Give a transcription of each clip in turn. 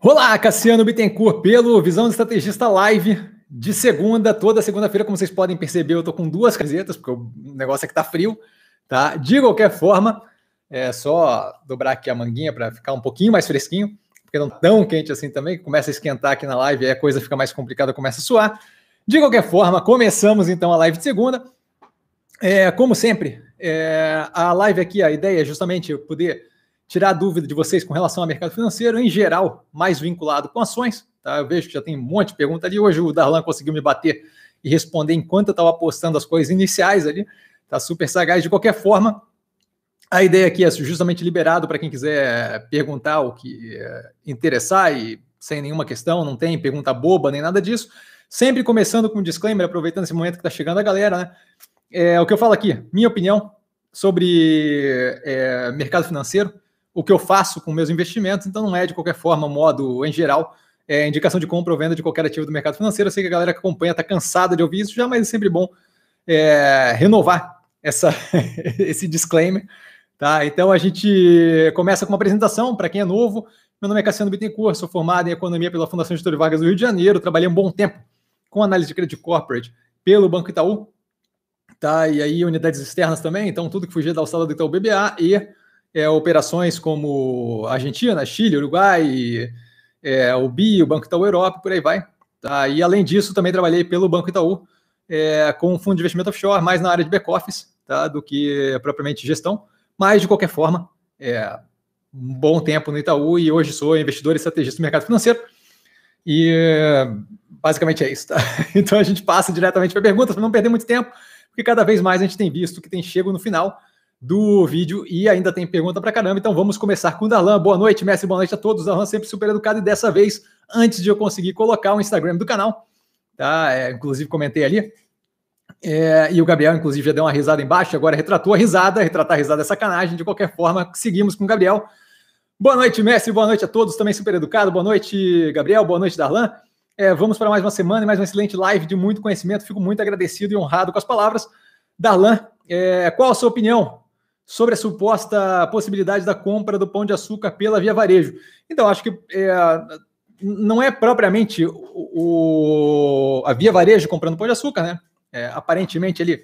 Olá, Cassiano Bittencourt, pelo Visão do Estrategista Live de segunda, toda segunda-feira, como vocês podem perceber, eu tô com duas camisetas, porque o negócio é que tá frio, tá? De qualquer forma, é só dobrar aqui a manguinha para ficar um pouquinho mais fresquinho, porque não tão quente assim também, começa a esquentar aqui na live, aí a coisa fica mais complicada, começa a suar. De qualquer forma, começamos então a live de segunda. É, como sempre, é, a live aqui, a ideia é justamente poder tirar a dúvida de vocês com relação ao mercado financeiro, em geral, mais vinculado com ações. Tá? Eu vejo que já tem um monte de pergunta ali. Hoje o Darlan conseguiu me bater e responder enquanto eu estava postando as coisas iniciais ali. Tá super sagaz. De qualquer forma, a ideia aqui é justamente liberado para quem quiser perguntar o que é, interessar e sem nenhuma questão, não tem pergunta boba nem nada disso. Sempre começando com um disclaimer, aproveitando esse momento que está chegando a galera, né? É, o que eu falo aqui, minha opinião sobre é, mercado financeiro o que eu faço com meus investimentos, então não é de qualquer forma, modo em geral, é, indicação de compra ou venda de qualquer ativo do mercado financeiro. Eu sei que a galera que acompanha está cansada de ouvir isso já, mas é sempre bom é, renovar essa, esse disclaimer. Tá? Então a gente começa com uma apresentação para quem é novo. Meu nome é Cassiano Bittencourt, sou formado em Economia pela Fundação Getúlio Vargas do Rio de Janeiro, trabalhei um bom tempo com análise de crédito corporate pelo Banco Itaú, tá? E aí unidades externas também, então tudo que fugia da alçada do Itaú BBA e é, operações como Argentina, Chile, Uruguai, é, o BI, o Banco Itaú Europa, por aí vai. Tá? E além disso, também trabalhei pelo Banco Itaú é, com fundo de investimento offshore, mais na área de back-office tá? do que propriamente gestão. Mas, de qualquer forma, é um bom tempo no Itaú e hoje sou investidor e estrategista do mercado financeiro. E basicamente é isso. Tá? Então a gente passa diretamente para perguntas para não perder muito tempo, porque cada vez mais a gente tem visto que tem chego no final do vídeo e ainda tem pergunta para caramba. Então vamos começar com o Darlan. Boa noite, mestre. Boa noite a todos. Darlan sempre super educado e dessa vez, antes de eu conseguir colocar o Instagram do canal, tá? É, inclusive comentei ali. É, e o Gabriel, inclusive, já deu uma risada embaixo, agora retratou a risada. Retratar a risada é sacanagem. De qualquer forma, seguimos com o Gabriel. Boa noite, mestre. Boa noite a todos. Também super educado. Boa noite, Gabriel. Boa noite, Darlan. É, vamos para mais uma semana e mais uma excelente live de muito conhecimento. Fico muito agradecido e honrado com as palavras. Darlan, é, qual a sua opinião sobre a suposta possibilidade da compra do pão de açúcar pela Via Varejo. Então, acho que é, não é propriamente o, o, a Via Varejo comprando pão de açúcar, né? É, aparentemente, ele,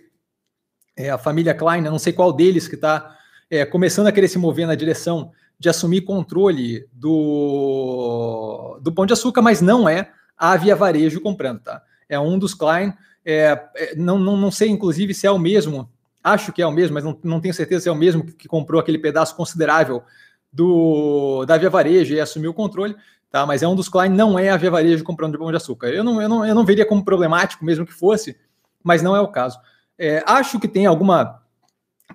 é, a família Klein, não sei qual deles que está é, começando a querer se mover na direção de assumir controle do, do pão de açúcar, mas não é a Via Varejo comprando, tá? É um dos Klein. É, é, não, não, não sei, inclusive, se é o mesmo acho que é o mesmo, mas não, não tenho certeza se é o mesmo que, comprou aquele pedaço considerável do da Via Varejo e assumiu o controle, tá? Mas é um dos Klein, não é a Via Varejo comprando de pão de açúcar. Eu não, eu não, eu não veria como problemático, mesmo que fosse, mas não é o caso. É, acho que tem alguma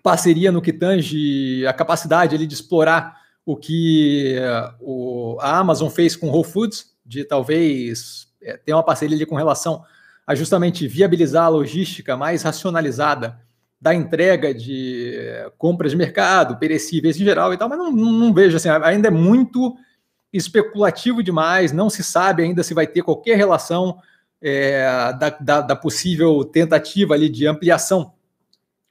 parceria no que tange a capacidade ali de explorar o que o, a Amazon fez com Whole Foods, de talvez é, ter uma parceria ali com relação a justamente viabilizar a logística mais racionalizada da entrega de eh, compras de mercado, perecíveis em geral e tal, mas não, não, vejo assim, ainda é muito especulativo demais, não se sabe ainda se vai ter qualquer relação é, da, da, da, possível tentativa ali de ampliação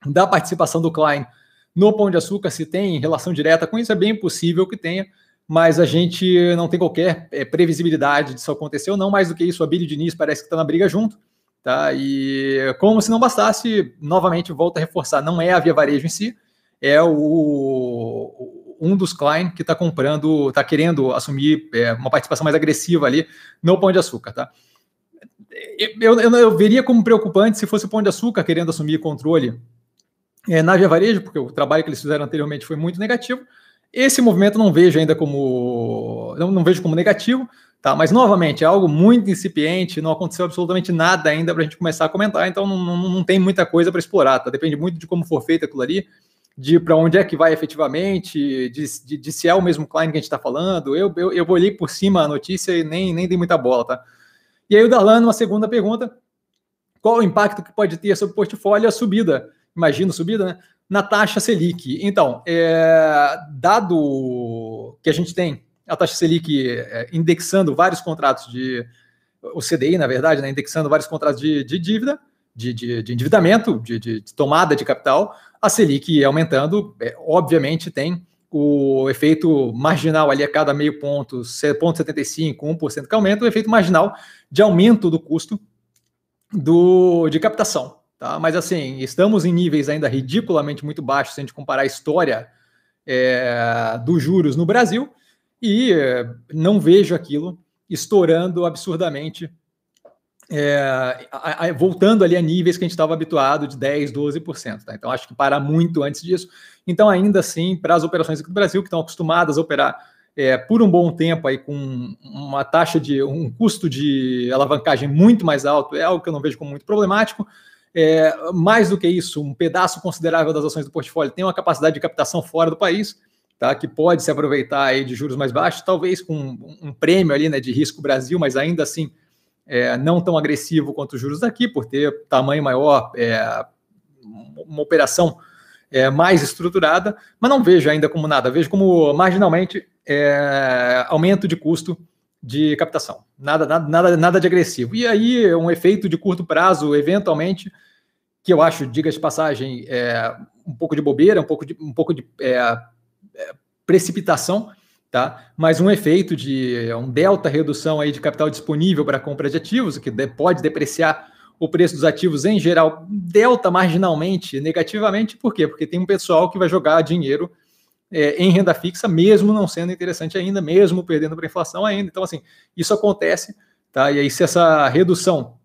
da participação do Klein no Pão de Açúcar, se tem relação direta com isso, é bem possível que tenha, mas a gente não tem qualquer é, previsibilidade disso acontecer ou não, mais do que isso, a Billy Diniz parece que está na briga junto, Tá? E como se não bastasse, novamente volto a reforçar, não é a Via Varejo em si, é o, um dos clients que está comprando, está querendo assumir é, uma participação mais agressiva ali no Pão de Açúcar. Tá? Eu, eu, eu, veria como preocupante se fosse o Pão de Açúcar querendo assumir controle é, na Via Varejo, porque o trabalho que eles fizeram anteriormente foi muito negativo. Esse movimento não vejo ainda como não, não vejo como negativo, Tá, mas novamente é algo muito incipiente, não aconteceu absolutamente nada ainda para a gente começar a comentar, então não, não, não tem muita coisa para explorar, tá? Depende muito de como for feito aquilo ali, de para onde é que vai efetivamente, de, de, de, se é o mesmo client que a gente está falando. Eu, eu, eu olhei por cima a notícia e nem, nem dei muita bola, tá? E aí o Darlan, uma segunda pergunta: qual o impacto que pode ter sobre o portfólio a subida? Imagino subida, né? Na taxa Selic. Então, é, dado que a gente tem a taxa Selic é, indexando vários contratos de. O CDI, na verdade, né, indexando vários contratos de, de dívida, de, de, de endividamento, de, tomada de capital, a Selic aumentando, é, obviamente tem o efeito marginal ali a cada meio ponto, 0,75, 1% que aumenta, o efeito marginal de aumento do custo do, de captação. Tá? Mas assim, estamos em níveis ainda ridiculamente muito baixos se a gente comparar a história é, dos juros no Brasil e é, não vejo aquilo estourando absurdamente, é, a, a, voltando ali a níveis que a gente estava habituado de 10%, 12%. Tá? Então, acho que para muito antes disso. Então, ainda assim, para as operações aqui do Brasil, que estão acostumadas a operar é, por um bom tempo aí com uma taxa de um custo de alavancagem muito mais alto, é algo que eu não vejo como muito problemático. É, mais do que isso, um pedaço considerável das ações do portfólio tem uma capacidade de captação fora do país tá? que pode se aproveitar aí de juros mais baixos, talvez com um, prêmio ali né, de risco Brasil, mas ainda assim é, não tão agressivo quanto os juros daqui, por ter tamanho maior, é, uma operação é, mais estruturada, mas não vejo ainda como nada, vejo como marginalmente é, aumento de custo de captação, nada, nada, nada, nada de agressivo. E aí, um efeito de curto prazo, eventualmente, que eu acho, diga de passagem, é, um pouco de bobeira, um pouco de, um pouco de é, precipitação, tá? Mas um efeito de um delta redução aí de capital disponível para compra de ativos, que pode depreciar o preço dos ativos em geral, delta marginalmente negativamente, por quê? Porque tem um pessoal que vai jogar dinheiro é, em renda fixa, mesmo não sendo interessante ainda, mesmo perdendo para inflação ainda. Então, assim, isso acontece, tá? E aí, se essa redução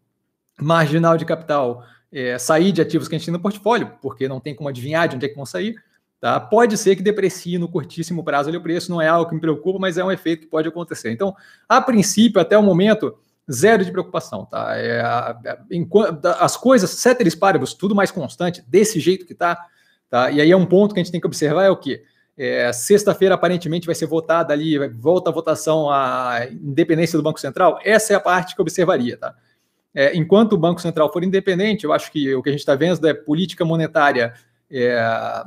marginal de capital é, sair de ativos que a gente tem no portfólio, porque não tem como adivinhar de onde é que vão sair, Tá? Pode ser que deprecie no curtíssimo prazo ali o preço, não é algo que me preocupa, mas é um efeito que pode acontecer. Então, a princípio, até o momento, zero de preocupação. Tá? É, a, as coisas, ceteris paribus, tudo mais constante, desse jeito que está. Tá? E aí é um ponto que a gente tem que observar é o quê? É, Sexta-feira, aparentemente, vai ser votada ali, volta a votação a independência do Banco Central. Essa é a parte que eu observaria. Tá? É, enquanto o Banco Central for independente, eu acho que o que a gente está vendo é política monetária é,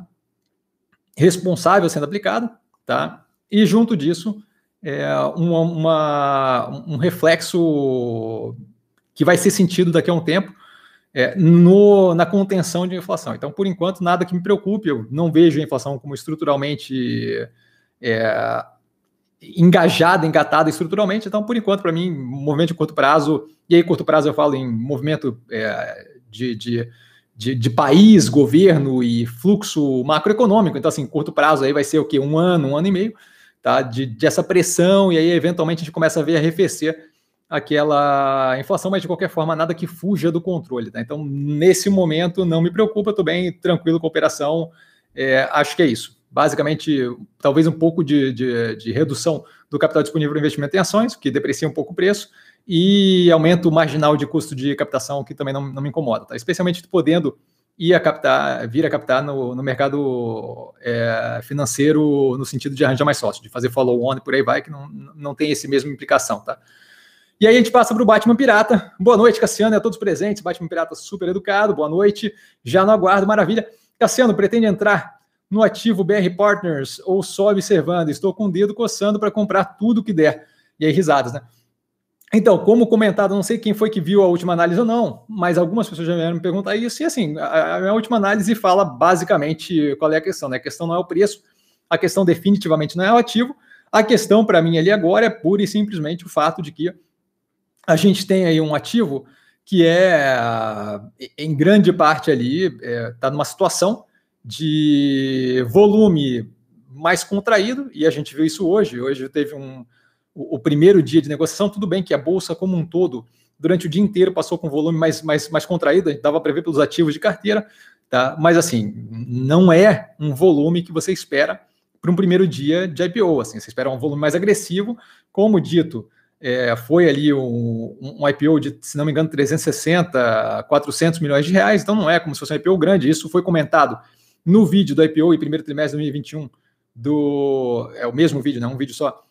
responsável sendo aplicada, tá? E junto disso, é uma, uma, um reflexo que vai ser sentido daqui a um tempo é, no, na contenção de inflação. Então, por enquanto, nada que me preocupe. Eu não vejo a inflação como estruturalmente é, engajada, engatada estruturalmente. Então, por enquanto, para mim, movimento de curto prazo, e aí curto prazo eu falo em movimento é, de, de de, de, país, governo e fluxo macroeconômico. Então, assim, curto prazo aí vai ser o quê? Um ano, um ano e meio, tá? De, de essa pressão, e aí, eventualmente, a gente começa a ver arrefecer aquela inflação, mas de qualquer forma, nada que fuja do controle, tá? Então, nesse momento, não me preocupa, estou bem tranquilo com a operação. É, acho que é isso. Basicamente, talvez um pouco de, de, de redução do capital disponível para investimento em ações, que deprecia um pouco o preço, e aumento marginal de custo de captação, que também não, não me incomoda, tá? especialmente podendo ir a captar, vir a captar no, no mercado é, financeiro no sentido de arranjar mais sócio, de fazer follow-on e por aí vai, que não, não tem esse mesmo implicação, tá? E aí a gente passa para o Batman Pirata. Boa noite, Cassiano, e a todos presentes. Batman Pirata super educado, boa noite. Já no aguardo, maravilha. Cassiano, pretende entrar no ativo BR Partners ou só observando? Estou com o dedo coçando para comprar tudo que der. E aí, risadas, né? Então, como comentado, não sei quem foi que viu a última análise ou não, mas algumas pessoas já vieram me perguntar isso, e assim, a, a última análise fala basicamente qual é a questão, né? A questão não é o preço, a questão definitivamente não é o ativo, a questão para mim ali agora é pura e simplesmente o fato de que a gente tem aí um ativo que é, em grande parte ali, está é, tá numa situação de volume mais contraído, e a gente viu isso hoje. Hoje teve um, o, primeiro dia de negociação, tudo bem que a bolsa como um todo, durante o dia inteiro, passou com volume mais, mais, mais contraído, dava para ver pelos ativos de carteira, tá? mas assim, não é um volume que você espera para um primeiro dia de IPO, assim, você espera um volume mais agressivo, como dito, é, foi ali um, um, IPO de, se não me engano, 360, 400 milhões de reais, então não é como se fosse um IPO grande, isso foi comentado no vídeo do IPO e primeiro trimestre de 2021 do, é o mesmo vídeo, não né, um vídeo só,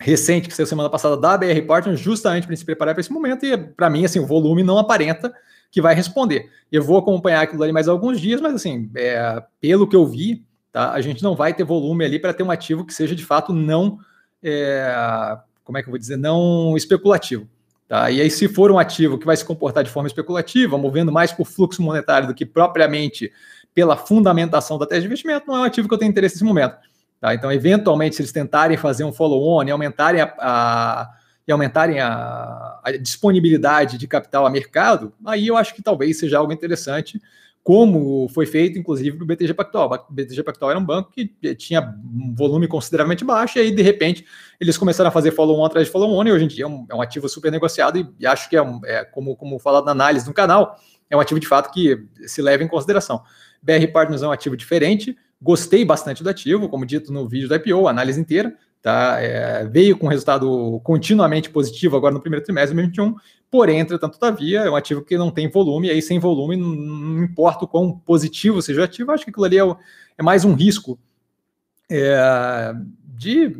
recente que saiu semana passada da BR Partners, justamente para se preparar para esse momento, e para mim, assim, o volume não aparenta que vai responder. Eu vou acompanhar aquilo ali mais alguns dias, mas assim, é, pelo que eu vi, tá, a gente não vai ter volume ali para ter um ativo que seja de fato não, é, como é que eu vou dizer, não especulativo. Tá? E aí, se for um ativo que vai se comportar de forma especulativa, movendo mais por fluxo monetário do que propriamente pela fundamentação da tese de investimento, não é um ativo que eu tenho interesse nesse momento. Tá? Então, eventualmente, se eles tentarem fazer um follow-on e aumentarem a, a e aumentarem a, a, disponibilidade de capital a mercado, aí eu acho que talvez seja algo interessante, como foi feito, inclusive, para o BTG Pactual. O BTG Pactual era um banco que tinha um volume consideravelmente baixo, e aí, de repente, eles começaram a fazer follow-on atrás de follow-on, e hoje em dia é um, é um ativo super negociado, e, e acho que é, um, é, como, como falado na análise no canal, é um ativo de fato que se leva em consideração. BR Partners é um ativo diferente, gostei bastante do ativo, como dito no vídeo da IPO, análise inteira, tá? É, veio com resultado continuamente positivo agora no primeiro trimestre de 2021, porém, entretanto, todavia, é um ativo que não tem volume, e aí sem volume, não, importa o quão positivo seja o ativo, acho que aquilo ali é, é mais um risco é, de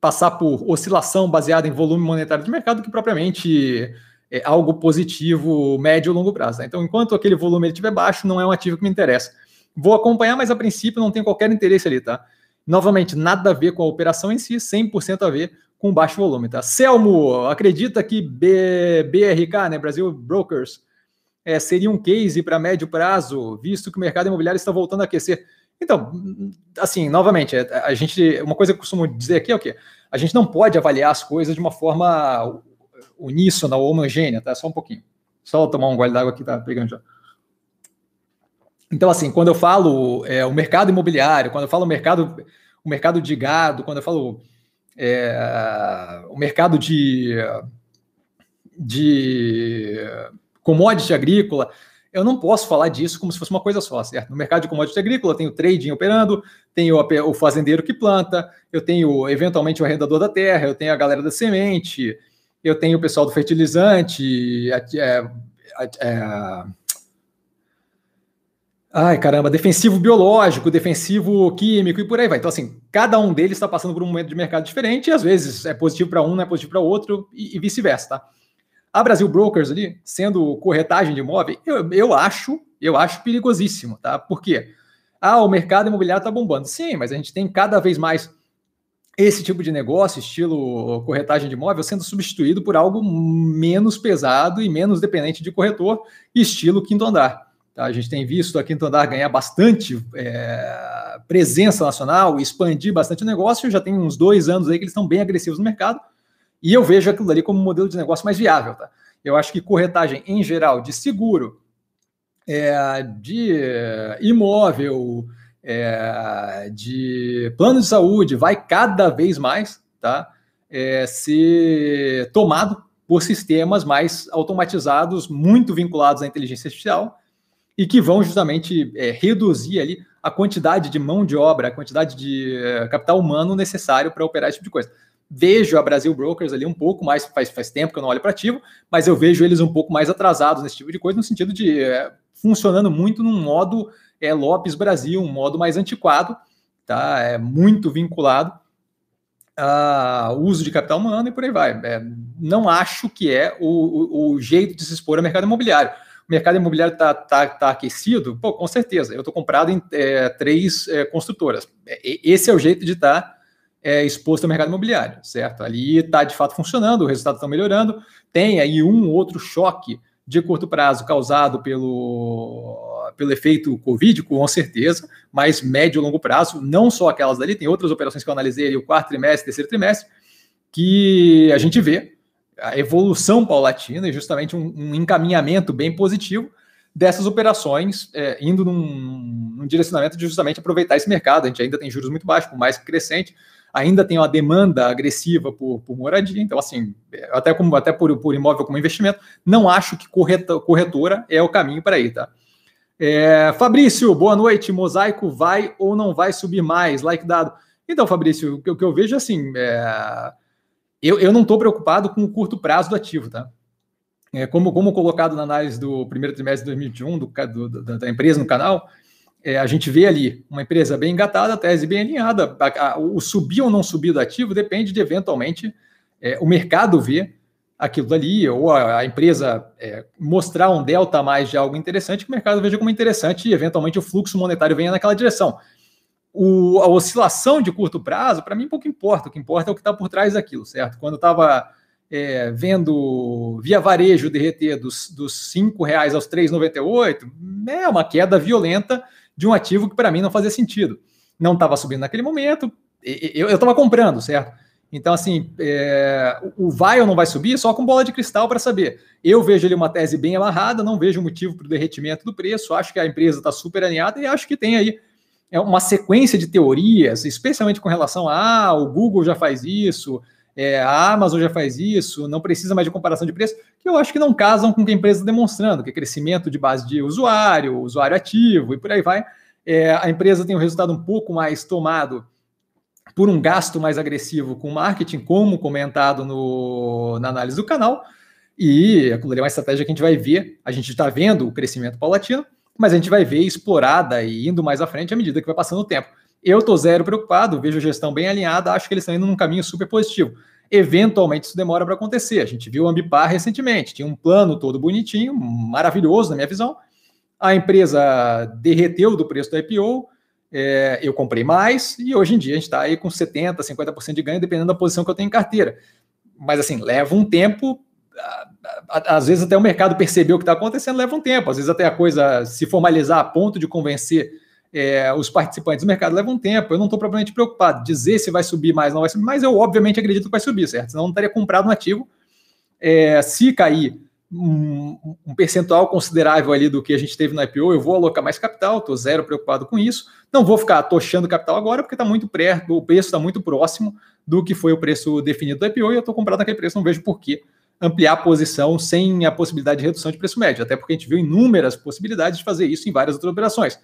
passar por oscilação baseada em volume monetário de mercado que propriamente é algo positivo médio e longo prazo. Né? Então, enquanto aquele volume estiver baixo, não é um ativo que me interessa. Vou acompanhar, mas a princípio não tem qualquer interesse ali, tá? Novamente, nada a ver com a operação em si, 100% a ver com baixo volume, tá? Selmo, acredita que B, BRK, né, Brasil Brokers, é, seria um case para médio prazo, visto que o mercado imobiliário está voltando a aquecer? Então, assim, novamente, é, a gente, uma coisa que eu costumo dizer aqui é o quê? A gente não pode avaliar as coisas de uma forma uníssona ou homogênea, tá? Só um pouquinho. Só tomar um gole d'água aqui, tá pegando já. Então, assim, quando eu falo é, o mercado imobiliário, quando eu falo o mercado, o mercado de gado, quando eu falo é, o mercado de, de commodity agrícola, eu não posso falar disso como se fosse uma coisa só, certo? No mercado de commodity agrícola, tem o trading operando, tem o, fazendeiro que planta, eu tenho eventualmente o arrendador da terra, eu tenho a galera da semente, eu tenho o pessoal do fertilizante, é, é Ai, caramba, defensivo biológico, defensivo químico e por aí vai. Então, assim, cada um deles está passando por um momento de mercado diferente e às vezes é positivo para um, não é positivo para outro e, e vice-versa, tá? A Brasil Brokers ali, sendo corretagem de imóvel, eu, eu acho, eu acho perigosíssimo, tá? Por quê? Ah, o mercado imobiliário está bombando. Sim, mas a gente tem cada vez mais esse tipo de negócio, estilo corretagem de imóvel, sendo substituído por algo menos pesado e menos dependente de corretor, estilo quinto andar. Tá? A gente tem visto a Quinto Andar ganhar bastante é, presença nacional, expandir bastante o negócio. Já tem uns dois anos aí que eles estão bem agressivos no mercado. E eu vejo aquilo ali como um modelo de negócio mais viável. Tá? Eu acho que corretagem em geral de seguro, é, de imóvel, é, de plano de saúde vai cada vez mais tá, é, ser tomado por sistemas mais automatizados, muito vinculados à inteligência artificial e que vão justamente é, reduzir ali a quantidade de mão de obra, a quantidade de é, capital humano necessário para operar esse tipo de coisa. Vejo a Brasil Brokers ali um pouco mais, faz, faz tempo que eu não olho para ativo, mas eu vejo eles um pouco mais atrasados nesse tipo de coisa, no sentido de é, funcionando muito num modo é, Lopes Brasil, um modo mais antiquado, tá? É muito vinculado ao uso de capital humano e por aí vai. É, não acho que é o, o, o jeito de se expor ao mercado imobiliário o mercado imobiliário está tá, tá aquecido? Pô, com certeza. Eu estou comprado em é, três é, construtoras. É, esse é o jeito de estar tá, é, exposto ao mercado imobiliário, certo? Ali está de fato funcionando, o resultado está melhorando. Tem aí um outro choque de curto prazo causado pelo, pelo efeito Covid, com certeza, mas médio e longo prazo, não só aquelas dali, tem outras operações que eu analisei ali, o quarto trimestre, terceiro trimestre, que a gente vê a evolução paulatina e justamente um, um encaminhamento bem positivo dessas operações, é, indo num, num, direcionamento de justamente aproveitar esse mercado. A gente ainda tem juros muito baixos, por mais que crescente, ainda tem uma demanda agressiva por, por moradia. Então, assim, até, como, até por, por imóvel como investimento, não acho que correta, corretora é o caminho para ir, tá? É, Fabrício, boa noite. Mosaico vai ou não vai subir mais? Like dado. Então, Fabrício, o que, eu vejo assim, é, eu, eu não estou preocupado com o curto prazo do ativo, tá? É, como, como colocado na análise do primeiro trimestre de 2021 do, do, da empresa no canal, é, a gente vê ali uma empresa bem engatada, tese bem alinhada. A, a, o subir ou não subir do ativo depende de, eventualmente, é, o mercado ver aquilo ali, ou a, a empresa é, mostrar um delta mais de algo interessante, que o mercado veja como interessante e, eventualmente, o fluxo monetário venha naquela direção o, a oscilação de curto prazo, para mim, pouco importa. O que importa é o que está por trás daquilo, certo? Quando eu estava é, vendo via varejo derreter dos, dos R$ reais aos R$ 3,98, é uma queda violenta de um ativo que para mim não fazia sentido. não estava subindo naquele momento, eu estava comprando, certo? Então, assim, é, o vai ou não vai subir só com bola de cristal para saber. Eu vejo ali uma tese bem amarrada, não vejo motivo para o derretimento do preço, acho que a empresa está super alinhada e acho que tem aí é uma sequência de teorias, especialmente com relação a ah, o Google já faz isso, é, a Amazon já faz isso, não precisa mais de comparação de preço, que eu acho que não casam com o que a empresa está demonstrando, que é crescimento de base de usuário, usuário ativo e por aí vai. É, a empresa tem um resultado um pouco mais tomado por um gasto mais agressivo com marketing, como comentado no, na análise do canal. E aquilo é uma estratégia que a gente vai ver. A gente está vendo o crescimento paulatino, mas a gente vai ver explorada e indo mais à frente à medida que vai passando o tempo. Eu estou zero preocupado, vejo a gestão bem alinhada, acho que eles estão indo num caminho super positivo. Eventualmente isso demora para acontecer. A gente viu o Ambipar recentemente, tinha um plano todo bonitinho, maravilhoso na minha visão. A empresa derreteu do preço da IPO, é, eu comprei mais e hoje em dia a gente está aí com 70%, 50% de ganho, dependendo da posição que eu tenho em carteira. Mas assim, leva um tempo, às vezes até o mercado perceber o que está acontecendo, leva um tempo, às vezes até a coisa se formalizar a ponto de convencer é, os participantes do mercado leva um tempo. Eu não estou propriamente preocupado. Dizer se vai subir mais não vai subir, mas eu obviamente acredito que vai subir, certo? Senão eu não teria comprado um ativo. É, se cair um, um, percentual considerável ali do que a gente teve no IPO, eu vou alocar mais capital, estou zero preocupado com isso. Não vou ficar tochando capital agora, porque está muito perto, o preço está muito próximo do que foi o preço definido do IPO, e eu estou comprando naquele preço, não vejo por que ampliar a posição sem a possibilidade de redução de preço médio, até porque a gente viu inúmeras possibilidades de fazer isso em várias outras operações.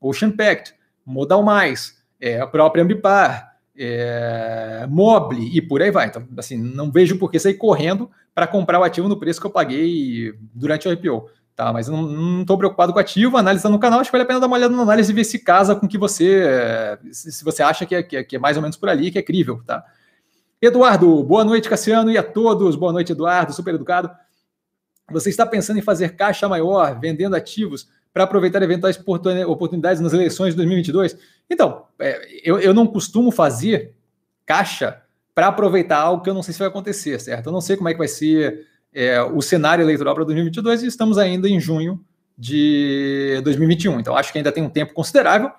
Ocean Pact, Modal Mais, é, a própria Ambipar, é, Mobile e por aí vai. Então, assim, não vejo por que sair correndo para comprar o ativo no preço que eu paguei durante o IPO. Tá, mas eu não estou preocupado com o ativo, análise tá no canal, acho que vale a pena dar uma olhada na análise e ver se casa com que você, se você acha que é, que é, que é mais ou menos por ali, que é crível, tá? Eduardo, boa noite, Cassiano, e a todos. Boa noite, Eduardo, super educado. Você está pensando em fazer caixa maior, vendendo ativos para aproveitar eventuais oportunidades nas eleições de 2022? Então, é, eu, eu não costumo fazer caixa para aproveitar algo que eu não sei se vai acontecer, certo? Eu não sei como é que vai ser é, o cenário eleitoral para 2022 e estamos ainda em junho de 2021. Então, acho que ainda tem um tempo considerável.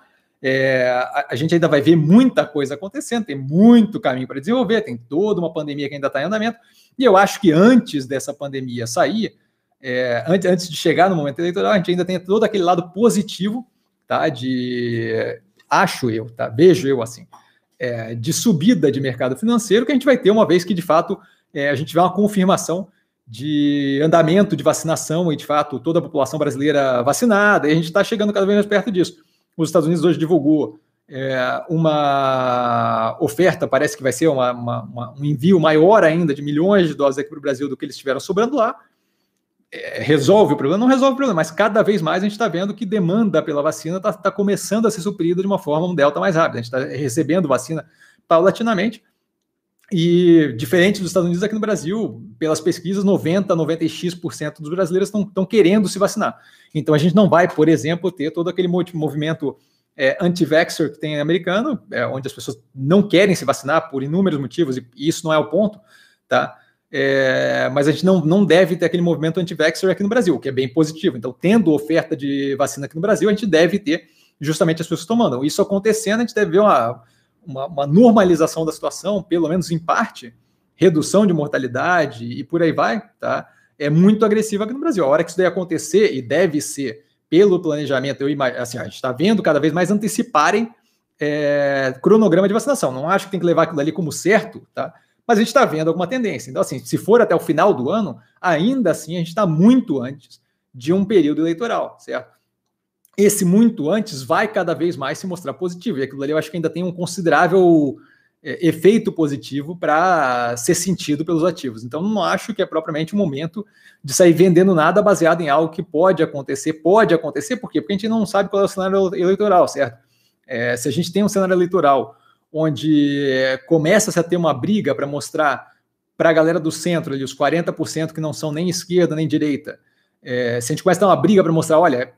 É, a, a, gente ainda vai ver muita coisa acontecendo, tem muito caminho para desenvolver, tem toda uma pandemia que ainda está em andamento. E eu acho que antes dessa pandemia sair, é, antes, antes de chegar no momento eleitoral, a gente ainda tem todo aquele lado positivo, tá? De acho eu, tá? Vejo eu assim, é, de subida de mercado financeiro que a gente vai ter uma vez que de fato é, a gente tiver uma confirmação de andamento de vacinação e de fato toda a população brasileira vacinada, e a gente está chegando cada vez mais perto disso. Os Estados Unidos hoje divulgou é, uma oferta, parece que vai ser uma, uma, uma, um envio maior ainda de milhões de doses aqui para o Brasil do que eles estiveram sobrando lá é, resolve o problema? Não resolve o problema, mas cada vez mais a gente está vendo que demanda pela vacina está tá começando a ser suprida de uma forma um delta mais rápida. A gente está recebendo vacina paulatinamente. E diferente dos Estados Unidos, aqui no Brasil, pelas pesquisas, 90, 90x% dos brasileiros estão querendo se vacinar. Então a gente não vai, por exemplo, ter todo aquele movimento é, anti-vaxxer que tem americano, é, onde as pessoas não querem se vacinar por inúmeros motivos, e isso não é o ponto, tá? É, mas a gente não, não deve ter aquele movimento anti-vaxxer aqui no Brasil, o que é bem positivo. Então, tendo oferta de vacina aqui no Brasil, a gente deve ter justamente as pessoas tomando. Isso acontecendo, a gente deve ver uma, uma, uma normalização da situação, pelo menos em parte, redução de mortalidade e por aí vai, tá? É muito agressiva aqui no Brasil. A hora que isso daí acontecer, e deve ser pelo planejamento, eu imagino, assim, a gente está vendo cada vez mais anteciparem é, cronograma de vacinação. Não acho que tem que levar aquilo ali como certo, tá? mas a gente está vendo alguma tendência. Então, assim, se for até o final do ano, ainda assim a gente está muito antes de um período eleitoral, certo? Esse muito antes vai cada vez mais se mostrar positivo, e aquilo ali eu acho que ainda tem um considerável é, efeito positivo para ser sentido pelos ativos. Então, não acho que é propriamente o momento de sair vendendo nada baseado em algo que pode acontecer. Pode acontecer, por quê? Porque a gente não sabe qual é o cenário eleitoral, certo? É, se a gente tem um cenário eleitoral onde eh, começa-se a ter uma briga para mostrar para a galera do centro, ali, os 40% que não são nem esquerda nem direita, é, se a gente começa a ter uma briga para mostrar, olha,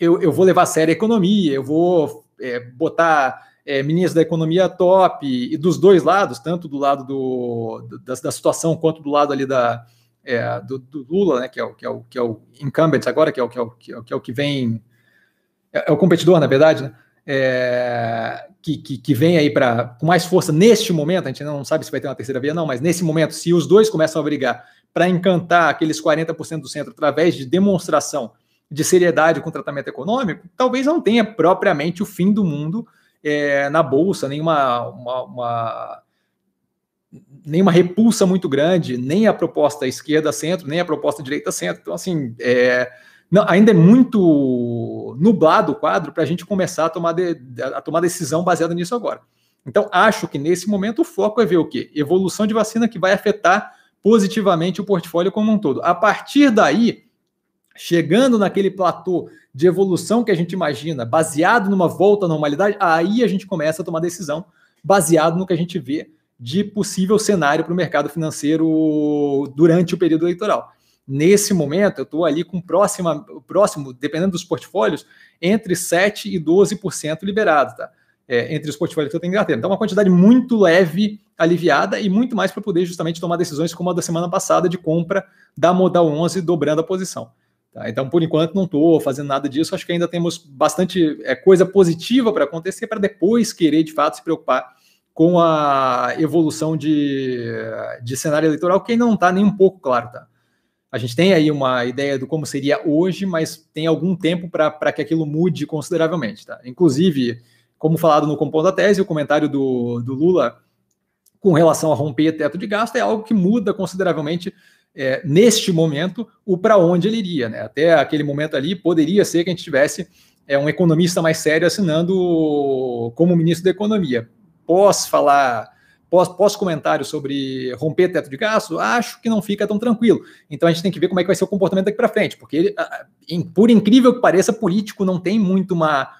eu, eu vou levar a sério a economia, eu vou é, botar é, ministro da economia top, e dos dois lados, tanto do lado do, da, da situação quanto do lado ali da, é, do, do, Lula, né, que é o que é o, que é o incumbent agora, que é o que é o, que é o, que, é vem é, é, o competidor, na verdade, né? é, que, que, que, vem aí para com mais força neste momento, a gente não sabe se vai ter uma terceira via, não, mas nesse momento, se os dois começam a brigar para encantar aqueles 40% do centro através de demonstração de seriedade com tratamento econômico, talvez não tenha propriamente o fim do mundo é, na Bolsa, nenhuma uma, uma, nenhuma repulsa muito grande, nem a proposta esquerda-centro, nem a proposta direita-centro. Então, assim, é, não, ainda é muito nublado o quadro para a gente começar a tomar, de, a tomar decisão baseada nisso agora. Então, acho que nesse momento o foco é ver o quê? Evolução de vacina que vai afetar positivamente o portfólio como um todo. A partir daí, chegando naquele platô de evolução que a gente imagina, baseado numa volta à normalidade, aí a gente começa a tomar decisão baseado no que a gente vê de possível cenário para o mercado financeiro durante o período eleitoral. Nesse momento, eu estou ali com próxima, próximo, dependendo dos portfólios, entre 7% e 12% liberado, tá? É, entre os portfólios que eu tenho em carteira. Então, uma quantidade muito leve, aliviada e muito mais para poder justamente tomar decisões como a da semana passada de compra da Modal 11, dobrando a posição. Tá? Então, por enquanto, não estou fazendo nada disso. Acho que ainda temos bastante é, coisa positiva para acontecer para depois querer, de fato, se preocupar com a evolução de, de cenário eleitoral, que ainda não está nem um pouco claro. Tá? A gente tem aí uma ideia do como seria hoje, mas tem algum tempo para que aquilo mude consideravelmente. Tá? Inclusive, como falado no compondo da tese, o comentário do, do Lula com relação a romper teto de gasto é algo que muda consideravelmente é, neste momento, o para onde ele iria. Né? Até aquele momento ali, poderia ser que a gente tivesse é, um economista mais sério assinando como ministro da Economia. Posso falar, posso, posso comentário sobre romper teto de gasto? Acho que não fica tão tranquilo. Então a gente tem que ver como é que vai ser o comportamento daqui para frente, porque ele, por incrível que pareça, político não tem muito uma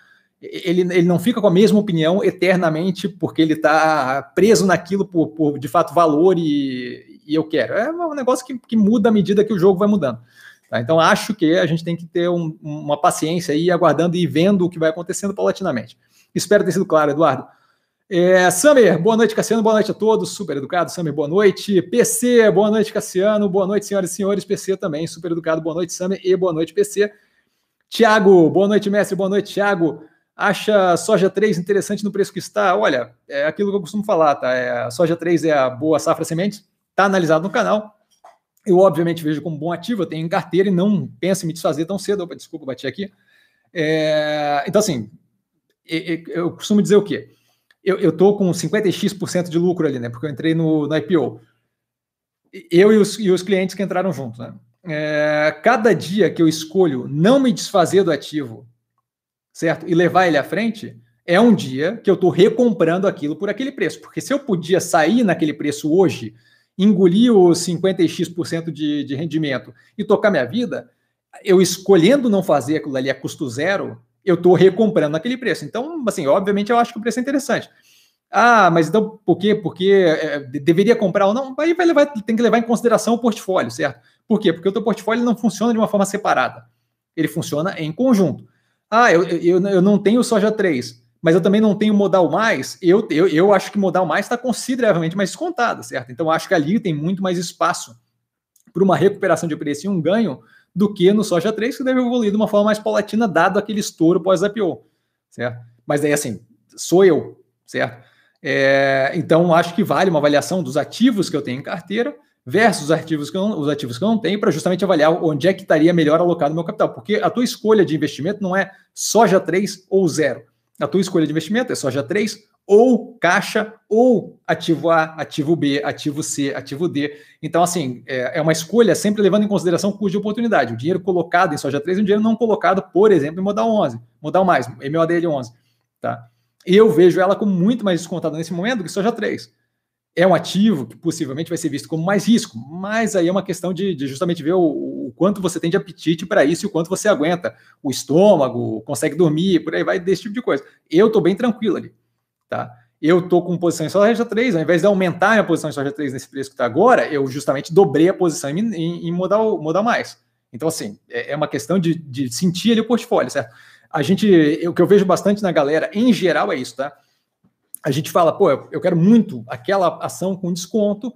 ele, ele não fica com a mesma opinião eternamente porque ele está preso naquilo por, por, de fato, valor e, e eu quero. É um negócio que, que muda à medida que o jogo vai mudando. Tá? Então, acho que a gente tem que ter um, uma paciência aí, aguardando e vendo o que vai acontecendo paulatinamente. Espero ter sido claro, Eduardo. É, Samer, boa noite, Cassiano, boa noite a todos, super educado, Samer, boa noite. PC, boa noite, Cassiano, boa noite, senhoras e senhores. PC também, super educado, boa noite, Samer, e boa noite, PC. Tiago, boa noite, mestre, boa noite, Tiago acha soja 3 interessante no preço que está, olha, é aquilo que eu costumo falar, tá? É, a soja 3 é a boa safra sementes, está analisado no canal. Eu, obviamente, vejo como bom ativo, eu tenho em carteira e não penso em me desfazer tão cedo. Opa, desculpa, bati aqui. É, então, assim, eu costumo dizer o quê? Eu estou com 50x% de lucro ali, né? Porque eu entrei no, no IPO. Eu e os, e os clientes que entraram juntos, né? É, cada dia que eu escolho não me desfazer do ativo certo? E levar ele à frente, é um dia que eu estou recomprando aquilo por aquele preço. Porque se eu podia sair naquele preço hoje, engolir os 50x% de, de rendimento e tocar minha vida, eu escolhendo não fazer aquilo ali a custo zero, eu estou recomprando naquele preço. Então, assim, obviamente eu acho que o preço é interessante. Ah, mas então por quê? Porque é, deveria comprar ou não? Aí vai levar, tem que levar em consideração o portfólio, certo? Por quê? Porque o teu portfólio não funciona de uma forma separada. Ele funciona em conjunto. Ah, eu, eu, eu não tenho soja 3, mas eu também não tenho modal mais. Eu, eu, eu acho que modal mais está consideravelmente mais descontado, certo? Então, acho que ali tem muito mais espaço para uma recuperação de preço e um ganho do que no soja 3, que deve evoluir de uma forma mais paulatina, dado aquele estouro pós-IPO, certo? Mas aí, assim, sou eu, certo? É, então, acho que vale uma avaliação dos ativos que eu tenho em carteira versus os ativos que eu não, os ativos que eu não tenho, para justamente avaliar onde é que estaria melhor alocado o meu capital. Porque a tua escolha de investimento não é soja 3 ou zero. A tua escolha de investimento é soja 3 ou caixa ou ativo A, ativo B, ativo C, ativo D. Então, assim, é, é uma escolha sempre levando em consideração o custo de oportunidade. O dinheiro colocado em soja 3 é um dinheiro não colocado, por exemplo, em modal 11, modal mais, MODL 11. Tá? Eu vejo ela como muito mais descontada nesse momento que soja 3 é um ativo que possivelmente vai ser visto como mais risco, mas aí é uma questão de, de justamente ver o, o, quanto você tem de apetite para isso e o quanto você aguenta o estômago, consegue dormir, por aí vai, desse tipo de coisa. Eu estou bem tranquilo ali, tá? Eu estou com posição em soja 3, ao invés de aumentar minha posição em soja 3 nesse preço que está agora, eu justamente dobrei a posição em, em, em modal, modal mais. Então, assim, é, é uma questão de, de sentir ali o portfólio, certo? A gente, o que eu vejo bastante na galera, em geral, é isso, tá? A gente fala, pô, eu quero muito aquela ação com desconto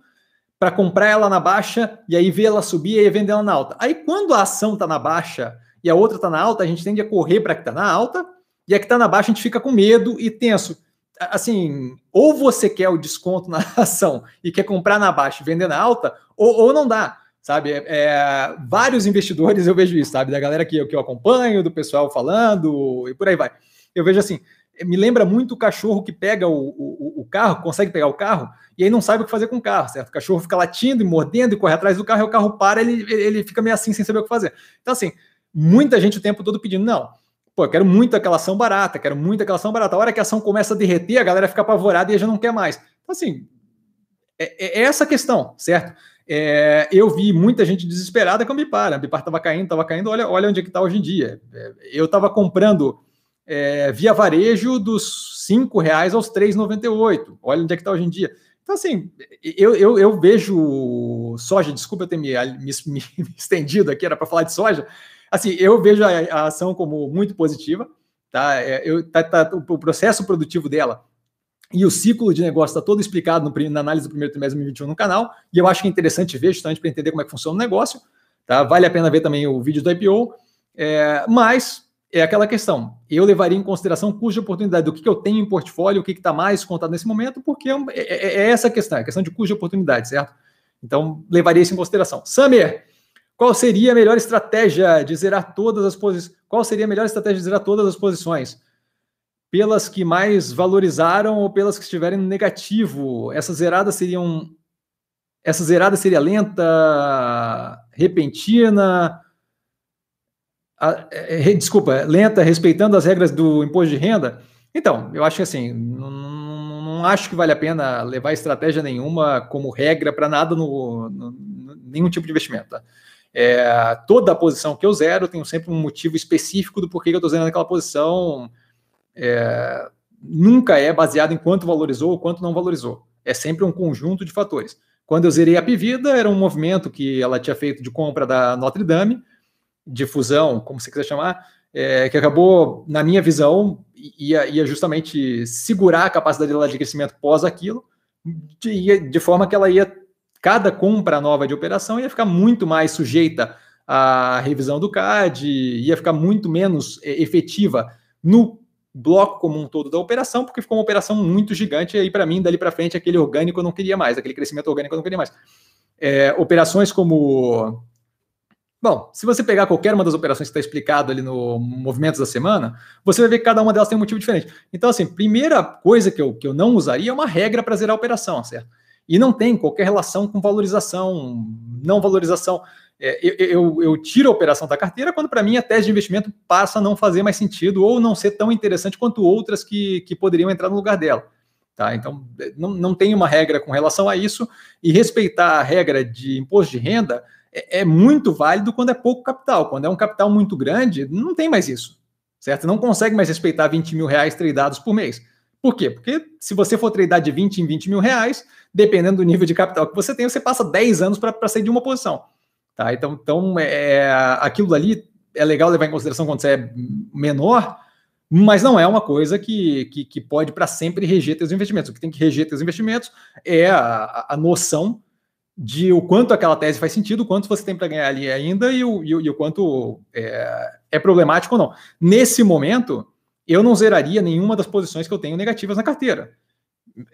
para comprar ela na baixa e aí ver ela subir e vender ela na alta. Aí quando a ação está na baixa e a outra está na alta, a gente tende a correr para que está na alta e a que está na baixa a gente fica com medo e tenso. Assim, ou você quer o desconto na ação e quer comprar na baixa e vender na alta, ou, ou não dá sabe? É, é, vários investidores eu vejo isso, sabe? Da galera que que eu acompanho, do pessoal falando e por aí vai. Eu vejo assim, me lembra muito o cachorro que pega o, o, o, carro, consegue pegar o carro, e aí não sabe o que fazer com o carro, certo? O cachorro fica latindo e mordendo e corre atrás do carro, e o carro para, ele, ele fica meio assim, sem saber o que fazer. Então, assim, muita gente o tempo todo pedindo, não, pô, eu quero muito aquela ação barata, quero muito aquela ação barata. A hora que a ação começa a derreter, a galera fica apavorada e já não quer mais. Então, assim, é, é essa a questão, certo? É, eu vi muita gente desesperada com a Bipar. A Bipar estava caindo, estava caindo. Olha, olha onde é que está hoje em dia. É, eu estava comprando é, via varejo dos R$ reais aos R$ 3,98. Olha onde é que está hoje em dia. Então, assim, eu, eu, eu, vejo soja, desculpa eu ter me, me, me estendido aqui, era para falar de soja. Assim, eu vejo a, a, ação como muito positiva. Tá? É, eu, tá, tá, o processo produtivo dela e o ciclo de negócio está todo explicado no, na análise do primeiro trimestre de 2021 no canal. E eu acho que é interessante ver, justamente para entender como é que funciona o negócio. Tá? Vale a pena ver também o vídeo do IPO. É, mas é aquela questão. Eu levaria em consideração custo de oportunidade do que, que eu tenho em portfólio, o que está mais contado nesse momento, porque é, é, é, essa a questão, é a questão de custo de oportunidade, certo? Então, levaria isso em consideração. Samer, qual seria a melhor estratégia de zerar todas as posições? Qual seria a melhor estratégia de zerar todas as posições? pelas que mais valorizaram ou pelas que estiverem no negativo. Essa zerada seriam essa zerada seria lenta, repentina, a, é, desculpa, lenta, respeitando as regras do imposto de renda. Então, eu acho que assim, não, não acho que vale a pena levar estratégia nenhuma como regra para nada no, no, no, nenhum tipo de investimento. Tá? É, toda a posição que eu zero, tenho sempre um motivo específico do porquê que eu estou zerando aquela posição é, nunca é baseado em quanto valorizou ou quanto não valorizou. É sempre um conjunto de fatores. Quando eu zerei a Pivida, era um movimento que ela tinha feito de compra da Notre Dame, de fusão, como você quiser chamar, é, que acabou, na minha visão, ia, ia, justamente segurar a capacidade dela de crescimento pós aquilo, de, de forma que ela ia, cada compra nova de operação ia ficar muito mais sujeita à revisão do CAD, ia ficar muito menos é, efetiva no bloco como um todo da operação, porque ficou uma operação muito gigante, e aí para mim, dali para frente, aquele orgânico eu não queria mais, aquele crescimento orgânico eu não queria mais. É, operações como... Bom, se você pegar qualquer uma das operações que está explicado ali no Movimentos da Semana, você vai ver que cada uma delas tem um motivo diferente. Então, assim, primeira coisa que eu, que eu não usaria é uma regra para zerar a operação, certo? E não tem qualquer relação com valorização, não valorização. É, eu, eu, eu, tiro a operação da carteira quando, para mim, a tese de investimento passa a não fazer mais sentido ou não ser tão interessante quanto outras que, que poderiam entrar no lugar dela. Tá? Então, não, não tem uma regra com relação a isso, e respeitar a regra de imposto de renda é, é muito válido quando é pouco capital. Quando é um capital muito grande, não tem mais isso. Certo? Não consegue mais respeitar 20 mil reais tradeados por mês. Por quê? Porque se você for tradar de 20 em 20 mil reais, dependendo do nível de capital que você tem, você passa 10 anos para sair de uma posição. Tá? Então, então é, é, aquilo ali é legal levar em consideração quando você é menor, mas não é uma coisa que, que, que pode para sempre reger seus investimentos. O que tem que reger seus investimentos é a, a noção de o quanto aquela tese faz sentido, o quanto você tem para ganhar ali ainda e o, e o, e o quanto é, é, problemático ou não. Nesse momento, eu não zeraria nenhuma das posições que eu tenho negativas na carteira.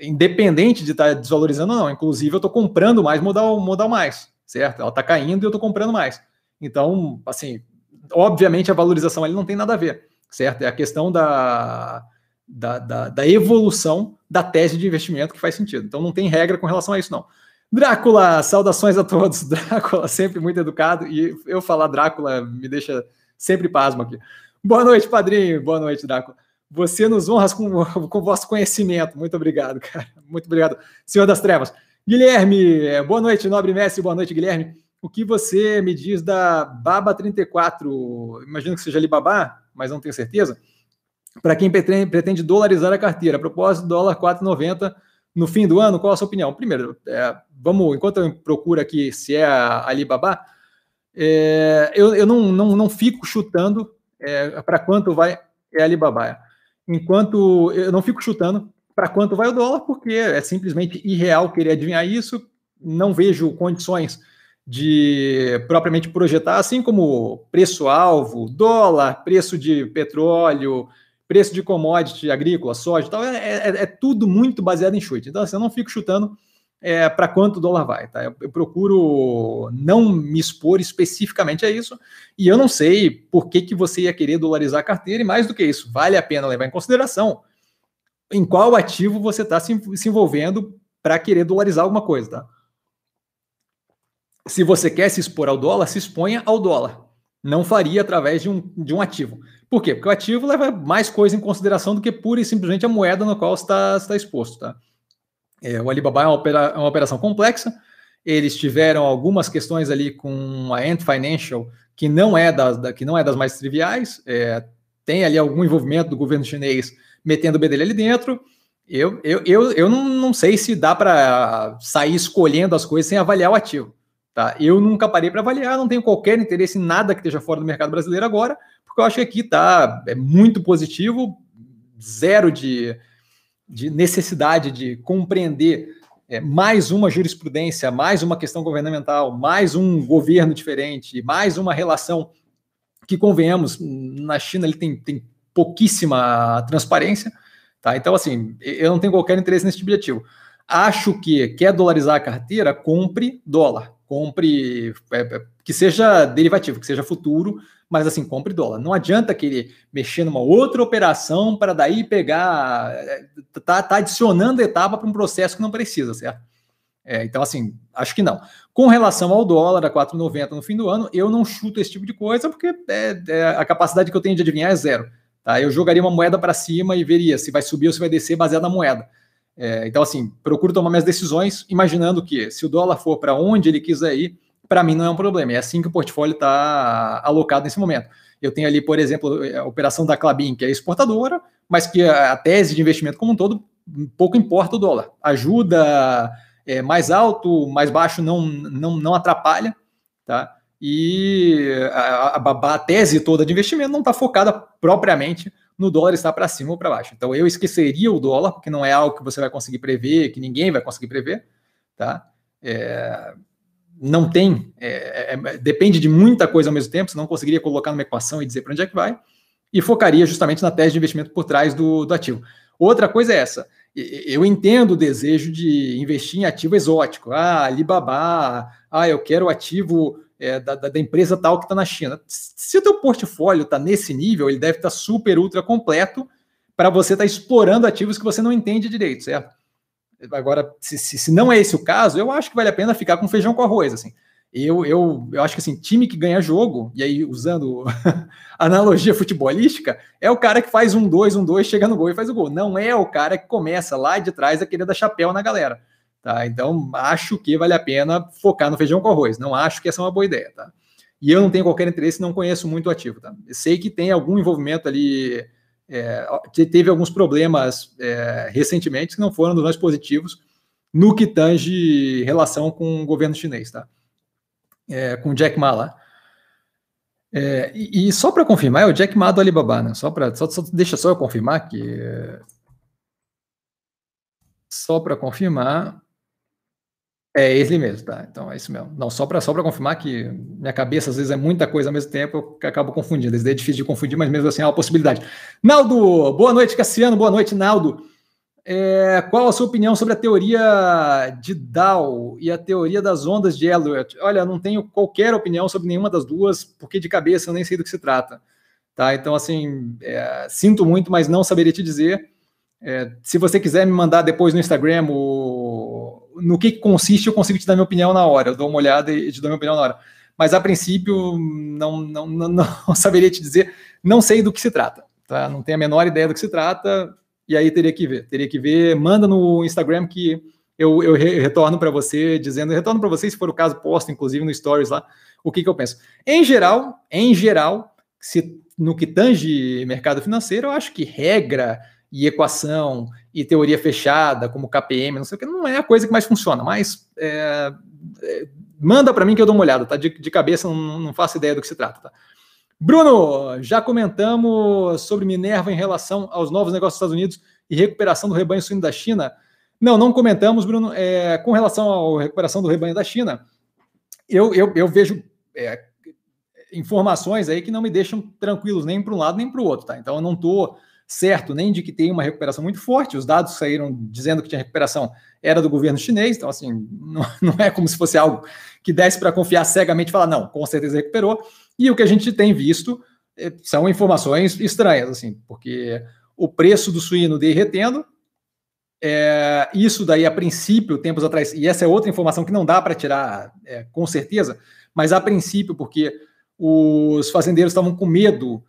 Independente de estar tá desvalorizando ou não. Inclusive, eu estou comprando mais modal, modal mais certo? Ela está caindo e eu estou comprando mais. Então, assim, obviamente a valorização ali não tem nada a ver, certo? É a questão da, da, da, da, evolução da tese de investimento que faz sentido. Então não tem regra com relação a isso, não. Drácula, saudações a todos. Drácula, sempre muito educado, e eu falar Drácula me deixa sempre pasmo aqui. Boa noite, padrinho. Boa noite, Drácula. Você nos honras com, com vosso conhecimento. Muito obrigado, cara. Muito obrigado, Senhor das Trevas. Guilherme, é, boa noite, Nobre Messi, boa noite, Guilherme. O que você me diz da Baba 34? Imagino que seja Alibaba, mas não tenho certeza. Para quem pretende dolarizar a carteira, a propósito, dólar 4,90 no fim do ano, qual a sua opinião? Primeiro, é, vamos, enquanto eu procuro aqui se é a Alibaba, é, eu, eu não, não, não fico chutando é, para quanto vai é a Alibaba. Enquanto eu não fico chutando para quanto vai o dólar, porque é simplesmente irreal querer adivinhar isso. Não vejo condições de propriamente projetar, assim como preço-alvo, dólar, preço de petróleo, preço de commodity agrícola, soja e tal, é, é, é, tudo muito baseado em chute. Então, assim, eu não fico chutando é, para quanto o dólar vai, tá? Eu, eu, procuro não me expor especificamente a isso, e eu não sei por que, que você ia querer dolarizar a carteira, e mais do que isso, vale a pena levar em consideração em qual ativo você está se, se envolvendo para querer dolarizar alguma coisa, tá? Se você quer se expor ao dólar, se exponha ao dólar. Não faria através de um, de um ativo. Por quê? Porque o ativo leva mais coisa em consideração do que pura e simplesmente a moeda no qual está, está exposto. Tá? É, o Alibaba é uma, opera, é uma operação complexa. Eles tiveram algumas questões ali com a Ant Financial, que não é das, da, que não é das mais triviais. É, tem ali algum envolvimento do governo chinês metendo o bedelho ali dentro. Eu, eu, eu, eu não, não sei se dá para sair escolhendo as coisas sem avaliar o ativo. Tá? Eu nunca parei para avaliar, não tenho qualquer interesse em nada que esteja fora do mercado brasileiro agora, porque eu acho que aqui tá é muito positivo, zero de, de necessidade de compreender é, mais uma jurisprudência, mais uma questão governamental, mais um governo diferente, mais uma relação que, convenhamos, na China ele tem, tem pouquíssima transparência. Tá? Então, assim, eu não tenho qualquer interesse nesse tipo de ativo. Acho que quer dolarizar a carteira, compre dólar. Compre é, é que seja derivativo, que seja futuro, mas assim, compre dólar. Não adianta querer mexer numa outra operação para daí pegar. É, tá, tá adicionando etapa para um processo que não precisa, certo? É, então, assim, acho que não. Com relação ao dólar, a 4,90 no fim do ano, eu não chuto esse tipo de coisa, porque é, é, a capacidade que eu tenho de adivinhar é zero. Tá? Eu jogaria uma moeda para cima e veria se vai subir ou se vai descer baseado na moeda. É, então, assim, procuro tomar minhas decisões imaginando que se o dólar for para onde ele quiser ir, para mim não é um problema. É assim que o portfólio está alocado nesse momento. Eu tenho ali, por exemplo, a operação da Clabin, que é exportadora, mas que a tese de investimento como um todo, pouco importa o dólar. Ajuda é, mais alto, mais baixo não, não, não atrapalha, tá? E a, a, a tese toda de investimento não está focada propriamente no dólar estar para cima ou para baixo. Então eu esqueceria o dólar, porque não é algo que você vai conseguir prever, que ninguém vai conseguir prever, tá? É, não tem, é, é, depende de muita coisa ao mesmo tempo, você não conseguiria colocar numa equação e dizer para onde é que vai, e focaria justamente na tese de investimento por trás do, do ativo. Outra coisa é essa, eu entendo o desejo de investir em ativo exótico, ah, Alibaba, ah, eu quero ativo é, da, da, empresa tal que está na China. Se o teu portfólio está nesse nível, ele deve estar tá super, ultra completo para você estar tá explorando ativos que você não entende direito, certo? Agora, se, se, se, não é esse o caso, eu acho que vale a pena ficar com feijão com arroz, assim. Eu, eu, eu acho que assim, time que ganha jogo, e aí usando analogia futebolística, é o cara que faz um dois, um dois, chega no gol e faz o gol. Não é o cara que começa lá de trás a querer dar chapéu na galera. Tá? Então, acho que vale a pena focar no feijão com arroz. Não acho que essa é uma boa ideia. Tá? E eu não tenho qualquer interesse, não conheço muito o ativo. Tá? sei que tem algum envolvimento ali é, teve alguns problemas é, recentemente que não foram dos mais positivos no que tange relação com o governo chinês, tá? É, com Jack Ma lá. É, e, e, só para confirmar, é o Jack Ma do Alibaba, né? Só para, só, só, deixa só eu confirmar que só para confirmar, é ele mesmo, tá? Então é isso mesmo. Não, só para só confirmar que minha cabeça às vezes é muita coisa ao mesmo tempo, eu acabo confundindo. Às vezes é difícil de confundir, mas mesmo assim é uma possibilidade. Naldo, boa noite, Cassiano, boa noite, Naldo. É, qual a sua opinião sobre a teoria de Dow e a teoria das ondas de Elliott? Olha, não tenho qualquer opinião sobre nenhuma das duas, porque de cabeça eu nem sei do que se trata. Tá? Então, assim, é, sinto muito, mas não saberia te dizer. É, se você quiser me mandar depois no Instagram o, no que consiste, eu consigo te dar minha opinião na hora. Eu dou uma olhada e te dou minha opinião na hora. Mas a princípio, não, não, não, não saberia te dizer, não sei do que se trata. Tá? Não tenho a menor ideia do que se trata, e aí teria que ver. Teria que ver, manda no Instagram que eu, eu retorno para você, dizendo, retorno para você, se for o caso, posto, inclusive, no Stories lá, o que, que eu penso. Em geral, em geral, se no que tange mercado financeiro, eu acho que regra e equação e teoria fechada, como KPM, não sei o que, não é a coisa que mais funciona, mas é, é, manda para mim que eu dou uma olhada, tá? De, de cabeça não, não, faço ideia do que se trata, tá? Bruno, já comentamos sobre Minerva em relação aos novos negócios dos Estados Unidos e recuperação do rebanho suíno da China. Não, não comentamos, Bruno. É, com relação à recuperação do rebanho da China, eu, eu, eu vejo é, informações aí que não me deixam tranquilos nem para um lado nem para o outro, tá? Então eu não estou certo nem de que tem uma recuperação muito forte. Os dados saíram dizendo que tinha recuperação era do governo chinês, então assim, não, não é como se fosse algo que desse para confiar cegamente e falar, não, com certeza recuperou. E o que a gente tem visto é, são informações estranhas, assim, porque o preço do suíno derretendo, é, isso daí, a princípio, tempos atrás, e essa é outra informação que não dá para tirar é, com certeza, mas a princípio, porque os fazendeiros estavam com medo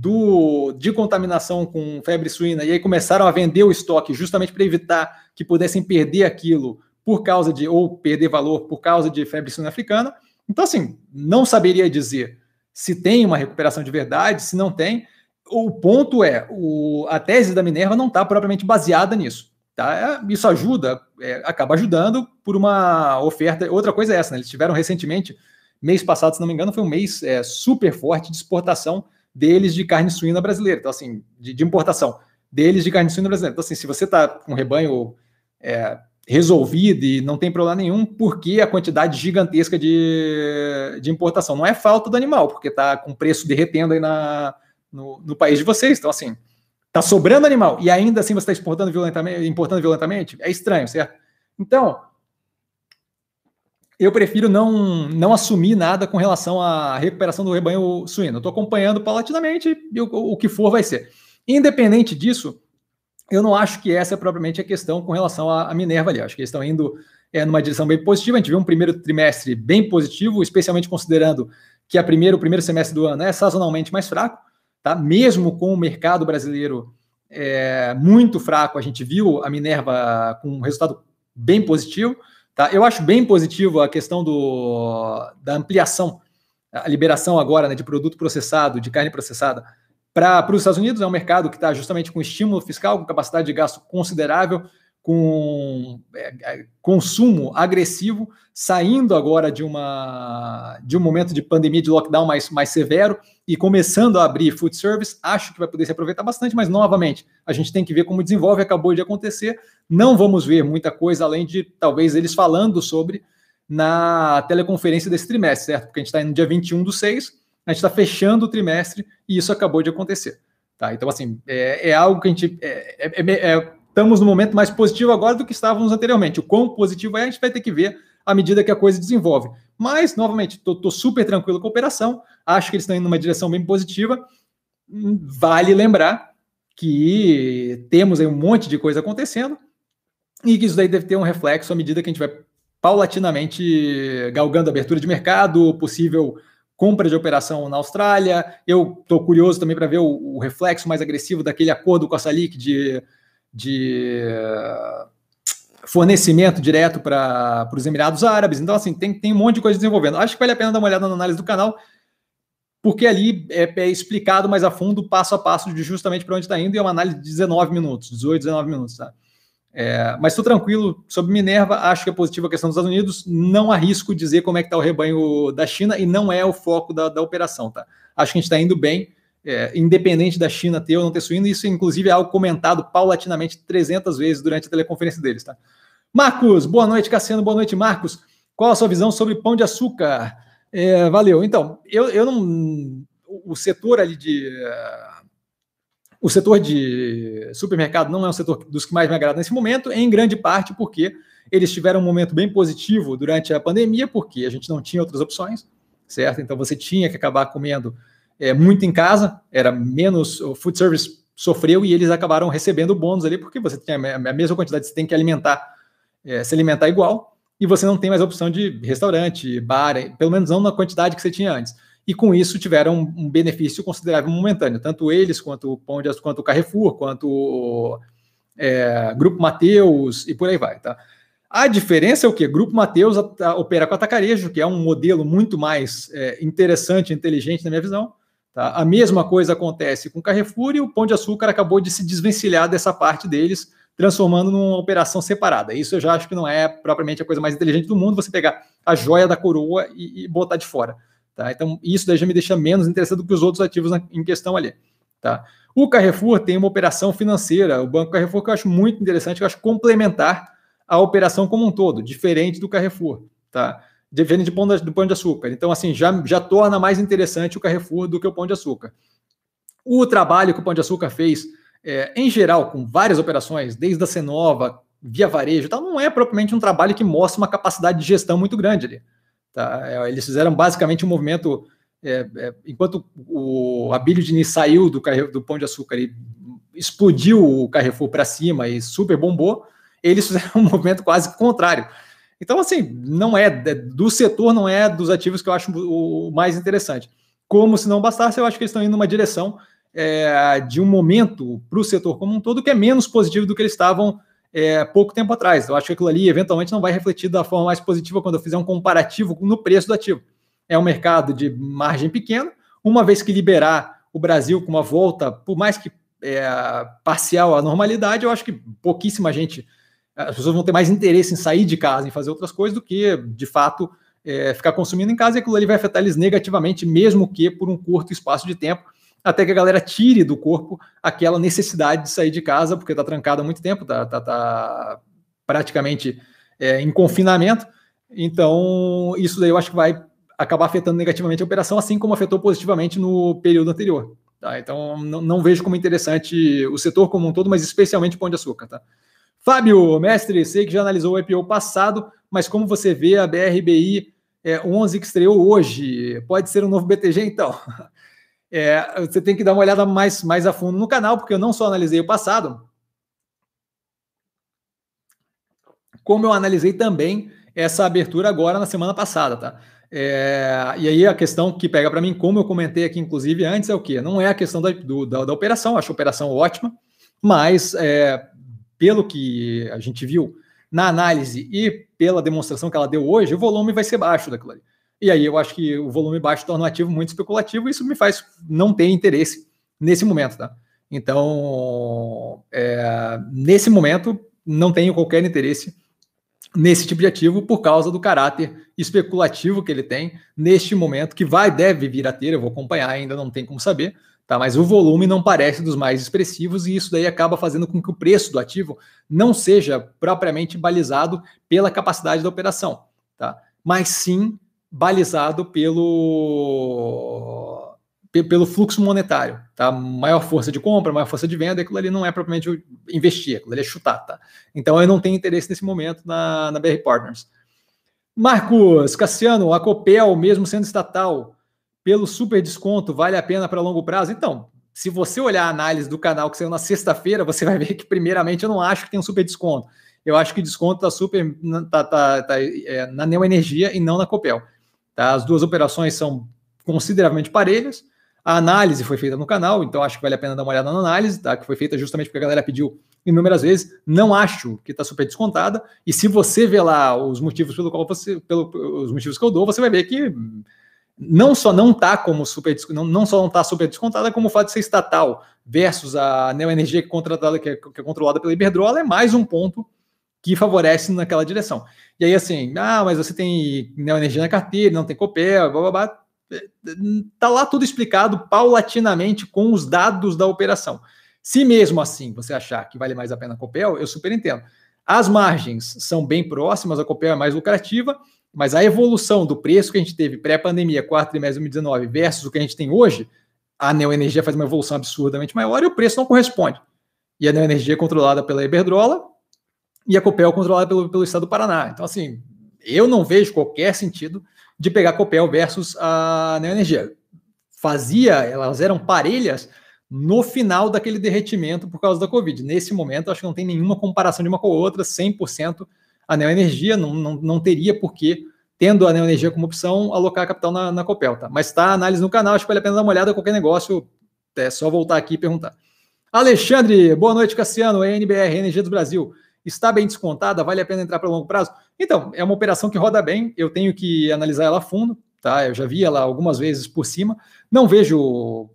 do, de contaminação com febre suína e aí começaram a vender o estoque justamente para evitar que pudessem perder aquilo por causa de, ou perder valor por causa de febre suína africana. Então, assim, não saberia dizer se tem uma recuperação de verdade, se não tem. O ponto é, o, a tese da Minerva não está propriamente baseada nisso. Tá? Isso ajuda, é, acaba ajudando por uma oferta. Outra coisa é essa, né? eles tiveram recentemente, mês passado, se não me engano, foi um mês é, super forte de exportação deles de carne suína brasileira. Então, assim, de, de importação deles de carne suína brasileira. Então, assim, se você está com um rebanho é, resolvido e não tem problema nenhum, por que a quantidade gigantesca de, de importação? Não é falta do animal, porque está com preço derretendo aí na, no, no país de vocês. Então, assim, está sobrando animal e ainda assim você está exportando violentamente, importando violentamente, é estranho, certo? Então, eu prefiro não, não assumir nada com relação à recuperação do rebanho suíno. Estou acompanhando paulatinamente e o, o, que for vai ser. Independente disso, eu não acho que essa é propriamente a questão com relação à, à Minerva ali. acho que eles estão indo é, numa direção bem positiva. A gente viu um primeiro trimestre bem positivo, especialmente considerando que a primeiro, o primeiro semestre do ano é sazonalmente mais fraco, tá? Mesmo com o mercado brasileiro é, muito fraco, a gente viu a Minerva com um resultado bem positivo. Tá? Eu acho bem positivo a questão do, da ampliação, a liberação agora né, de produto processado, de carne processada, para os Estados Unidos. É um mercado que está justamente com estímulo fiscal, com capacidade de gasto considerável, com é, é, consumo agressivo, saindo agora de, uma, de um momento de pandemia, de lockdown mais, mais severo e começando a abrir food service, acho que vai poder se aproveitar bastante, mas novamente, a gente tem que ver como desenvolve, acabou de acontecer, não vamos ver muita coisa além de talvez eles falando sobre na teleconferência desse trimestre, certo? Porque a gente está no dia 21 do 6, a gente está fechando o trimestre e isso acabou de acontecer. Tá? Então, assim, é, é algo que a gente. É, é, é, é estamos no momento mais positivo agora do que estávamos anteriormente. O quão positivo é, a gente vai ter que ver à medida que a coisa desenvolve. Mas, novamente, estou super tranquilo com a operação, acho que eles estão indo numa direção bem positiva. Vale lembrar que temos aí um monte de coisa acontecendo e que isso daí deve ter um reflexo à medida que a gente vai paulatinamente galgando abertura de mercado, possível compra de operação na Austrália. Eu estou curioso também para ver o, o, reflexo mais agressivo daquele acordo com a Salic de de fornecimento direto para os Emirados Árabes. Então, assim, tem, tem um monte de coisa desenvolvendo. Acho que vale a pena dar uma olhada na análise do canal, porque ali é, é explicado mais a fundo, passo a passo, de justamente para onde está indo, e é uma análise de 19 minutos, 18, 19 minutos, tá? É, mas estou tranquilo sobre Minerva, acho que é positiva a questão dos Estados Unidos, não arrisco dizer como é que está o rebanho da China, e não é o foco da, da operação, tá? Acho que a gente está indo bem, é, independente da China ter ou não ter suíno, isso inclusive é algo comentado paulatinamente 300 vezes durante a teleconferência deles, tá? Marcos, boa noite, Cassiano, boa noite, Marcos. Qual a sua visão sobre pão de açúcar? É, valeu. Então, eu, eu não. O setor ali de. Uh, o setor de supermercado não é um setor dos que mais me agrada nesse momento, em grande parte porque eles tiveram um momento bem positivo durante a pandemia, porque a gente não tinha outras opções, certo? Então você tinha que acabar comendo é, muito em casa, era menos, o food service sofreu e eles acabaram recebendo bônus ali, porque você tem a mesma quantidade, você tem que alimentar, é, se alimentar igual, e você não tem mais a opção de restaurante, bar, pelo menos não na quantidade que você tinha antes. E com isso tiveram um benefício considerável momentâneo, tanto eles, quanto o Pão de quanto o Carrefour, quanto o é, Grupo Mateus e por aí vai, tá? A diferença é o que? Grupo Mateus opera com atacarejo, que é um modelo muito mais é, interessante, inteligente na minha visão, Tá? A mesma coisa acontece com o Carrefour e o Pão de Açúcar acabou de se desvencilhar dessa parte deles, transformando numa operação separada. Isso eu já acho que não é propriamente a coisa mais inteligente do mundo, você pegar a joia da coroa e, e botar de fora. Tá? Então, isso daí já me deixa menos interessado do que os outros ativos na, em questão ali. Tá? O Carrefour tem uma operação financeira, o Banco Carrefour, que eu acho muito interessante, que eu acho complementar à operação como um todo, diferente do Carrefour. Tá? diferente de pão do pão de açúcar. Então, assim, já, já torna mais interessante o Carrefour do que o pão de açúcar. O trabalho que o pão de açúcar fez é, em geral, com várias operações, desde a Cenova, via varejo, tal, não é propriamente um trabalho que mostra uma capacidade de gestão muito grande ali. Tá? É, eles fizeram basicamente um movimento, é, é, enquanto o Abílio Diniz saiu do, do Pão de Açúcar e explodiu o Carrefour para cima e super bombou, eles fizeram um movimento quase contrário. Então, assim, não é do setor, não é dos ativos que eu acho o mais interessante. Como se não bastasse, eu acho que eles estão indo numa direção é, de um momento para o setor como um todo que é menos positivo do que eles estavam é, pouco tempo atrás. Eu acho que aquilo ali eventualmente não vai refletir da forma mais positiva quando eu fizer um comparativo no preço do ativo. É um mercado de margem pequena, uma vez que liberar o Brasil com uma volta, por mais que é, parcial à normalidade, eu acho que pouquíssima gente, as pessoas vão ter mais interesse em sair de casa, em fazer outras coisas, do que, de fato, é, ficar consumindo em casa, e aquilo ali vai afetar eles negativamente, mesmo que por um curto espaço de tempo, até que a galera tire do corpo aquela necessidade de sair de casa, porque está trancado há muito tempo, está tá, tá praticamente é, em confinamento. Então, isso daí eu acho que vai acabar afetando negativamente a operação, assim como afetou positivamente no período anterior. Tá? Então, não, não, vejo como interessante o setor como um todo, mas especialmente o Pão de Açúcar. Tá? Fábio, mestre, sei que já analisou o IPO passado, mas como você vê a BRBI é, 11 que estreou hoje? Pode ser um novo BTG, então? É, você tem que dar uma olhada mais, mais a fundo no canal, porque eu não só analisei o passado, como eu analisei também essa abertura agora na semana passada, tá? É, e aí a questão que pega para mim, como eu comentei aqui, inclusive, antes, é o que? Não é a questão da, do, da, da, operação, acho a operação ótima, mas é, pelo que a gente viu na análise e pela demonstração que ela deu hoje, o volume vai ser baixo daquilo ali. E aí eu acho que o volume baixo torna o ativo muito especulativo e isso me faz não ter interesse nesse momento, tá? Então, é, nesse momento, não tenho qualquer interesse nesse tipo de ativo por causa do caráter especulativo que ele tem neste momento, que vai, deve vir a ter, eu vou acompanhar, ainda não tem como saber, tá? Mas o volume não parece dos mais expressivos e isso daí acaba fazendo com que o preço do ativo não seja propriamente balizado pela capacidade da operação, tá? Mas sim balizado pelo pelo fluxo monetário, tá? Maior força de compra, maior força de venda, aquilo ali não é propriamente investir, aquilo ali é chutar, tá? Então eu não tenho interesse nesse momento na, na BR Partners. Marcos Cassiano, a Copel, mesmo sendo estatal, pelo super desconto, vale a pena para longo prazo? Então, se você olhar a análise do canal que saiu na sexta-feira, você vai ver que, primeiramente, eu não acho que tem um super desconto. Eu acho que desconto está super tá, tá, tá, é, na Neoenergia e não na Copel. Tá? As duas operações são consideravelmente parelhas. A análise foi feita no canal, então acho que vale a pena dar uma olhada na análise, tá? que foi feita justamente porque a galera pediu inúmeras vezes. Não acho que está super descontada. E se você vê lá os motivos pelo qual você, pelo, os motivos que eu dou, você vai ver que não só não está como super não, não só não está super descontada, como o fato de ser estatal versus a Neoenergia que, é, que, é, que é controlada pela Iberdrola é mais um ponto que favorece naquela direção. E aí, assim, ah, mas você tem neoenergia na carteira, não tem Copel, blá, blá, blá. Tá lá tudo explicado paulatinamente com os dados da operação. Se mesmo assim você achar que vale mais a pena a Copel, eu super entendo. As margens são bem próximas, a Copel é mais lucrativa, mas a evolução do preço que a gente teve pré-pandemia, quarto trimestre de 2019, versus o que a gente tem hoje, a Neoenergia faz uma evolução absurdamente maior e o preço não corresponde. E a Neoenergia é controlada pela Iberdrola, e a Copel controlada pelo, pelo estado do Paraná. Então, assim, eu não vejo qualquer sentido de pegar a Copel versus a Neoenergia. Fazia, elas eram parelhas no final daquele derretimento por causa da Covid. Nesse momento, acho que não tem nenhuma comparação de uma com a outra, 100% a Neoenergia, não, não, não teria por que, tendo a Neoenergia como opção, alocar capital na, na Copel, tá? Mas a análise no canal, acho que vale a pena dar uma olhada, qualquer negócio, é só voltar aqui e perguntar. Alexandre, boa noite, Cassiano, NBR, Energia do Brasil está bem descontada, vale a pena entrar para longo prazo? Então, é uma operação que roda bem, eu tenho que analisar ela a fundo, tá? Eu já vi ela algumas vezes por cima, não vejo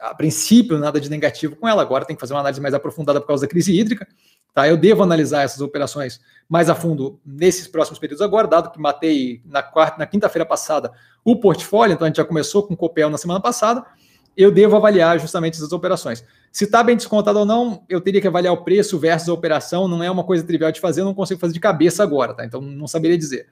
a princípio nada de negativo com ela, agora tem que fazer uma análise mais aprofundada por causa da crise hídrica, tá? Eu devo analisar essas operações mais a fundo nesses próximos períodos agora, dado que matei na quarta, na quinta-feira passada o portfólio, então a gente já começou com o Copel na semana passada, eu devo avaliar justamente essas operações. Se está bem descontado ou não, eu teria que avaliar o preço versus a operação, não é uma coisa trivial de fazer, eu não consigo fazer de cabeça agora, tá? Então não saberia dizer.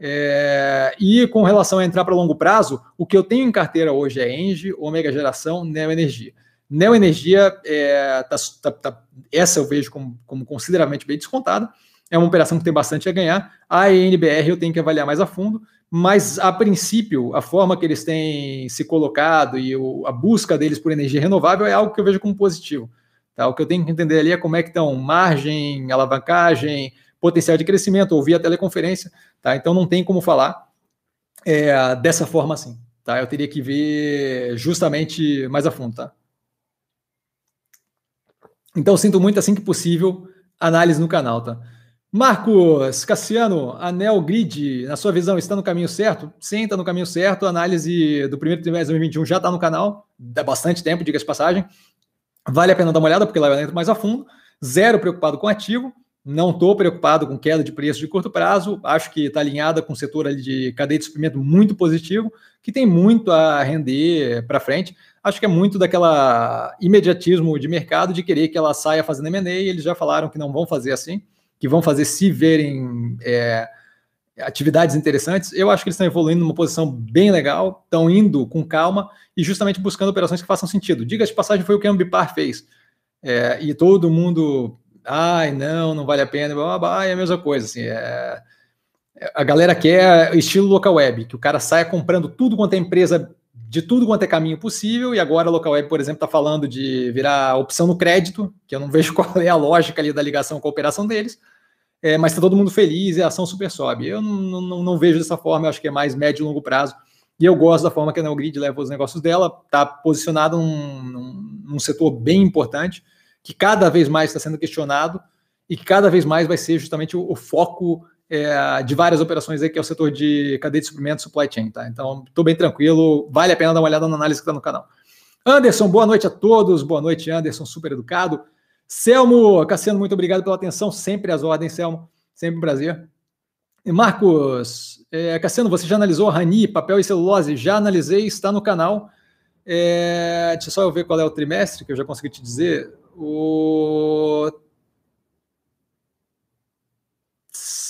É... e com relação a entrar para longo prazo, o que eu tenho em carteira hoje é Engie, Omega Geração, Neo Energia. Neoenergia, é, tá, tá, tá, essa eu vejo como, como consideravelmente bem descontada. É uma operação que tem bastante a ganhar. A ENBR eu tenho que avaliar mais a fundo, mas a princípio, a forma que eles têm se colocado e o, a busca deles por energia renovável é algo que eu vejo como positivo. Tá? O que eu tenho que entender ali é como é que estão margem, alavancagem, potencial de crescimento, ouvir a teleconferência, tá? Então não tem como falar é, dessa forma assim, tá? Eu teria que ver justamente mais a fundo, tá? Então sinto muito assim que possível análise no canal, tá? Marcos Cassiano, Anel Grid, na sua visão, está no caminho certo? Está no caminho certo. A análise do primeiro trimestre de 2021 já está no canal, dá bastante tempo, diga-se de passagem. Vale a pena dar uma olhada, porque lá eu entro mais a fundo. Zero preocupado com ativo. Não estou preocupado com queda de preço de curto prazo, acho que está alinhada com o setor ali de cadeia de suprimento muito positivo, que tem muito a render para frente. Acho que é muito daquela imediatismo de mercado de querer que ela saia fazendo M&A, eles já falaram que não vão fazer assim, que vão fazer se verem é, atividades interessantes. Eu acho que eles estão evoluindo numa posição bem legal, estão indo com calma e justamente buscando operações que façam sentido. Diga de passagem, foi o que a Ambipar fez. É, e todo mundo ai, não, não vale a pena, blá, blá, blá, é a mesma coisa, assim, é, a galera quer estilo local web, que o cara saia comprando tudo quanto é empresa, de tudo quanto é caminho possível, e agora a local web, por exemplo, está falando de virar opção no crédito, que eu não vejo qual é a lógica ali da ligação com a operação deles, é, mas está todo mundo feliz e a ação super sobe. Eu não, não, não, vejo dessa forma, eu acho que é mais médio e longo prazo, e eu gosto da forma que a Neogrid leva os negócios dela, está posicionada num, num, num setor bem importante, que cada vez mais está sendo questionado e que cada vez mais vai ser justamente o, o foco é, de várias operações aí, que é o setor de cadeia de suprimentos supply chain, tá? Então, estou bem tranquilo, vale a pena dar uma olhada na análise que está no canal. Anderson, boa noite a todos, boa noite, Anderson, super educado. Selmo, Cassiano, muito obrigado pela atenção, sempre às ordens, Selmo, sempre um prazer. E Marcos, é, Cassiano, você já analisou Rani, papel e celulose? Já analisei, está no canal. É, deixa só eu ver qual é o trimestre, que eu já consegui te dizer. O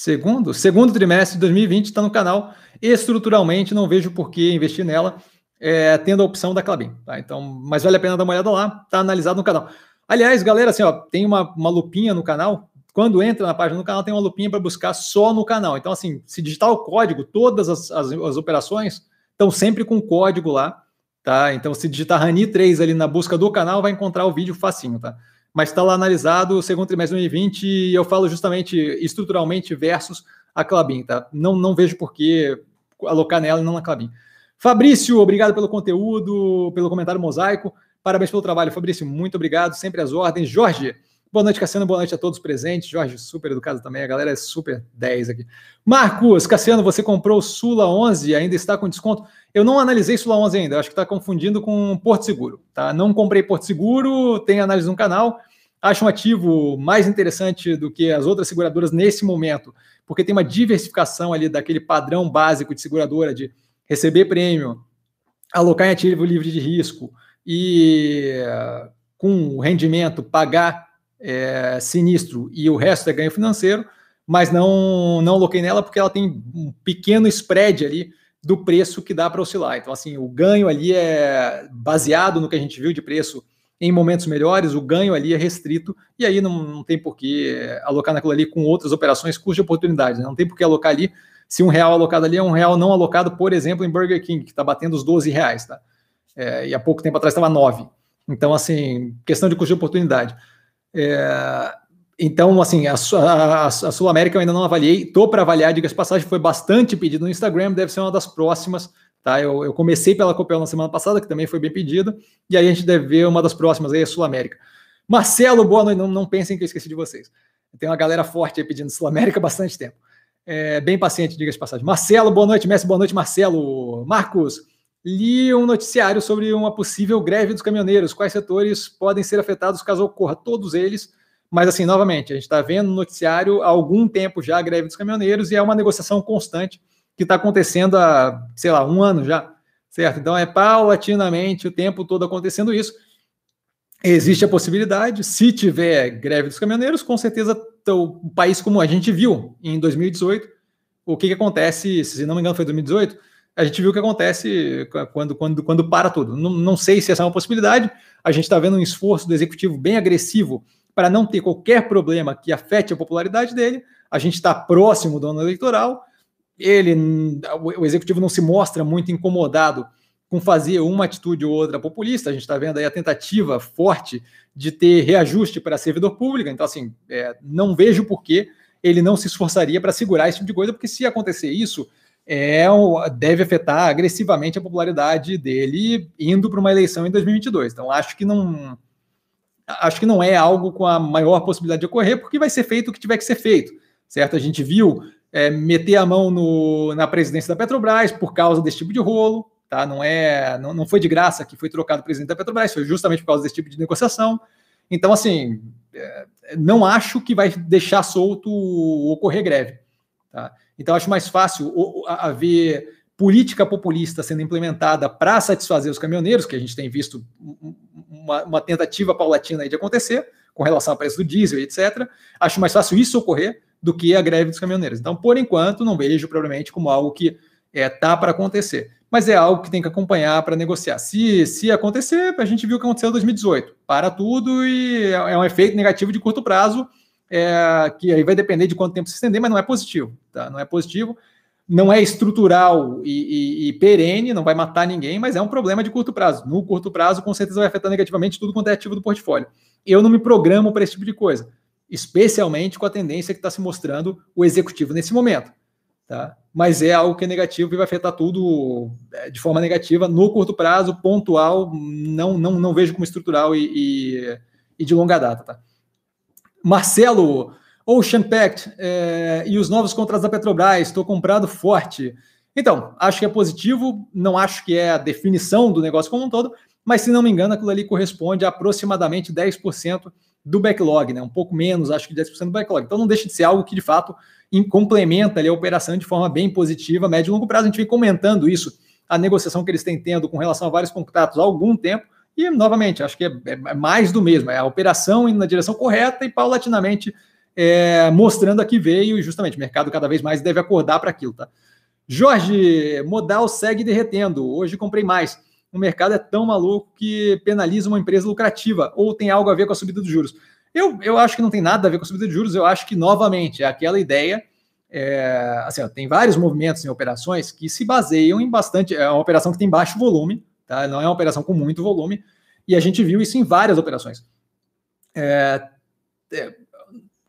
segundo, segundo trimestre de 2020 está no canal. Estruturalmente, não vejo por que investir nela, é, tendo a opção da Clabin. Tá? Então, mas vale a pena dar uma olhada lá, está analisado no canal. Aliás, galera, assim, ó, tem uma, uma lupinha no canal. Quando entra na página do canal, tem uma lupinha para buscar só no canal. Então, assim, se digitar o código, todas as, as, as operações estão sempre com código lá. Tá? Então, se digitar Rani 3 ali na busca do canal, vai encontrar o vídeo facinho, tá? Mas está lá analisado o segundo trimestre de 2020 e eu falo justamente estruturalmente versus a Clabin, tá? Não, não vejo por que alocar nela e não na Clabin. Fabrício, obrigado pelo conteúdo, pelo comentário mosaico. Parabéns pelo trabalho, Fabrício. Muito obrigado, sempre às ordens. Jorge, Boa noite, Cassiano. Boa noite a todos presentes. Jorge, super educado também. A galera é super 10 aqui. Marcos, Cassiano, você comprou Sula 11, ainda está com desconto? Eu não analisei Sula 11 ainda, acho que está confundindo com Porto Seguro. Tá? Não comprei Porto Seguro, tem análise no canal. Acho um ativo mais interessante do que as outras seguradoras nesse momento, porque tem uma diversificação ali daquele padrão básico de seguradora de receber prêmio, alocar em ativo livre de risco e com rendimento pagar é, sinistro e o resto é ganho financeiro, mas não, não aloquei nela porque ela tem um pequeno spread ali do preço que dá para oscilar. Então, assim, o ganho ali é baseado no que a gente viu de preço em momentos melhores, o ganho ali é restrito, e aí não, não tem por que alocar naquilo ali com outras operações custo de oportunidade. Né? Não tem por que alocar ali se um real alocado ali é um real não alocado, por exemplo, em Burger King, que está batendo os 12 reais, tá? É, e há pouco tempo atrás estava 9. Então, assim, questão de custo de oportunidade. É, então, assim, a, a, a Sul América eu ainda não avaliei, estou para avaliar, diga-se passagem, foi bastante pedido no Instagram, deve ser uma das próximas, tá? Eu, eu comecei pela Copel na semana passada, que também foi bem pedida, e aí a gente deve ver uma das próximas aí, a Sul América. Marcelo, boa noite, não, não pensem que eu esqueci de vocês. Tem uma galera forte aí pedindo Sul América há bastante tempo. É, bem paciente, diga-se passagem. Marcelo, boa noite, Messi, boa noite, Marcelo. Marcos, li um noticiário sobre uma possível greve dos caminhoneiros. Quais setores podem ser afetados caso ocorra? Todos eles. Mas, assim, novamente, a gente está vendo no noticiário há algum tempo já a greve dos caminhoneiros e é uma negociação constante que está acontecendo há, sei lá, um ano já, certo? Então, é paulatinamente o tempo todo acontecendo isso. Existe a possibilidade, se tiver greve dos caminhoneiros, com certeza o país como a gente viu em 2018, o que, que acontece, se não me engano foi 2018, a gente viu o que acontece quando, quando, quando para tudo. Não, não sei se essa é uma possibilidade. A gente está vendo um esforço do executivo bem agressivo para não ter qualquer problema que afete a popularidade dele. A gente está próximo do ano eleitoral. Ele, o executivo não se mostra muito incomodado com fazer uma atitude ou outra populista. A gente está vendo aí a tentativa forte de ter reajuste para servidor público. Então, assim, é, não vejo por que ele não se esforçaria para segurar esse tipo de coisa, porque se acontecer isso, é, deve afetar agressivamente a popularidade dele indo para uma eleição em 2022. Então, acho que não acho que não é algo com a maior possibilidade de ocorrer, porque vai ser feito o que tiver que ser feito, certo? A gente viu é, meter a mão no, na presidência da Petrobras por causa desse tipo de rolo, tá? Não é, não, não foi de graça que foi trocado o presidente da Petrobras, foi justamente por causa desse tipo de negociação. Então, assim, é, não acho que vai deixar solto ocorrer greve, tá? Então, acho mais fácil haver política populista sendo implementada para satisfazer os caminhoneiros, que a gente tem visto uma, uma tentativa paulatina de acontecer com relação ao preço do diesel, etc. Acho mais fácil isso ocorrer do que a greve dos caminhoneiros. Então, por enquanto, não vejo provavelmente como algo que é, tá para acontecer. Mas é algo que tem que acompanhar para negociar. Se, se acontecer, a gente viu o que aconteceu em 2018. Para tudo e é, é um efeito negativo de curto prazo, é, que aí vai depender de quanto tempo se estender, mas não é positivo. Tá? Não é positivo não é estrutural e, e, e, perene, não vai matar ninguém, mas é um problema de curto prazo. No curto prazo, com certeza vai afetar negativamente tudo quanto é ativo do portfólio. Eu não me programo para esse tipo de coisa, especialmente com a tendência que está se mostrando o executivo nesse momento. Tá? Mas é algo que é negativo e vai afetar tudo é, de forma negativa no curto prazo, pontual, não, não, não vejo como estrutural e, e, de longa data. Tá? Marcelo Ocean Pact é, e os novos contratos da Petrobras, estou comprado forte. Então, acho que é positivo, não acho que é a definição do negócio como um todo, mas se não me engano, aquilo ali corresponde a aproximadamente 10% do backlog, né? um pouco menos, acho que 10% do backlog. Então não deixa de ser algo que, de fato, complementa ali, a operação de forma bem positiva, médio e longo prazo. A gente vem comentando isso, a negociação que eles têm tendo com relação a vários contratos há algum tempo, e, novamente, acho que é, é mais do mesmo, é a operação indo na direção correta e paulatinamente é, mostrando a que veio, e justamente o mercado cada vez mais deve acordar para aquilo, tá? Jorge, modal segue derretendo. Hoje comprei mais. O mercado é tão maluco que penaliza uma empresa lucrativa ou tem algo a ver com a subida dos juros. Eu, eu acho que não tem nada a ver com a subida de juros. Eu acho que, novamente, é aquela ideia. É, assim, ó, tem vários movimentos em operações que se baseiam em bastante. É uma operação que tem baixo volume, tá? não é uma operação com muito volume, e a gente viu isso em várias operações. É, é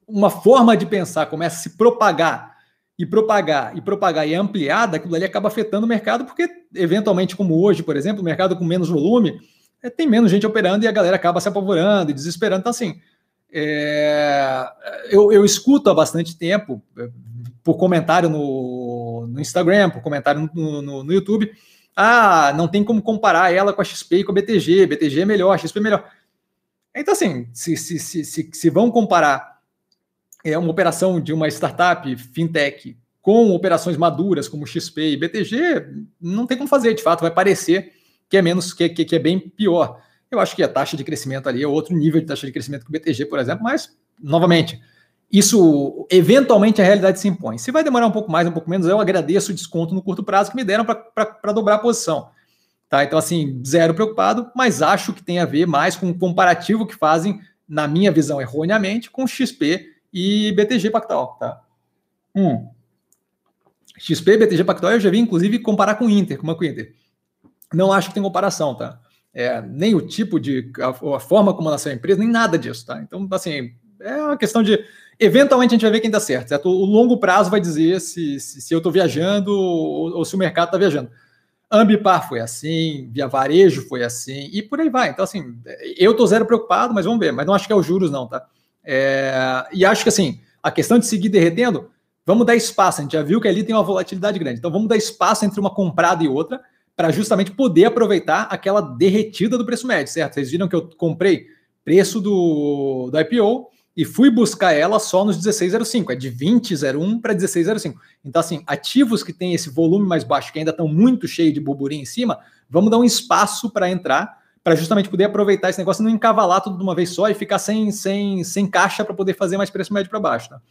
uma forma de pensar começa a se propagar e propagar e propagar e ampliar, daquilo ali acaba afetando o mercado, porque eventualmente, como hoje, por exemplo, o mercado com menos volume, é, tem menos gente operando e a galera acaba se apavorando e desesperando. Então, assim, é, eu, eu, escuto há bastante tempo, é, por comentário no, no Instagram, por comentário no, no, no, YouTube, ah, não tem como comparar ela com a XP e com a BTG, BTG é melhor, XP é melhor. Então, assim, se, se, se, se vão comparar é uma operação de uma startup fintech com operações maduras como XP e BTG, não tem como fazer, de fato, vai parecer que é menos, que, que, que é bem pior. Eu acho que a taxa de crescimento ali é outro nível de taxa de crescimento que o BTG, por exemplo, mas, novamente, isso eventualmente a realidade se impõe. Se vai demorar um pouco mais, um pouco menos, eu agradeço o desconto no curto prazo que me deram para dobrar a posição. Tá? Então, assim, zero preocupado, mas acho que tem a ver mais com o comparativo que fazem, na minha visão erroneamente, com XP e BTG Pactual, tá? Hum. XP, BTG Pactual eu já vi, inclusive, comparar com o Inter, com o Inter. Não acho que tem comparação, tá? É, nem o tipo de, a, a, forma como nasceu a empresa, nem nada disso, tá? Então, assim, é uma questão de, eventualmente a gente vai ver quem dá certo, certo? O longo prazo vai dizer se, se, se eu estou viajando ou, ou, se o mercado está viajando. Ambipar foi assim, Via Varejo foi assim, e por aí vai. Então, assim, eu estou zero preocupado, mas vamos ver. Mas não acho que é os juros, não, tá? É, e acho que assim, a questão de seguir derretendo, vamos dar espaço. A gente já viu que ali tem uma volatilidade grande. Então vamos dar espaço entre uma comprada e outra para justamente poder aproveitar aquela derretida do preço médio, certo? Vocês viram que eu comprei preço do, do IPO e fui buscar ela só nos 16,05, é de 20,01 para 16,05. Então, assim, ativos que têm esse volume mais baixo, que ainda estão muito cheios de burburinho em cima, vamos dar um espaço para entrar para justamente poder aproveitar esse negócio e não encavalar tudo de uma vez só e ficar sem, sem, sem caixa para poder fazer mais preço médio para baixo. Tá?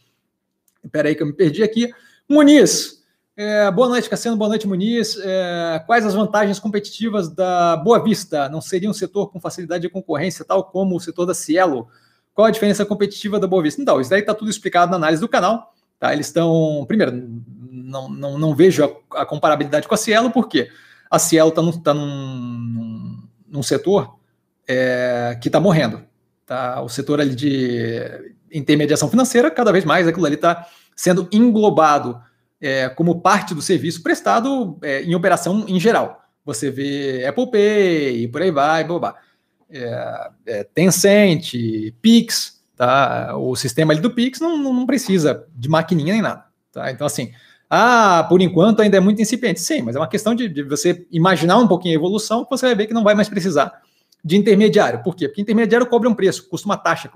Espera aí que eu me perdi aqui. Muniz, É, boa noite, Cassiano. Boa noite, Muniz. É, quais as vantagens competitivas da Boa Vista? Não seria um setor com facilidade de concorrência, tal como o setor da Cielo? Qual a diferença competitiva da Boa Vista? Então, isso daí está tudo explicado na análise do canal. Tá? Eles estão. Primeiro, não, não, não vejo a, a, comparabilidade com a Cielo, porque a Cielo está tá num, num, num setor é, que está morrendo. Tá? O setor ali de intermediação financeira, cada vez mais aquilo ali está sendo englobado é, como parte do serviço prestado é, em operação em geral. Você vê Apple Pay e por aí vai, bobá. É, é, Tencent, Pix, tá? O sistema ali do Pix não, não precisa de maquininha nem nada, tá? Então, assim, ah, por enquanto ainda é muito incipiente. Sim, mas é uma questão de, de você imaginar um pouquinho a evolução que você vai ver que não vai mais precisar de intermediário. Por quê? Porque intermediário cobra um preço, custa uma taxa.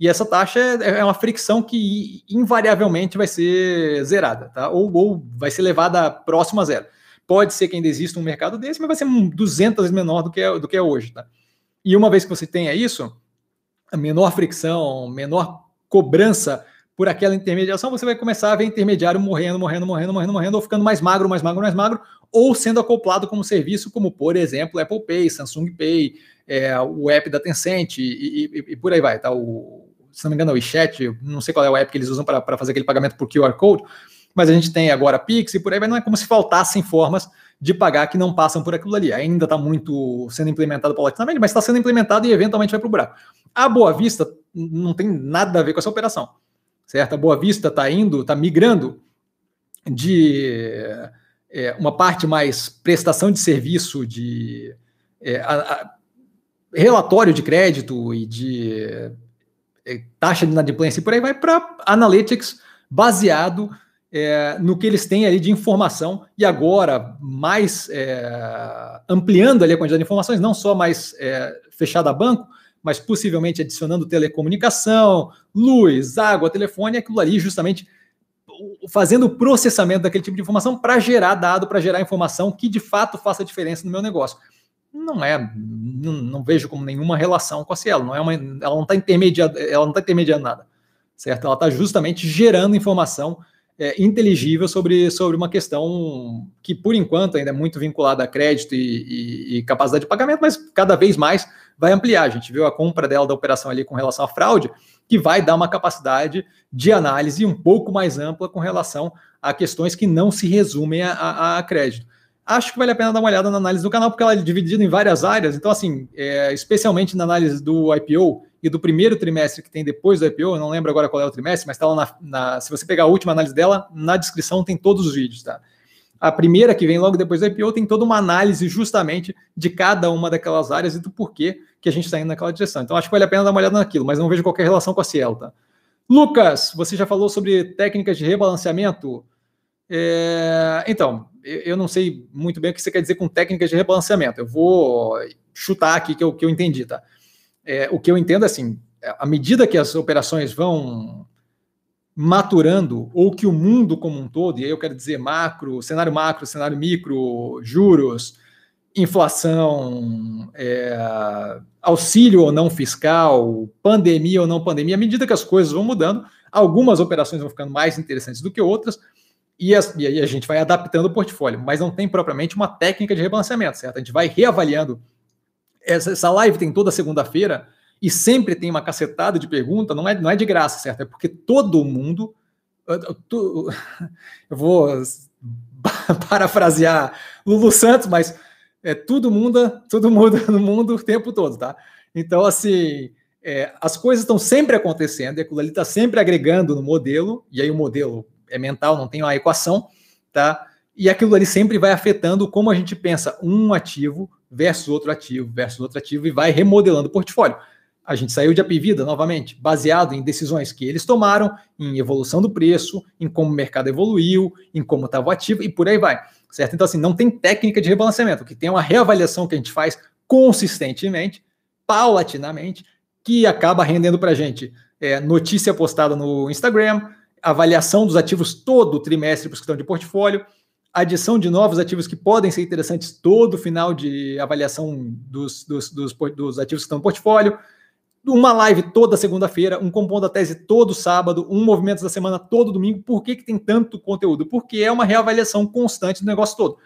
E essa taxa é, é uma fricção que invariavelmente vai ser zerada, tá? Ou, ou vai ser levada próximo a zero. Pode ser que ainda exista um mercado desse, mas vai ser 200 vezes menor do que é, do que é hoje, tá? E uma vez que você tenha isso, menor fricção, menor cobrança por aquela intermediação, você vai começar a ver intermediário morrendo, morrendo, morrendo, morrendo, morrendo, ou ficando mais magro, mais magro, mais magro, ou sendo acoplado como serviço, como por exemplo Apple Pay, Samsung Pay, é, o app da Tencent e, e, e, por aí vai, tá? O, se não me engano, é o WeChat, não sei qual é o app que eles usam para fazer aquele pagamento por QR Code, mas a gente tem agora Pix e por aí vai, não é como se faltassem formas de pagar que não passam por aquilo ali. Ainda está muito sendo implementado paulatinamente, mas está sendo implementado e eventualmente vai para o buraco. A Boa Vista não tem nada a ver com essa operação, certo? A Boa Vista está indo, está migrando de é, uma parte mais prestação de serviço, de é, a, a, relatório de crédito e de é, taxa de inadimplência e por aí vai para analytics baseado é, no que eles têm ali de informação e agora mais é, ampliando ali a quantidade de informações, não só mais é, fechada a banco, mas possivelmente adicionando telecomunicação, luz, água, telefone, aquilo ali justamente fazendo o processamento daquele tipo de informação para gerar dado, para gerar informação que de fato faça diferença no meu negócio. Não é, não, não vejo como nenhuma relação com a Cielo, não é uma, ela não está intermediando, ela não está intermediando nada, certo? Ela está justamente gerando informação é, inteligível sobre, sobre uma questão que, por enquanto, ainda é muito vinculada a crédito e, e, e, capacidade de pagamento, mas cada vez mais vai ampliar. A gente viu a compra dela da operação ali com relação à fraude, que vai dar uma capacidade de análise um pouco mais ampla com relação a questões que não se resumem a, a, a crédito acho que vale a pena dar uma olhada na análise do canal, porque ela é dividida em várias áreas. Então, assim, é, especialmente na análise do IPO e do primeiro trimestre que tem depois do IPO, eu não lembro agora qual é o trimestre, mas está lá na, na, Se você pegar a última análise dela, na descrição tem todos os vídeos, tá? A primeira, que vem logo depois do IPO, tem toda uma análise justamente de cada uma daquelas áreas e do porquê que a gente está indo naquela direção. Então, acho que vale a pena dar uma olhada naquilo, mas não vejo qualquer relação com a Cielo, tá? Lucas, você já falou sobre técnicas de rebalanceamento? É, então, eu não sei muito bem o que você quer dizer com técnicas de rebalanceamento. Eu vou chutar aqui que eu, que eu entendi, tá? É, o que eu entendo é assim, à medida que as operações vão maturando, ou que o mundo como um todo, e aí eu quero dizer macro, cenário macro, cenário micro, juros, inflação, é, auxílio ou não fiscal, pandemia ou não pandemia, à medida que as coisas vão mudando, algumas operações vão ficando mais interessantes do que outras, e, as, e a gente vai adaptando o portfólio, mas não tem propriamente uma técnica de rebalanceamento, certo? A gente vai reavaliando. Essa, essa live tem toda segunda-feira e sempre tem uma cacetada de pergunta, não é, não é de graça, certo? É porque todo mundo. Eu, eu vou parafrasear Lulu Santos, mas é, tudo muda, tudo muda no mundo o tempo todo, tá? Então, assim, é, as coisas estão sempre acontecendo, e aquilo ali está sempre agregando no modelo, e aí o modelo é mental, não tem uma equação, tá? E aquilo ali sempre vai afetando como a gente pensa um ativo versus outro ativo versus outro ativo e vai remodelando o portfólio. A gente saiu de Apivida novamente, baseado em decisões que eles tomaram, em evolução do preço, em como o mercado evoluiu, em como estava o ativo e por aí vai. Certo? Então, assim, não tem técnica de rebalanceamento, que tem uma reavaliação que a gente faz consistentemente, paulatinamente, que acaba rendendo para a gente é, notícia postada no Instagram, avaliação dos ativos todo trimestre para os que estão de portfólio, adição de novos ativos que podem ser interessantes todo final de avaliação dos, dos, dos, dos ativos que estão no portfólio, uma live toda segunda-feira, um compondo a tese todo sábado, um movimento da semana todo domingo. Por que, que tem tanto conteúdo? Porque é uma reavaliação constante do negócio todo.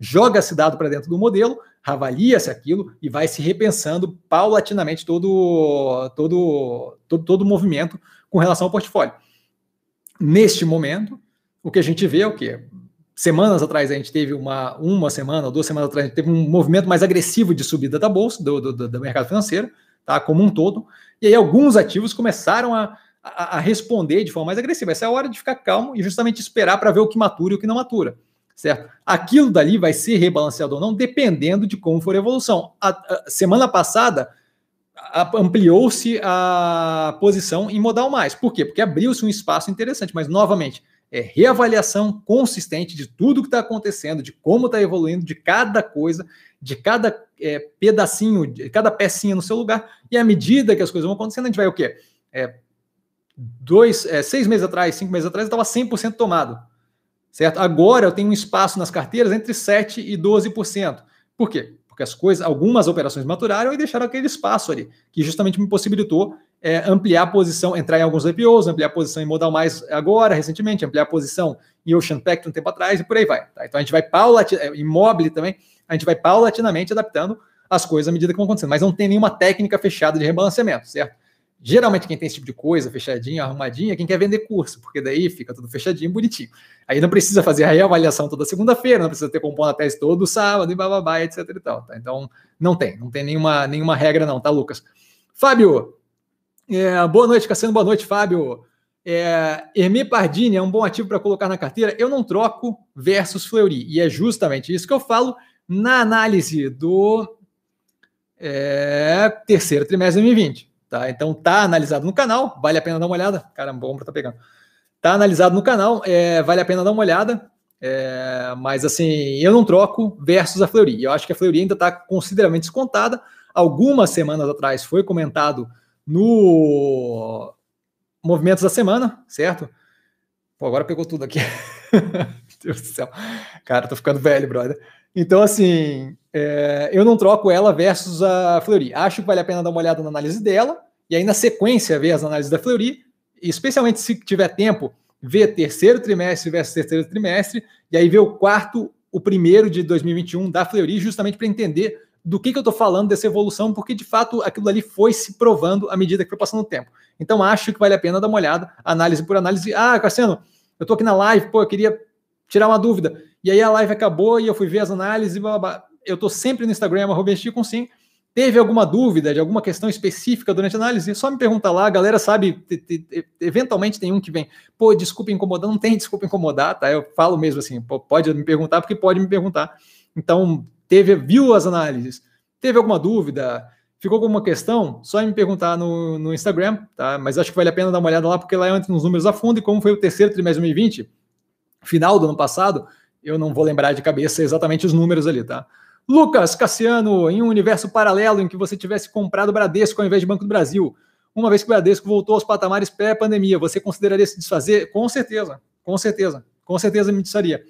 Joga esse dado para dentro do modelo, avalia-se aquilo e vai se repensando paulatinamente todo, todo, todo, todo o movimento com relação ao portfólio. Neste momento, o que a gente vê é o quê? Semanas atrás a gente teve uma, uma semana ou duas semanas atrás, a gente teve um movimento mais agressivo de subida da bolsa, do, do, do mercado financeiro tá? como um todo. E aí alguns ativos começaram a, a, a, responder de forma mais agressiva. Essa é a hora de ficar calmo e justamente esperar para ver o que matura e o que não matura. Certo? Aquilo dali vai ser rebalanceado ou não, dependendo de como for a evolução. A, a semana passada ampliou-se a posição em modal mais. Por quê? Porque abriu-se um espaço interessante, mas novamente, é reavaliação consistente de tudo que está acontecendo, de como está evoluindo, de cada coisa, de cada é, pedacinho, de cada pecinha no seu lugar, e à medida que as coisas vão acontecendo, a gente vai o quê? É, dois, é, seis meses atrás, cinco meses atrás, estava 100% tomado, certo? Agora eu tenho um espaço nas carteiras entre 7% e 12%. Por quê? Porque as coisas, algumas operações maturaram e deixaram aquele espaço ali, que justamente me possibilitou é, ampliar a posição, entrar em alguns IPOs, ampliar a posição em Modal Mais agora, recentemente, ampliar a posição em Ocean Pact um tempo atrás e por aí vai. Tá? Então a gente vai paulatinamente, imóvel também, a gente vai paulatinamente adaptando as coisas à medida que vão acontecendo, mas não tem nenhuma técnica fechada de rebalanceamento, certo? Geralmente quem tem esse tipo de coisa, fechadinho, arrumadinho, é quem quer vender curso, porque daí fica tudo fechadinho, bonitinho. Aí não precisa fazer a reavaliação toda segunda-feira, não precisa ter compondo a tese todo sábado e bababá, etc e tal, tá? Então, não tem, não tem nenhuma, nenhuma regra não, tá, Lucas? Fábio, é, boa noite, Cassiano. Boa noite, Fábio. É, Hermê Pardini é um bom ativo para colocar na carteira. Eu não troco versus Fleury. E é justamente isso que eu falo na análise do é, terceiro trimestre de 2020. Tá? Então tá analisado no canal, vale a pena dar uma olhada. Caramba, ombro tá pegando. Tá analisado no canal, é, vale a pena dar uma olhada. É, mas assim, eu não troco versus a Fleury. Eu acho que a Fleury ainda está consideravelmente descontada. Algumas semanas atrás foi comentado no Movimentos da Semana, certo? Pô, agora pegou tudo aqui. Deus do céu. Cara, tô ficando velho, brother. Então, assim, é, eu não troco ela versus a Fleury. Acho que vale a pena dar uma olhada na análise dela, e aí na sequência ver as análises da Fleury, especialmente se tiver tempo, ver terceiro trimestre versus terceiro trimestre, e aí ver o quarto, o primeiro de 2021 da Fleury, justamente para entender do que, que eu estou falando dessa evolução, porque de fato aquilo ali foi se provando à medida que foi passando o tempo. Então acho que vale a pena dar uma olhada, análise por análise. Ah, Cassiano, eu estou aqui na live, pô, eu queria tirar uma dúvida. E aí a live acabou e eu fui ver as análises, blá, blá, blá. Eu estou sempre no Instagram, arroba com sim. Teve alguma dúvida de alguma questão específica durante a análise? Só me pergunta lá, a galera sabe, eventualmente tem um que vem, pô, desculpa incomodar, não tem desculpa incomodar, tá? Eu falo mesmo assim, pode me perguntar, porque pode me perguntar. Então, teve, viu as análises, teve alguma dúvida, ficou alguma questão, só me perguntar no, no Instagram, tá? Mas acho que vale a pena dar uma olhada lá, porque lá entra nos números a fundo, e como foi o terceiro trimestre de 2020, final do ano passado, eu não vou lembrar de cabeça exatamente os números ali, tá? Lucas Cassiano, em um universo paralelo em que você tivesse comprado Bradesco ao invés de Banco do Brasil, uma vez que o Bradesco voltou aos patamares pré-pandemia, você consideraria se desfazer? Com certeza, com certeza, com certeza me desfaria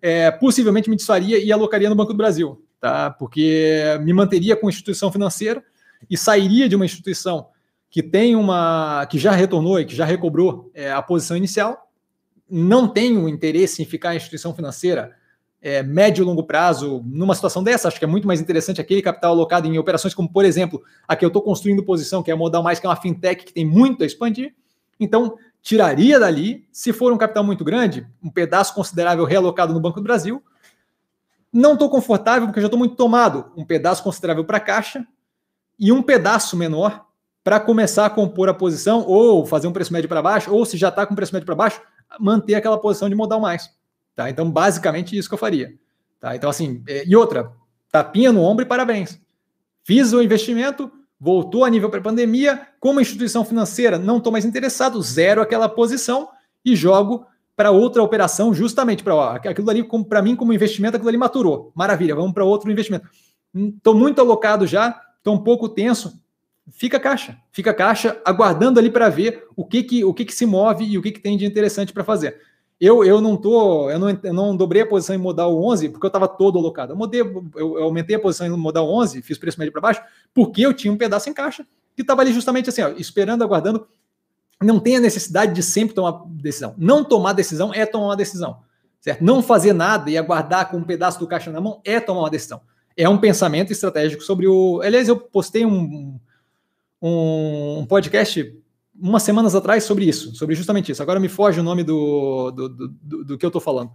é, possivelmente me desfaria e alocaria no Banco do Brasil, tá? Porque me manteria com instituição financeira e sairia de uma instituição que tem uma que já retornou e que já recobrou é, a posição inicial. Não tenho interesse em ficar em instituição financeira é, médio e longo prazo numa situação dessa. Acho que é muito mais interessante aquele capital alocado em operações como, por exemplo, a que eu estou construindo posição, que é a Modal Mais, que é uma fintech que tem muito a expandir. Então, tiraria dali, se for um capital muito grande, um pedaço considerável realocado no Banco do Brasil. Não estou confortável porque já estou muito tomado, um pedaço considerável para a caixa e um pedaço menor para começar a compor a posição ou fazer um preço médio para baixo, ou se já está com preço médio para baixo, manter aquela posição de modal mais. Tá? Então, basicamente, isso que eu faria. Tá? Então, assim, é, e outra, tapinha no ombro e parabéns. Fiz o investimento, voltou a nível pré-pandemia, como instituição financeira, não estou mais interessado, zero aquela posição e jogo para outra operação, justamente para aquilo ali, para mim, como investimento, aquilo ali maturou. Maravilha, vamos para outro investimento. Estou muito alocado já, estou um pouco tenso. Fica caixa, fica caixa, aguardando ali para ver o que, que, o que, que se move e o que, que tem de interessante para fazer. Eu, eu não tô, eu não, eu não dobrei a posição em modal 11 porque eu estava todo alocado. Eu, mudei, eu, eu, aumentei a posição em modal 11, fiz preço médio para baixo, porque eu tinha um pedaço em caixa que estava ali justamente assim, ó, esperando, aguardando. Não tem a necessidade de sempre tomar decisão. Não tomar decisão é tomar uma decisão. Certo? Não fazer nada e aguardar com um pedaço do caixa na mão é tomar uma decisão. É um pensamento estratégico sobre o. Aliás, eu postei um, um, um podcast umas semanas atrás sobre isso, sobre justamente isso. Agora me foge o nome do, do, do, do, que eu estou falando.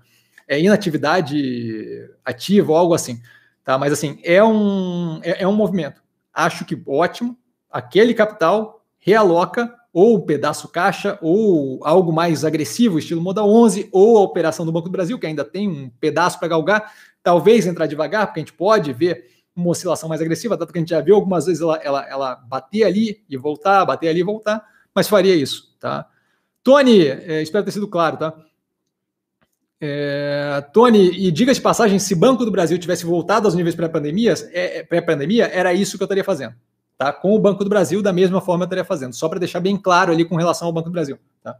É inatividade ativa ou algo assim. Tá? Mas assim, é um, é, é um movimento. Acho que ótimo. Aquele capital realoca ou pedaço caixa, ou algo mais agressivo, estilo Moda 11, ou a operação do Banco do Brasil, que ainda tem um pedaço para galgar, talvez entrar devagar, porque a gente pode ver uma oscilação mais agressiva, tanto que a gente já viu algumas vezes ela, ela, ela bater ali e voltar, bater ali e voltar, mas faria isso, tá? Tony, é, espero ter sido claro, tá? É, Tony, e diga de passagem, se Banco do Brasil tivesse voltado aos níveis pré-pandemia, é, pré-pandemia, era isso que eu estaria fazendo. Tá? Com o Banco do Brasil, da mesma forma eu estaria fazendo. Só para deixar bem claro ali com relação ao Banco do Brasil. Tá?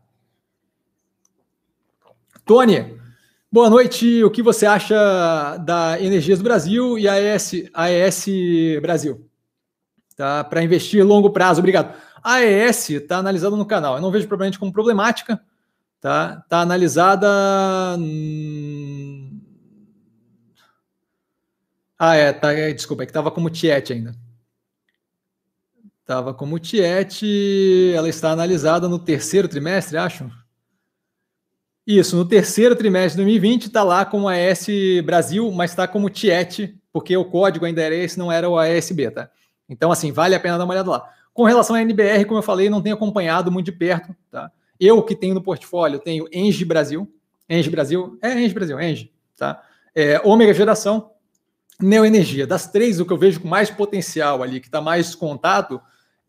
Tony, boa noite. O que você acha da Energias do Brasil e a AES, AES Brasil? Tá? Para investir longo prazo, obrigado. A AES está analisada no canal. Eu não vejo provavelmente como problemática tá? Tá analisada. Ah, é, tá, é, desculpa, é que estava como Tiet ainda. Estava como Tiet, ela está analisada no terceiro trimestre, acho. Isso, no terceiro trimestre de 2020 está lá como AS Brasil, mas está como Tiet, porque o código ainda era esse, não era o ASB, tá? Então, assim, vale a pena dar uma olhada lá. Com relação à NBR, como eu falei, não tenho acompanhado muito de perto, tá? Eu que tenho no portfólio, tenho Engie Brasil, Engie Brasil, é Engie Brasil, Engie, tá? É, Ômega Geração, Neoenergia. Das três, o que eu vejo com mais potencial ali, que está mais contato,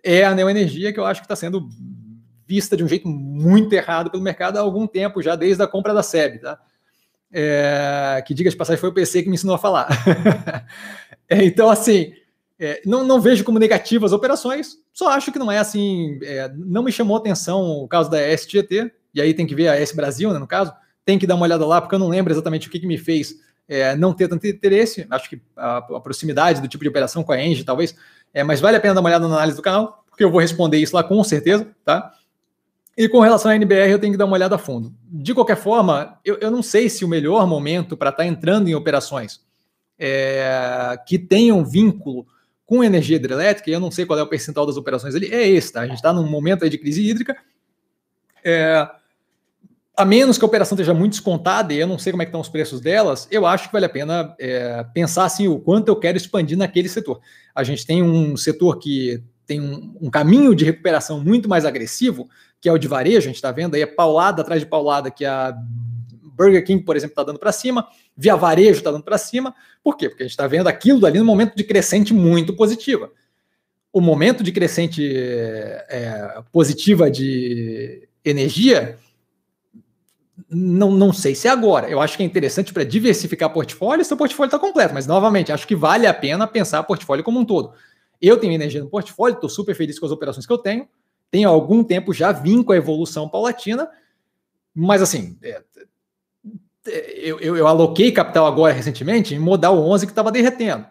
é a Neoenergia, que eu acho que está sendo vista de um jeito muito errado pelo mercado há algum tempo, já desde a compra da SEB, tá? É, que diga de passagem, foi o PC que me ensinou a falar. é, então, assim, é, não, não, vejo como negativas as operações, só acho que não é assim. É, não me chamou atenção o caso da SGT, e aí tem que ver a S Brasil, né, no caso, tem que dar uma olhada lá, porque eu não lembro exatamente o que, que me fez é, não ter tanto interesse. Acho que a, a, proximidade do tipo de operação com a Engie, talvez, é, mas vale a pena dar uma olhada na análise do canal, porque eu vou responder isso lá com certeza, tá? E com relação à NBR, eu tenho que dar uma olhada a fundo. De qualquer forma, eu, eu não sei se o melhor momento para estar tá entrando em operações é, que tenham vínculo com energia hidrelétrica, e eu não sei qual é o percentual das operações ali, é esse, tá? A gente está num momento de crise hídrica. É, a menos que a operação esteja muito descontada, e eu não sei como é que estão os preços delas, eu acho que vale a pena é, pensar assim, o quanto eu quero expandir naquele setor. A gente tem um setor que tem um, um caminho de recuperação muito mais agressivo, que é o de varejo, a gente está vendo aí a paulada atrás de paulada que a Burger King, por exemplo, está dando para cima, Via Varejo está dando para cima. Por quê? Porque a gente está vendo aquilo ali no momento de crescente muito positiva. O momento de crescente é, positiva de energia, não, não sei se é agora. Eu acho que é interessante para diversificar portfólio, seu portfólio está completo, mas novamente, acho que vale a pena pensar portfólio como um todo. Eu tenho energia no portfólio, estou super feliz com as operações que eu tenho. Tenho algum tempo já vim com a evolução paulatina, mas assim, é, eu, eu, eu, aloquei capital agora recentemente em modal 11 que estava derretendo.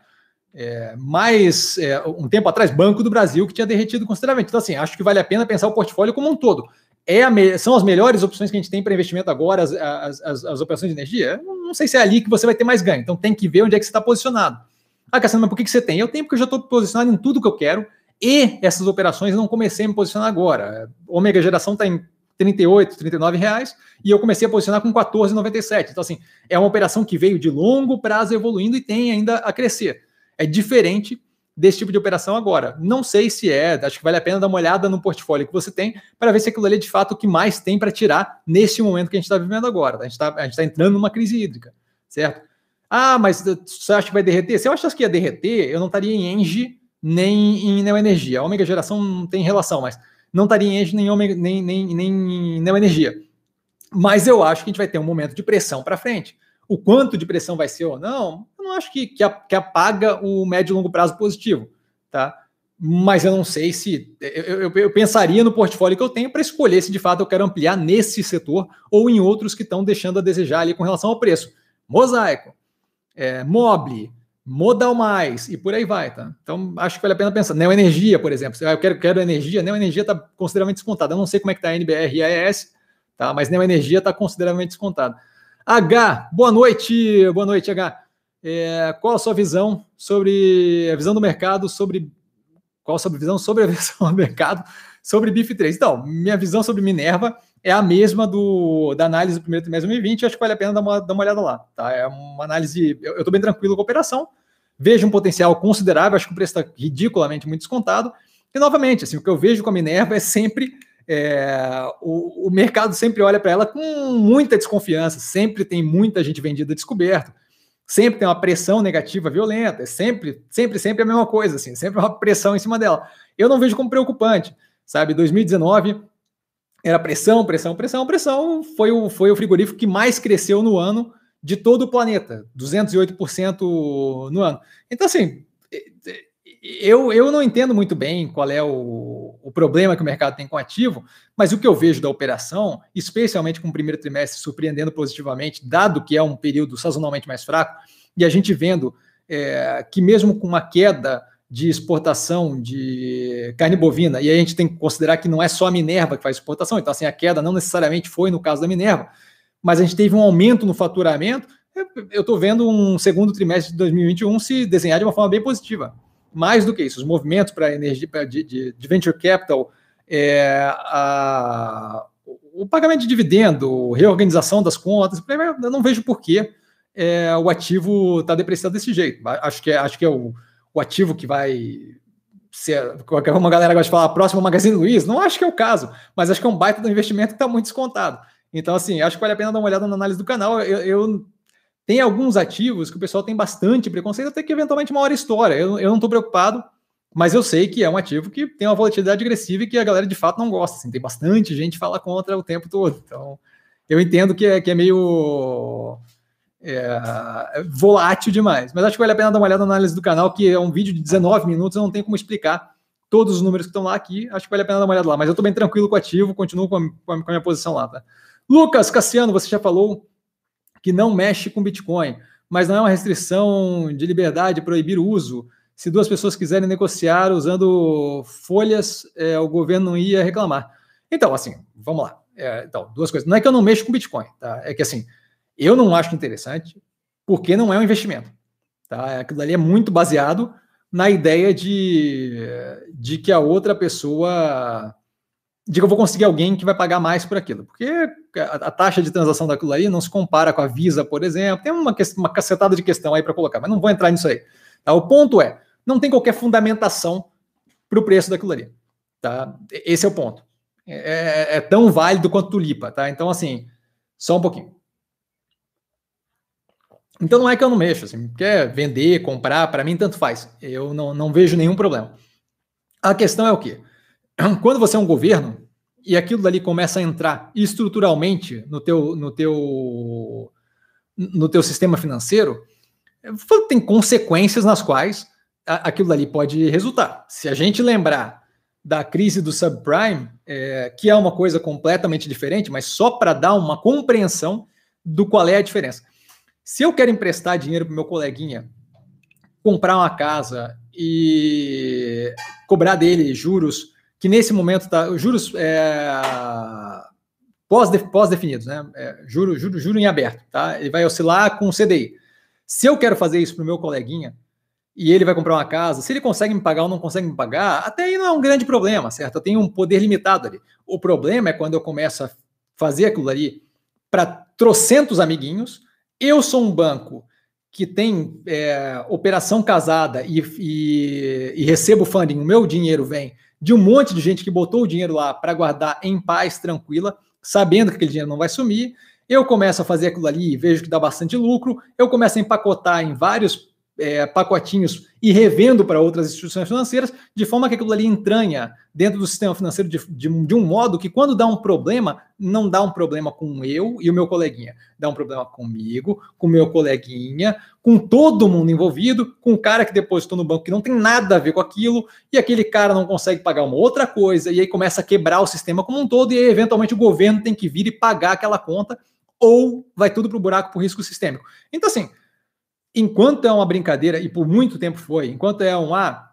É, mas é, um tempo atrás, Banco do Brasil que tinha derretido consideravelmente. Então, assim, acho que vale a pena pensar o portfólio como um todo. É me, são as melhores opções que a gente tem para investimento agora, as, as, as, as, operações de energia? Não sei se é ali que você vai ter mais ganho. Então tem que ver onde é que você está posicionado. Ah, Cassiano, mas por que, que você tem? Eu tenho porque eu já estou posicionado em tudo que eu quero e essas operações não comecei a me posicionar agora. Ômega Geração está em 38, 39 reais, e eu comecei a posicionar com 14,97. Então, assim, é uma operação que veio de longo prazo evoluindo e tem ainda a crescer. É diferente desse tipo de operação agora. Não sei se é, acho que vale a pena dar uma olhada no portfólio que você tem para ver se aquilo ali é de fato o que mais tem para tirar nesse momento que a gente está vivendo agora. A gente está tá entrando numa crise hídrica, certo? Ah, mas você acha que vai derreter? Se eu achasse que ia derreter, eu não estaria em Engie nem em Neoenergia. A Ômega Geração não tem relação, mas não estaria em Engie nem, nem, nem, nem Neoenergia. Mas eu acho que a gente vai ter um momento de pressão para frente. O quanto de pressão vai ser ou não, eu não acho que, que, que apaga o médio e longo prazo positivo, tá? Mas eu não sei se. Eu, eu, eu pensaria no portfólio que eu tenho para escolher se de fato eu quero ampliar nesse setor ou em outros que estão deixando a desejar ali com relação ao preço. Mosaico, é, Mobile, Modal Mais e por aí vai, tá? Então acho que vale a pena pensar. Neoenergia, por exemplo. Eu quero, quero energia, Neoenergia está consideravelmente descontada. Eu não sei como é que está a NBR e a AES, tá? Mas Neoenergia está consideravelmente descontada. H, boa noite, boa noite, H. É, qual a sua visão sobre a visão do mercado sobre qual a sua visão sobre a visão do mercado sobre BIF3? Então, minha visão sobre Minerva é a mesma do, da análise do primeiro trimestre de 2020, acho que vale a pena dar uma, dar uma olhada lá. Tá? É uma análise, eu estou bem tranquilo com a operação, vejo um potencial considerável, acho que o preço está ridiculamente muito descontado, e novamente, assim, o que eu vejo com a Minerva é sempre, é, o, o mercado sempre olha para ela com muita desconfiança, sempre tem muita gente vendida descoberto, sempre tem uma pressão negativa violenta, é sempre, sempre, sempre a mesma coisa, assim, sempre uma pressão em cima dela. Eu não vejo como preocupante, sabe? 2019 era pressão, pressão, pressão, pressão. Foi o, foi o frigorífico que mais cresceu no ano de todo o planeta, 208% no ano. Então, assim, eu, eu não entendo muito bem qual é o, o problema que o mercado tem com ativo, mas o que eu vejo da operação, especialmente com o primeiro trimestre surpreendendo positivamente, dado que é um período sazonalmente mais fraco, e a gente vendo é, que mesmo com uma queda de exportação de carne bovina, e aí a gente tem que considerar que não é só a Minerva que faz exportação, então assim, a queda não necessariamente foi no caso da Minerva, mas a gente teve um aumento no faturamento, eu estou vendo um segundo trimestre de 2021 se desenhar de uma forma bem positiva. Mais do que isso, os movimentos para energia pra, de, de, de, venture capital, é, a, o pagamento de dividendo, reorganização das contas, eu não vejo por que é, o ativo está depreciado desse jeito. Acho que é, acho que é o, o ativo que vai ser. Uma galera gosta de falar, próximo Magazine Luiza. Não acho que é o caso, mas acho que é um baita do investimento que está muito descontado. Então, assim, acho que vale a pena dar uma olhada na análise do canal. Eu, eu tem alguns ativos que o pessoal tem bastante preconceito, até que eventualmente uma hora história. Eu, eu não estou preocupado, mas eu sei que é um ativo que tem uma volatilidade agressiva e que a galera de fato não gosta. Assim, tem bastante gente que fala contra o tempo todo. Então, eu entendo que é, que é meio é, volátil demais. Mas acho que vale a pena dar uma olhada na análise do canal, que é um vídeo de 19 minutos, eu não tenho como explicar todos os números que estão lá aqui. Acho que vale a pena dar uma olhada lá. Mas eu estou bem tranquilo com o ativo, continuo com a, com a minha posição lá. Tá? Lucas Cassiano, você já falou que não mexe com Bitcoin, mas não é uma restrição de liberdade proibir o uso. Se duas pessoas quiserem negociar usando folhas, é, o governo não ia reclamar. Então, assim, vamos lá. É, então, duas coisas. Não é que eu não mexo com Bitcoin, tá? É que assim, eu não acho interessante, porque não é um investimento. Tá? Aquilo ali é muito baseado na ideia de, de que a outra pessoa. de que eu vou conseguir alguém que vai pagar mais por aquilo. Porque a, a taxa de transação daquilo ali não se compara com a Visa, por exemplo. Tem uma, uma cacetada de questão aí para colocar, mas não vou entrar nisso aí. Tá? O ponto é: não tem qualquer fundamentação para o preço daquilo ali. Tá? Esse é o ponto. É, é, é tão válido quanto tulipa. Tá? Então, assim, só um pouquinho. Então não é que eu não mexo, assim, quer vender, comprar, para mim tanto faz. Eu não, não vejo nenhum problema. A questão é o quê? Quando você é um governo e aquilo dali começa a entrar estruturalmente no teu, no teu, no teu sistema financeiro, tem consequências nas quais aquilo dali pode resultar. Se a gente lembrar da crise do subprime, é, que é uma coisa completamente diferente, mas só para dar uma compreensão do qual é a diferença. Se eu quero emprestar dinheiro para meu coleguinha comprar uma casa e cobrar dele juros, que nesse momento tá juros é, pós-definidos, né? É, juro, juro, juro em aberto, tá? Ele vai oscilar com o CDI. Se eu quero fazer isso para o meu coleguinha e ele vai comprar uma casa, se ele consegue me pagar ou não consegue me pagar, até aí não é um grande problema, certo? Eu tenho um poder limitado ali. O problema é quando eu começo a fazer aquilo ali para trocentos amiguinhos eu sou um banco que tem é, operação casada e, e, e, recebo funding, o meu dinheiro vem de um monte de gente que botou o dinheiro lá para guardar em paz, tranquila, sabendo que aquele dinheiro não vai sumir. Eu começo a fazer aquilo ali e vejo que dá bastante lucro. Eu começo a empacotar em vários é, pacotinhos e revendo para outras instituições financeiras, de forma que aquilo ali entranha dentro do sistema financeiro de, de, de, um modo que, quando dá um problema, não dá um problema com eu e o meu coleguinha, dá um problema comigo, com o meu coleguinha, com todo mundo envolvido, com o cara que depositou no banco que não tem nada a ver com aquilo, e aquele cara não consegue pagar uma outra coisa, e aí começa a quebrar o sistema como um todo, e aí, eventualmente, o governo tem que vir e pagar aquela conta, ou vai tudo para o buraco por risco sistêmico. Então, assim enquanto é uma brincadeira, e por muito tempo foi, enquanto é um ah,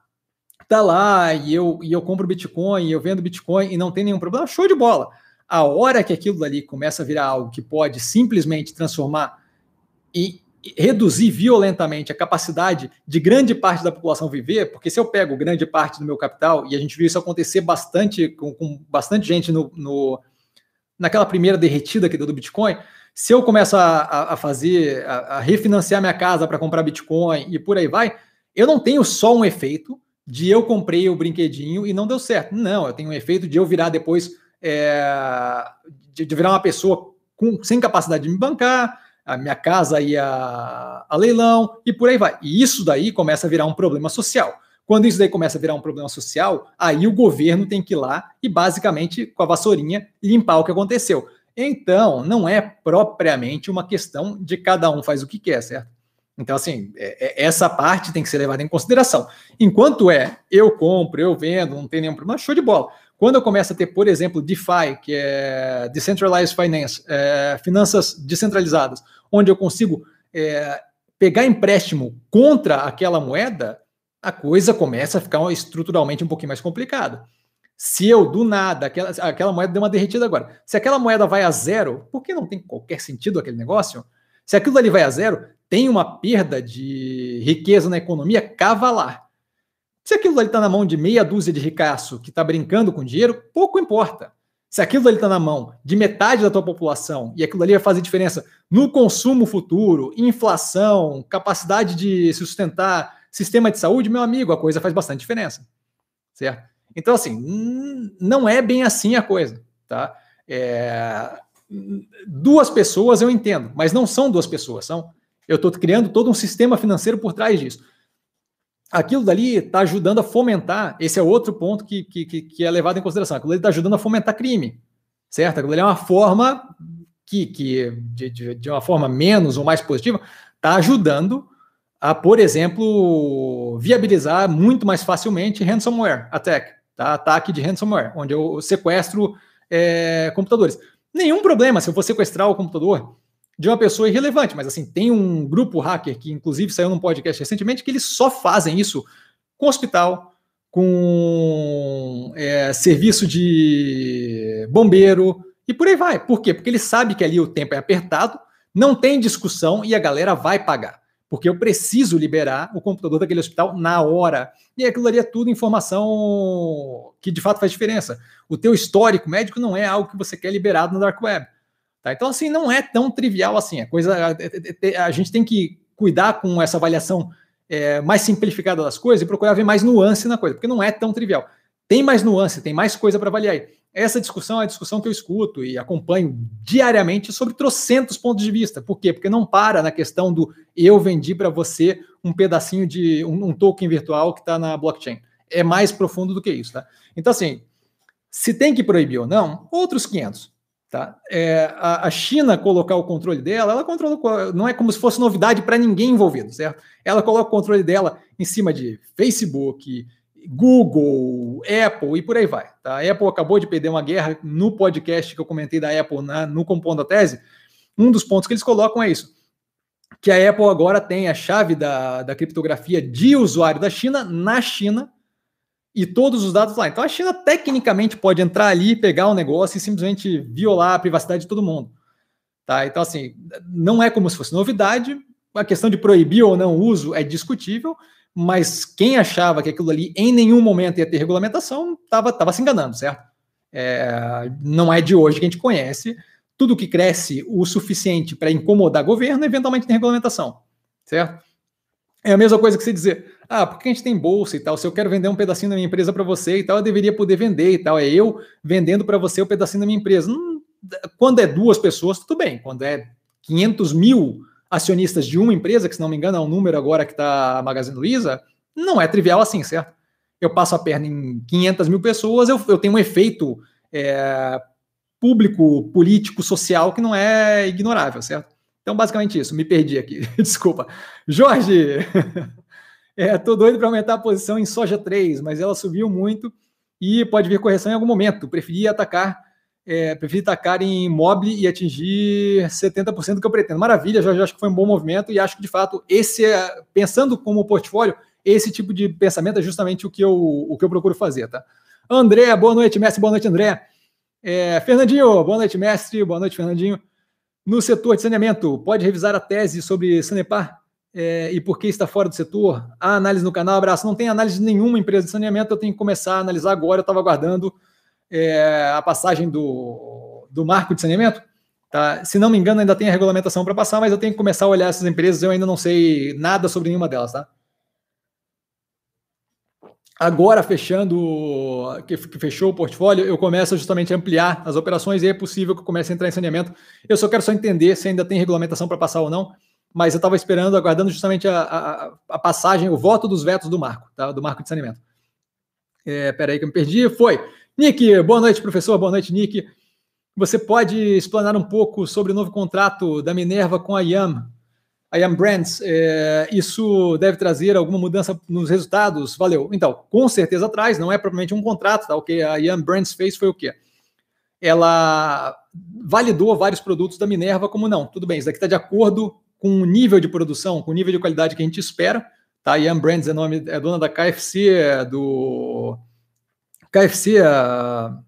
tá lá e eu, e eu compro Bitcoin, e eu vendo Bitcoin e não tem nenhum problema, show de bola. A hora que aquilo ali começa a virar algo que pode simplesmente transformar e reduzir violentamente a capacidade de grande parte da população viver, porque se eu pego grande parte do meu capital, e a gente viu isso acontecer bastante com, com bastante gente no, no, naquela primeira derretida que deu do Bitcoin, se eu começo a, a fazer, a, a refinanciar minha casa para comprar Bitcoin e por aí vai, eu não tenho só um efeito de eu comprei o brinquedinho e não deu certo. Não, eu tenho um efeito de eu virar depois, é, de, de, virar uma pessoa com, sem capacidade de me bancar, a minha casa ia a leilão e por aí vai. E isso daí começa a virar um problema social. Quando isso daí começa a virar um problema social, aí o governo tem que ir lá e basicamente com a vassourinha limpar o que aconteceu. Então, não é propriamente uma questão de cada um faz o que quer, certo? Então, assim, é, é, essa parte tem que ser levada em consideração. Enquanto é eu compro, eu vendo, não tem nenhum problema, show de bola. Quando eu começo a ter, por exemplo, DeFi, que é Decentralized Finance, é, finanças descentralizadas, onde eu consigo é, pegar empréstimo contra aquela moeda, a coisa começa a ficar estruturalmente um pouquinho mais complicada. Se eu, do nada, aquela, aquela moeda deu uma derretida agora, se aquela moeda vai a zero, por que não tem qualquer sentido aquele negócio? Se aquilo ali vai a zero, tem uma perda de riqueza na economia cavalar. Se aquilo ali está na mão de meia dúzia de ricaço que está brincando com dinheiro, pouco importa. Se aquilo ali está na mão de metade da tua população e aquilo ali vai fazer diferença no consumo futuro, inflação, capacidade de se sustentar, sistema de saúde, meu amigo, a coisa faz bastante diferença. Certo? Então, assim, não é bem assim a coisa. Tá? É... Duas pessoas eu entendo, mas não são duas pessoas, são eu estou criando todo um sistema financeiro por trás disso. Aquilo dali está ajudando a fomentar. Esse é outro ponto que, que, que é levado em consideração. Aquilo está ajudando a fomentar crime, certo? Aquilo ali é uma forma que, que de, de, de uma forma menos ou mais positiva, está ajudando a, por exemplo, viabilizar muito mais facilmente ransomware attack, tá? ataque de ransomware, onde eu sequestro é, computadores. Nenhum problema se eu for sequestrar o computador de uma pessoa irrelevante, mas assim, tem um grupo hacker que inclusive saiu num podcast recentemente que eles só fazem isso com hospital, com é, serviço de bombeiro e por aí vai. Por quê? Porque ele sabe que ali o tempo é apertado, não tem discussão e a galera vai pagar. Porque eu preciso liberar o computador daquele hospital na hora. E aquilo ali é tudo informação que de fato faz diferença. O teu histórico médico não é algo que você quer liberado no Dark Web. Tá? Então, assim, não é tão trivial assim. A coisa, a, gente tem que cuidar com essa avaliação é, mais simplificada das coisas e procurar ver mais nuance na coisa, porque não é tão trivial. Tem mais nuance, tem mais coisa para avaliar aí. Essa discussão é a discussão que eu escuto e acompanho diariamente sobre trocentos pontos de vista. Por quê? Porque não para na questão do eu vendi para você um pedacinho de um, um token virtual que está na blockchain. É mais profundo do que isso, tá? Então, assim, se tem que proibir ou não, outros 500. Tá? É, a, a, China colocar o controle dela, ela controla, não é como se fosse novidade para ninguém envolvido, certo? Ela coloca o controle dela em cima de Facebook, Google, Apple e por aí vai. Tá? A Apple acabou de perder uma guerra no podcast que eu comentei da Apple na, no Compondo a Tese. Um dos pontos que eles colocam é isso: que a Apple agora tem a chave da, da criptografia de usuário da China na China e todos os dados lá. Então a China tecnicamente pode entrar ali, pegar o um negócio e simplesmente violar a privacidade de todo mundo. Tá? Então, assim, não é como se fosse novidade. A questão de proibir ou não o uso é discutível, mas quem achava que aquilo ali em nenhum momento ia ter regulamentação estava tava se enganando, certo? É, não é de hoje que a gente conhece. Tudo que cresce o suficiente para incomodar governo, eventualmente tem regulamentação, certo? É a mesma coisa que você dizer, ah, porque a gente tem bolsa e tal, se eu quero vender um pedacinho da minha empresa para você e tal, eu deveria poder vender e tal. É eu vendendo para você o pedacinho da minha empresa. Hum, quando é duas pessoas, tudo bem. Quando é 500 mil acionistas de uma empresa, que se não me engano é um número agora que está a Magazine Luiza, não é trivial assim, certo? Eu passo a perna em 500 mil pessoas, eu, eu tenho um efeito é, público, político, social que não é ignorável, certo? Então, basicamente isso. Me perdi aqui. Desculpa. Jorge, é, tô doido para aumentar a posição em soja 3, mas ela subiu muito e pode vir correção em algum momento. Preferi atacar é, prefiro tacar em mobile e atingir 70% do que eu pretendo. Maravilha, já, já acho que foi um bom movimento e acho que, de fato, esse é, pensando como portfólio, esse tipo de pensamento é justamente o que eu, o que eu procuro fazer, tá? André, boa noite, mestre, boa noite, André. É, Fernandinho, boa noite, mestre, boa noite, Fernandinho. No setor de saneamento, pode revisar a tese sobre Sanepar é, e por que está fora do setor? Há análise no canal, abraço. Não tem análise de nenhuma empresa de saneamento, eu tenho que começar a analisar agora, eu estava aguardando é, a passagem do, do marco de saneamento. Tá? Se não me engano, ainda tem a regulamentação para passar, mas eu tenho que começar a olhar essas empresas, eu ainda não sei nada sobre nenhuma delas, tá? Agora, fechando, que, fechou o portfólio, eu começo justamente a ampliar as operações e é possível que eu comece a entrar em saneamento. Eu só quero só entender se ainda tem regulamentação para passar ou não, mas eu estava esperando, aguardando justamente a, a, a, passagem, o voto dos vetos do marco, tá? do marco de saneamento. É, peraí que eu me perdi. Foi. Nick, boa noite, professor. Boa noite, Nick. Você pode explanar um pouco sobre o novo contrato da Minerva com a IAM, a IAM Brands? É, isso deve trazer alguma mudança nos resultados? Valeu. Então, com certeza traz, não é propriamente um contrato, tá? O que a IAM Brands fez foi o quê? Ela validou vários produtos da Minerva como não, tudo bem, isso daqui está de acordo com o nível de produção, com o nível de qualidade que a gente espera. Tá? A IAM Brands é, nome, é dona da KFC, é do KFC, a...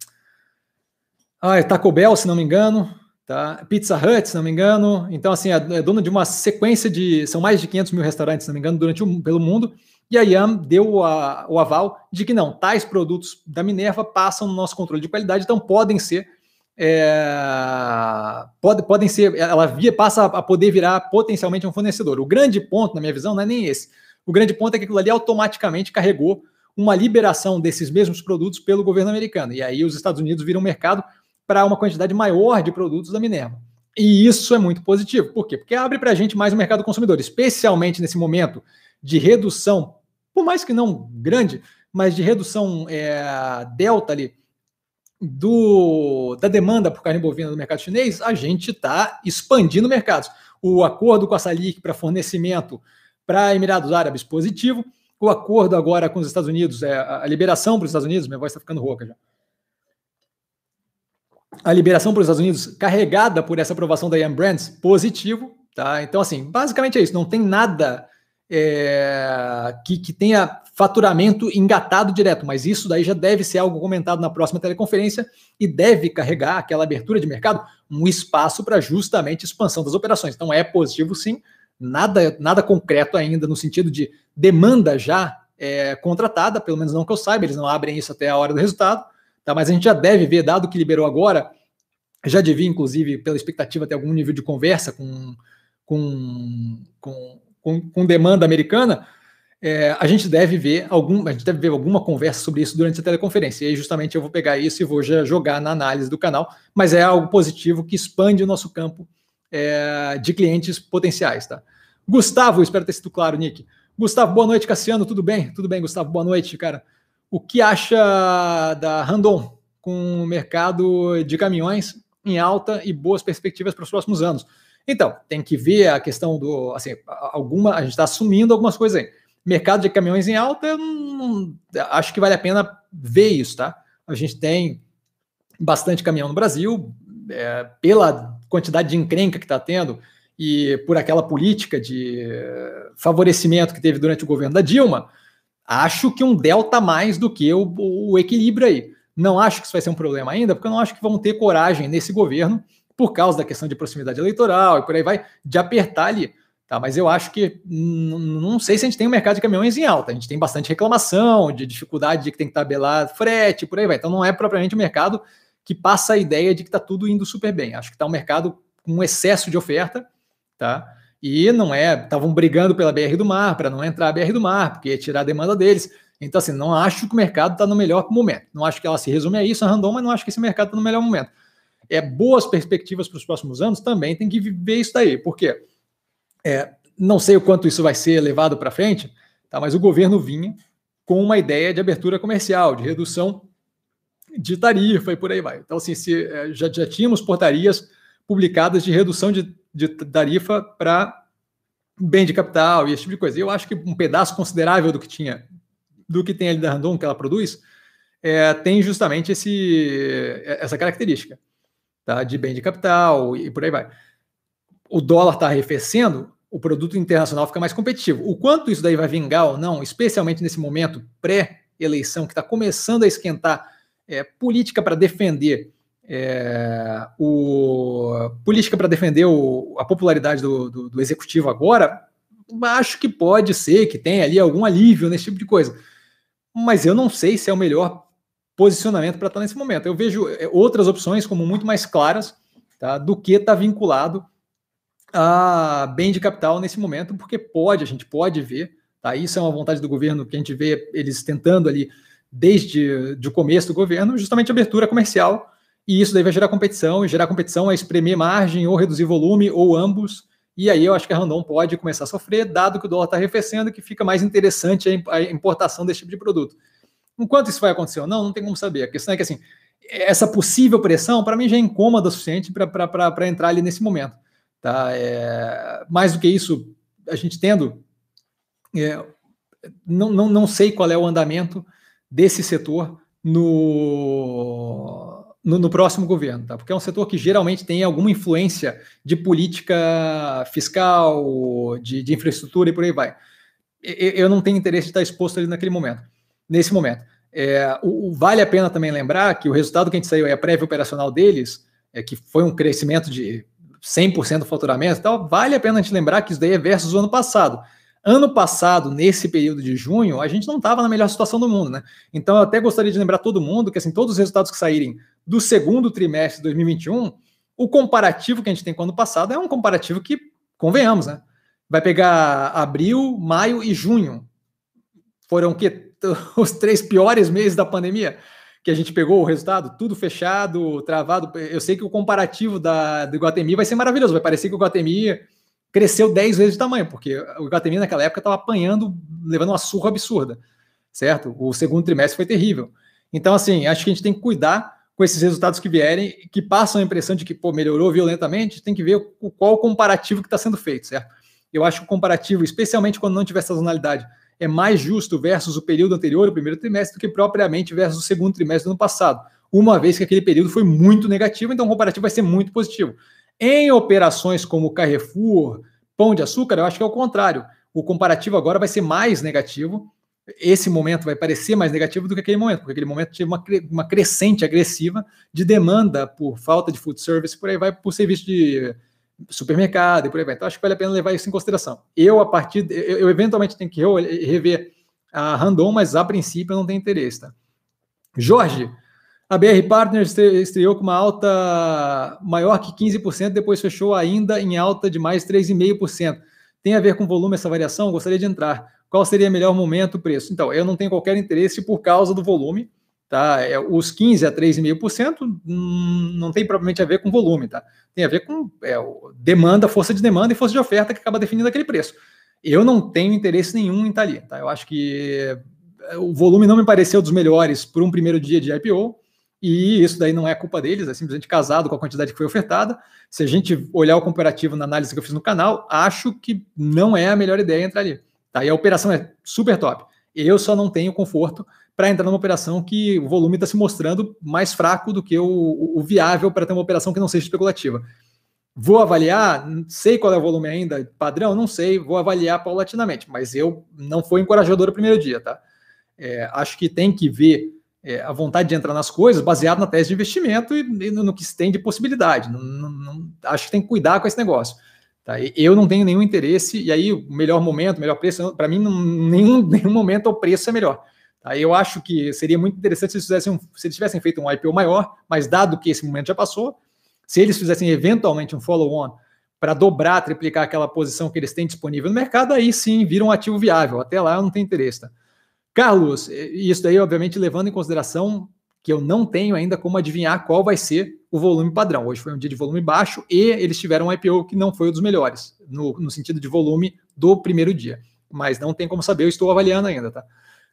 ah, é Taco Bell, se não me engano, tá? Pizza Hut, se não me engano. Então, assim, é, é dona de uma sequência de. São mais de 500 mil restaurantes, se não me engano, durante o, pelo mundo. E a IAM deu a, o aval de que não, tais produtos da Minerva passam no nosso controle de qualidade, então podem ser. É, pode, podem ser, ela via, passa a poder virar potencialmente um fornecedor. O grande ponto, na minha visão, não é nem esse. O grande ponto é que aquilo ali automaticamente carregou uma liberação desses mesmos produtos pelo governo americano. E aí os Estados Unidos viram mercado para uma quantidade maior de produtos da Minerva. E isso é muito positivo. Por quê? Porque abre para a gente mais o mercado consumidor, especialmente nesse momento de redução, por mais que não grande, mas de redução é, delta ali do, da demanda por carne bovina no mercado chinês, a gente está expandindo mercados. O acordo com a Salic para fornecimento para Emirados Árabes positivo, o acordo agora com os Estados Unidos, é a liberação para os Estados Unidos, minha voz está ficando rouca já. A liberação para os Estados Unidos carregada por essa aprovação da Ian Brands, positivo, tá? Então, assim, basicamente é isso. Não tem nada é, que, que tenha faturamento engatado direto, mas isso daí já deve ser algo comentado na próxima teleconferência e deve carregar aquela abertura de mercado um espaço para justamente expansão das operações. Então é positivo sim, nada, nada concreto ainda no sentido de demanda já é, contratada, pelo menos não que eu saiba, eles não abrem isso até a hora do resultado, tá? mas a gente já deve ver, dado que liberou agora, já devia, inclusive, pela expectativa, ter algum nível de conversa com, com, com, com, com demanda americana, é, a gente deve ver algum, a gente deve ver alguma conversa sobre isso durante a teleconferência. E aí, justamente, eu vou pegar isso e vou já jogar na análise do canal, mas é algo positivo que expande o nosso campo é, de clientes potenciais, tá? Gustavo, espero ter sido claro, Nick. Gustavo, boa noite, Cassiano. Tudo bem? Tudo bem, Gustavo. Boa noite, cara. O que acha da Randon com o mercado de caminhões em alta e boas perspectivas para os próximos anos? Então, tem que ver a questão do. Assim, alguma. A gente está assumindo algumas coisas aí. Mercado de caminhões em alta, não, acho que vale a pena ver isso, tá? A gente tem bastante caminhão no Brasil, é, pela quantidade de encrenca que está tendo e por aquela política de favorecimento que teve durante o governo da Dilma, acho que um delta mais do que o, o equilíbrio aí. Não acho que isso vai ser um problema ainda, porque eu não acho que vão ter coragem nesse governo, por causa da questão de proximidade eleitoral e por aí vai, de apertar ali. Tá, mas eu acho que não sei se a gente tem um mercado de caminhões em alta. A gente tem bastante reclamação, de dificuldade de que tem que tabelar frete, por aí vai. Então não é propriamente um mercado que passa a ideia de que está tudo indo super bem. Acho que está um mercado com um excesso de oferta, tá? E não é, estavam brigando pela BR do Mar para não entrar a BR do Mar, porque ia tirar a demanda deles. Então, assim, não acho que o mercado está no melhor momento. Não acho que ela se resume a isso, a Randon, mas não acho que esse mercado está no melhor momento. É boas perspectivas para os próximos anos, também tem que ver isso daí. Por quê? É, não sei o quanto isso vai ser levado para frente, tá? mas o governo vinha com uma ideia de abertura comercial, de redução de tarifa e por aí vai. Então, assim, se, é, já, já tínhamos portarias publicadas de redução de, de tarifa para bem de capital e esse tipo de coisa. Eu acho que um pedaço considerável do que tinha, do que tem ali da Randon que ela produz, é, tem justamente esse, essa característica. tá? de bem de capital e por aí vai. O dólar está arrefecendo, o produto internacional fica mais competitivo. O quanto isso daí vai vingar ou não, especialmente nesse momento pré-eleição, que está começando a esquentar é, política para defender é, o, política para defender o, a popularidade do, do, do, executivo agora, acho que pode ser que tenha ali algum alívio nesse tipo de coisa. Mas eu não sei se é o melhor posicionamento para estar nesse momento. Eu vejo é, outras opções como muito mais claras tá, do que está vinculado a bem de capital nesse momento, porque pode, a gente pode ver, tá? Isso é uma vontade do governo que a gente vê eles tentando ali desde o começo do governo, justamente abertura comercial, e isso daí vai gerar competição, e gerar competição é espremer margem ou reduzir volume, ou ambos, e aí eu acho que a Randon pode começar a sofrer, dado que o dólar está arrefecendo, que fica mais interessante a importação desse tipo de produto. Enquanto isso vai acontecer ou não, não tem como saber. A questão é que, assim, essa possível pressão, para mim, já é incômoda o suficiente para entrar ali nesse momento. Tá? É, mais do que isso, a gente tendo. É, não, não, não sei qual é o andamento desse setor no, no, no, próximo governo, tá? porque é um setor que geralmente tem alguma influência de política fiscal, de, de infraestrutura e por aí vai. Eu, eu não tenho interesse de estar exposto ali naquele momento, nesse momento. É, o, o, vale a pena também lembrar que o resultado que a gente saiu é a prévia operacional deles, é que foi um crescimento de 100% do faturamento e tal, vale a pena a gente lembrar que isso daí é versus o ano passado. Ano passado, nesse período de junho, a gente não estava na melhor situação do mundo, né? Então eu até gostaria de lembrar todo mundo que assim, todos os resultados que saírem do segundo trimestre de 2021, o comparativo que a gente tem com o ano passado é um comparativo que, convenhamos, né? Vai pegar abril, maio e junho. Foram que os três piores meses da pandemia que a gente pegou o resultado, tudo fechado, travado. Eu sei que o comparativo da, do Iguatemi vai ser maravilhoso. Vai parecer que o Iguatemi cresceu 10 vezes de tamanho, porque o Iguatemi naquela época estava apanhando, levando uma surra absurda, certo? O segundo trimestre foi terrível. Então, assim, acho que a gente tem que cuidar com esses resultados que vierem, que passam a impressão de que pô, melhorou violentamente, tem que ver qual o comparativo que está sendo feito, certo? Eu acho que o comparativo, especialmente quando não tiver sazonalidade, é mais justo versus o período anterior, o primeiro trimestre, do que propriamente versus o segundo trimestre do ano passado, uma vez que aquele período foi muito negativo, então o comparativo vai ser muito positivo. Em operações como Carrefour, Pão de Açúcar, eu acho que é o contrário. O comparativo agora vai ser mais negativo. Esse momento vai parecer mais negativo do que aquele momento, porque aquele momento teve uma, uma crescente agressiva de demanda por falta de food service, por aí vai, por serviço de supermercado e por aí vai. Então, acho que vale a pena levar isso em consideração. Eu, a partir. De, eu, eu, eventualmente tenho que rever a Randon, mas a princípio eu não tenho interesse. Tá? Jorge, a BR Partners estreou com uma alta maior que 15%, depois fechou ainda em alta de mais 3,5%. Tem a ver com volume essa variação? Gostaria de entrar. Qual seria o melhor momento, preço? Então, eu não tenho qualquer interesse por causa do volume. Tá? É, os 15% a 3,5% hum, não tem propriamente a ver com volume, tá? Tem a ver com é, demanda, força de demanda e força de oferta que acaba definindo aquele preço. Eu não tenho interesse nenhum em estar ali, tá? Eu acho que é, o volume não me pareceu dos melhores por um primeiro dia de IPO, e isso daí não é culpa deles, é simplesmente casado com a quantidade que foi ofertada. Se a gente olhar o comparativo na análise que eu fiz no canal, acho que não é a melhor ideia entrar ali. Tá? E a operação é super top. Eu só não tenho conforto para entrar numa operação que o volume está se mostrando mais fraco do que o, o, viável para ter uma operação que não seja especulativa. Vou avaliar, sei qual é o volume ainda, padrão, não sei, vou avaliar paulatinamente, mas eu não foi encorajador o primeiro dia, tá? É, acho que tem que ver é, a vontade de entrar nas coisas baseado na tese de investimento e, e no, no, que se tem de possibilidade. Não, não, não, acho que tem que cuidar com esse negócio. Tá? Eu não tenho nenhum interesse, e aí o melhor momento, o melhor preço, para mim, nenhum, nenhum momento o preço é melhor. Tá? Eu acho que seria muito interessante se eles, fizessem se eles tivessem feito um IPO maior, mas dado que esse momento já passou, se eles fizessem eventualmente um follow-on para dobrar, triplicar aquela posição que eles têm disponível no mercado, aí sim vira um ativo viável. Até lá eu não tenho interesse. Tá? Carlos, isso daí, obviamente, levando em consideração que eu não tenho ainda como adivinhar qual vai ser o volume padrão. Hoje foi um dia de volume baixo e eles tiveram um IPO que não foi um dos melhores, no, no sentido de volume do primeiro dia. Mas não tem como saber, eu estou avaliando ainda, tá?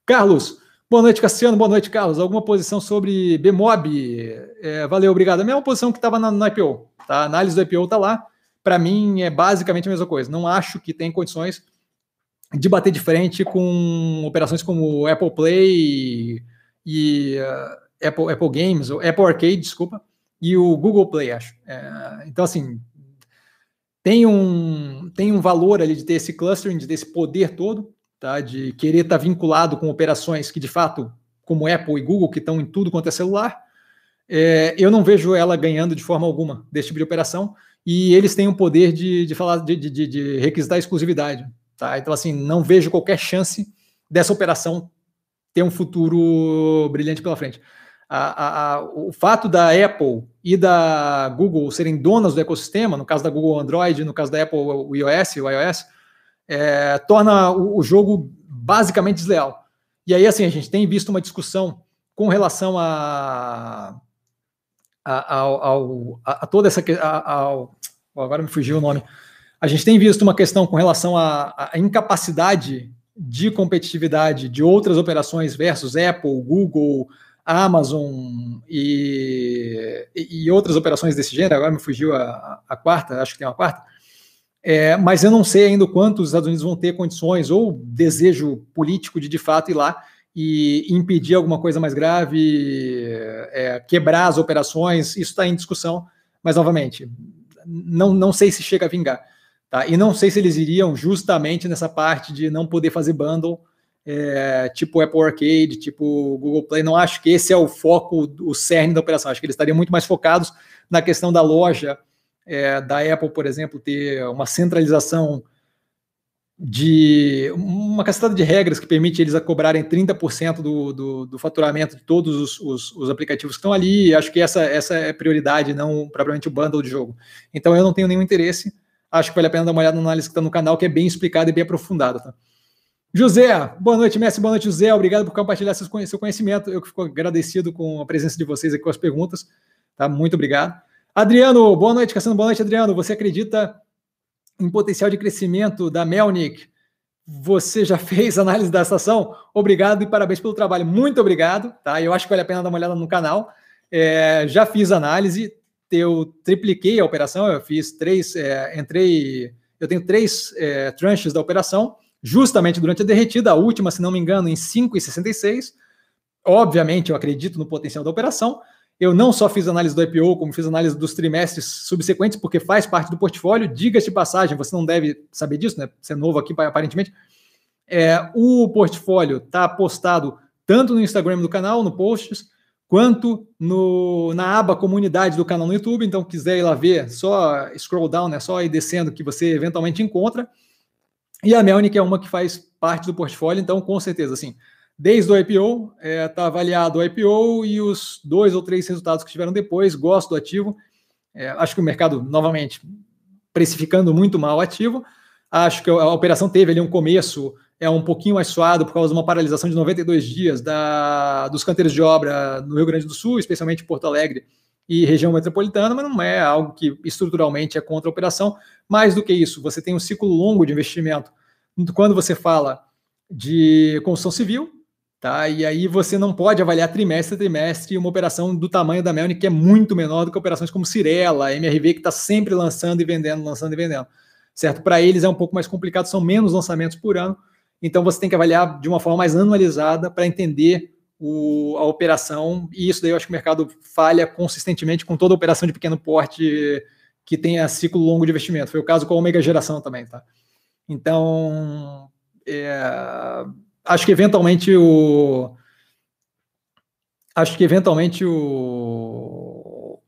Carlos, boa noite, Cassiano. Boa noite, Carlos. Alguma posição sobre Bmob? É, valeu, obrigado. A mesma posição que estava no IPO. Tá? A análise do IPO está lá. Para mim, é basicamente a mesma coisa. Não acho que tem condições de bater de frente com operações como Apple Play e uh, Apple, Apple Games, ou Apple Arcade, desculpa, e o Google Play, acho. É, então, assim, tem um, tem um valor ali de ter esse clustering, de ter esse poder todo, tá? de querer estar tá vinculado com operações que, de fato, como Apple e Google, que estão em tudo quanto é celular, é, eu não vejo ela ganhando de forma alguma desse tipo de operação, e eles têm o poder de, de falar de, de, de requisitar exclusividade. Tá? Então, assim, não vejo qualquer chance dessa operação ter um futuro brilhante pela frente. A, a, a, o fato da Apple e da Google serem donas do ecossistema, no caso da Google Android, no caso da Apple o iOS, o iOS, é, torna o, o, jogo basicamente desleal. E aí, assim, a gente tem visto uma discussão com relação a, a, ao, a toda essa. Ao, agora me fugiu o nome. A gente tem visto uma questão com relação à incapacidade de competitividade de outras operações versus Apple, Google, Amazon e, e outras operações desse gênero, agora me fugiu a, a quarta, acho que tem uma quarta, é, mas eu não sei ainda quanto os Estados Unidos vão ter condições ou desejo político de de fato ir lá e impedir alguma coisa mais grave, é, quebrar as operações, isso está em discussão, mas novamente, não, não sei se chega a vingar. Tá? E não sei se eles iriam justamente nessa parte de não poder fazer bundle é, tipo Apple Arcade, tipo Google Play. Não acho que esse é o foco, o cerne da operação. Acho que eles estariam muito mais focados na questão da loja é, da Apple, por exemplo, ter uma centralização de uma cacetada de regras que permite eles a cobrarem 30% do, do, do, faturamento de todos os, os, os, aplicativos que estão ali. Acho que essa, essa é prioridade, não propriamente o bundle de jogo. Então eu não tenho nenhum interesse. Acho que vale a pena dar uma olhada na análise que está no canal, que é bem explicada e bem aprofundada. Tá? José, boa noite, Messi, boa noite, José. Obrigado por compartilhar seu conhecimento. Eu fico agradecido com a presença de vocês aqui com as perguntas. Tá? Muito obrigado. Adriano, boa noite, Cassino. Boa noite, Adriano. Você acredita em potencial de crescimento da Melnick? Você já fez análise da estação? Obrigado e parabéns pelo trabalho. Muito obrigado. Tá? Eu acho que vale a pena dar uma olhada no canal. É, já fiz análise, eu tripliquei a operação, eu fiz três, é, entrei, eu tenho três é, tranches da operação justamente durante a derretida, a última, se não me engano, em 5,66. Obviamente, eu acredito no potencial da operação. Eu não só fiz análise do IPO, como fiz análise dos trimestres subsequentes, porque faz parte do portfólio. Diga-se de passagem, você não deve saber disso, né? Você é novo aqui, aparentemente. É, o portfólio está postado tanto no Instagram do canal, no posts, quanto no, na aba comunidade do canal no YouTube. Então, quiser ir lá ver, só scroll down, né? Só ir descendo que você eventualmente encontra. E a Melnick é uma que faz parte do portfólio, então com certeza, assim, desde o IPO, está é, tá avaliado o IPO e os dois ou três resultados que tiveram depois, gosto do ativo. É, acho que o mercado, novamente, precificando muito mal o ativo. Acho que a operação teve ali um começo é um pouquinho mais suado por causa de uma paralisação de 92 dias da, dos canteiros de obra no Rio Grande do Sul, especialmente Porto Alegre e região metropolitana, mas não é algo que estruturalmente é contra a operação. Mais do que isso, você tem um ciclo longo de investimento. Quando você fala de construção civil, tá? E aí você não pode avaliar trimestre a trimestre uma operação do tamanho da Melnick, que é muito menor do que operações como Cirela, MRV, que está sempre lançando e vendendo, lançando e vendendo. Certo? Para eles é um pouco mais complicado, são menos lançamentos por ano. Então você tem que avaliar de uma forma mais anualizada para entender o, a operação, e isso daí eu acho que o mercado falha consistentemente com toda operação de pequeno porte que tenha ciclo longo de investimento. Foi o caso com a Omega Geração também, tá? Então, é, acho que eventualmente o. Acho que eventualmente o.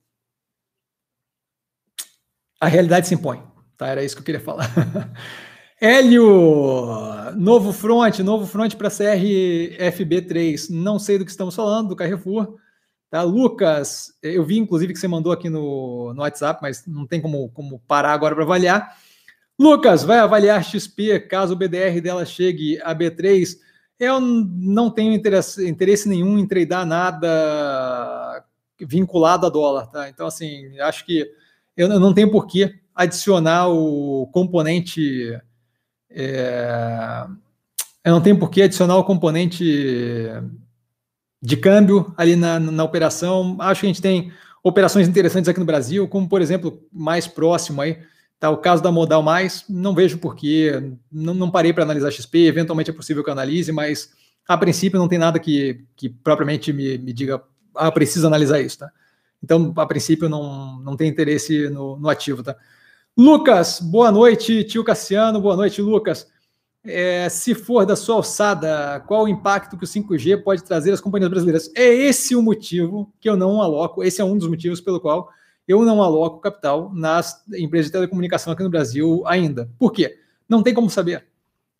A realidade se impõe, tá? Era isso que eu queria falar. Hélio, novo front, novo front para CRFB3. Não sei do que estamos falando, do Carrefour. Tá, Lucas, eu vi inclusive que você mandou aqui no, no WhatsApp, mas não tem como, como parar agora para avaliar. Lucas, vai avaliar XP caso o BDR dela chegue a B3. Eu não tenho interesse, interesse nenhum em tradar nada vinculado a dólar, tá? Então, assim, acho que eu não tenho por que adicionar o componente é, eu não tenho por que adicionar o componente de câmbio ali na, na operação. Acho que a gente tem operações interessantes aqui no Brasil, como por exemplo, mais próximo aí, tá o caso da Modal Mais, não vejo porquê, não, não parei para analisar XP, eventualmente é possível que eu analise, mas a princípio não tem nada que, que propriamente me, me diga, ah, precisa analisar isso, tá? Então, a princípio, não, não tem interesse no, no ativo, tá? Lucas, boa noite, tio Cassiano, boa noite, Lucas. É, se for da sua alçada, qual o impacto que o 5G pode trazer às companhias brasileiras? É esse o motivo que eu não aloco, esse é um dos motivos pelo qual eu não aloco capital nas empresas de telecomunicação aqui no Brasil ainda. Por quê? Não tem como saber.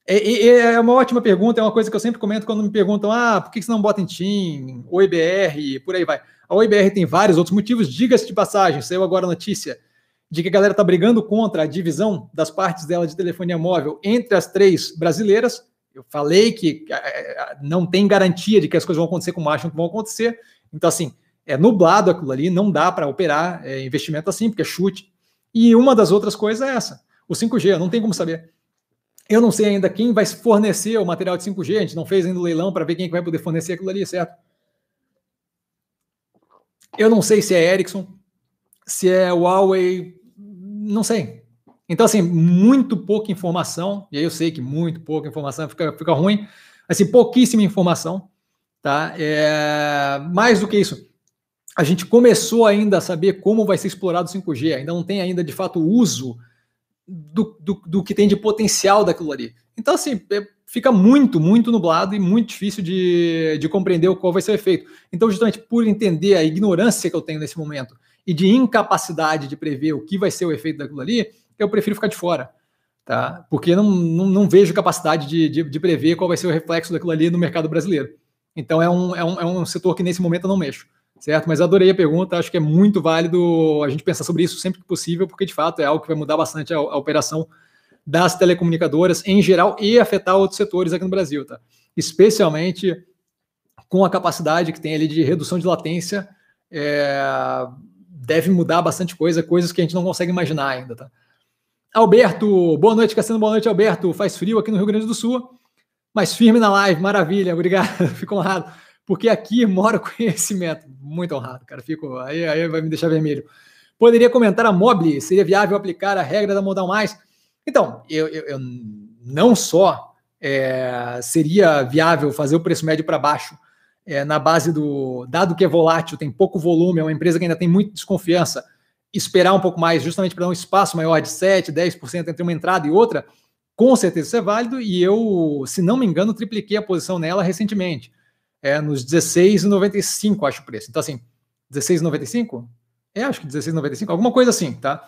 É, é, é uma ótima pergunta, é uma coisa que eu sempre comento quando me perguntam: ah, por que você não bota em TIM, OIBR, por aí vai. A OIBR tem vários outros motivos, diga-se de passagem, saiu agora a notícia de que a galera está brigando contra a divisão das partes dela de telefonia móvel entre as três brasileiras. Eu falei que é, é, não tem garantia de que as coisas vão acontecer como acham que vão acontecer. Então, assim, é nublado aquilo ali, não dá para operar é, investimento assim, porque é chute. E uma das outras coisas é essa: o 5G, não tem como saber. Eu não sei ainda quem vai fornecer o material de 5G, a gente não fez ainda o leilão para ver quem vai poder fornecer aquilo ali, certo? Eu não sei se é Ericsson, se é Huawei, não sei. Então, assim, muito pouca informação, e aí eu sei que muito pouca informação fica, fica ruim, assim, pouquíssima informação, tá? É, mais do que isso, a gente começou ainda a saber como vai ser explorado o 5G, ainda não tem ainda de fato uso do, do, do, que tem de potencial daquilo ali. Então, assim, é, fica muito, muito nublado e muito difícil de, de compreender qual vai ser o efeito. Então, justamente por entender a ignorância que eu tenho nesse momento e de incapacidade de prever o que vai ser o efeito daquilo ali, eu prefiro ficar de fora. Tá? Porque não, não, não vejo capacidade de, de, de, prever qual vai ser o reflexo daquilo ali no mercado brasileiro. Então é um, é um, é um setor que nesse momento eu não mexo. Certo? Mas adorei a pergunta, acho que é muito válido a gente pensar sobre isso sempre que possível, porque de fato é algo que vai mudar bastante a, a operação das telecomunicadoras em geral e afetar outros setores aqui no Brasil, tá? Especialmente com a capacidade que tem ali de redução de latência, é, deve mudar bastante coisa, coisas que a gente não consegue imaginar ainda, tá? Alberto, boa noite, Cassiano, boa noite, Alberto. Faz frio aqui no Rio Grande do Sul, mas firme na live, maravilha, obrigado, fico honrado, porque aqui mora conhecimento, muito honrado, cara, fico, aí, aí vai me deixar vermelho. Poderia comentar a Mobile, seria viável aplicar a regra da Modal Mais? Então, eu, eu, eu não só é, seria viável fazer o preço médio para baixo, é, na base do. Dado que é volátil, tem pouco volume, é uma empresa que ainda tem muita desconfiança, esperar um pouco mais, justamente para dar um espaço maior de 7%, 10% entre uma entrada e outra, com certeza isso é válido. E eu, se não me engano, tripliquei a posição nela recentemente. É, nos 16,95, acho o preço. Então, assim, 16,95? É, acho que 16,95, alguma coisa assim, tá?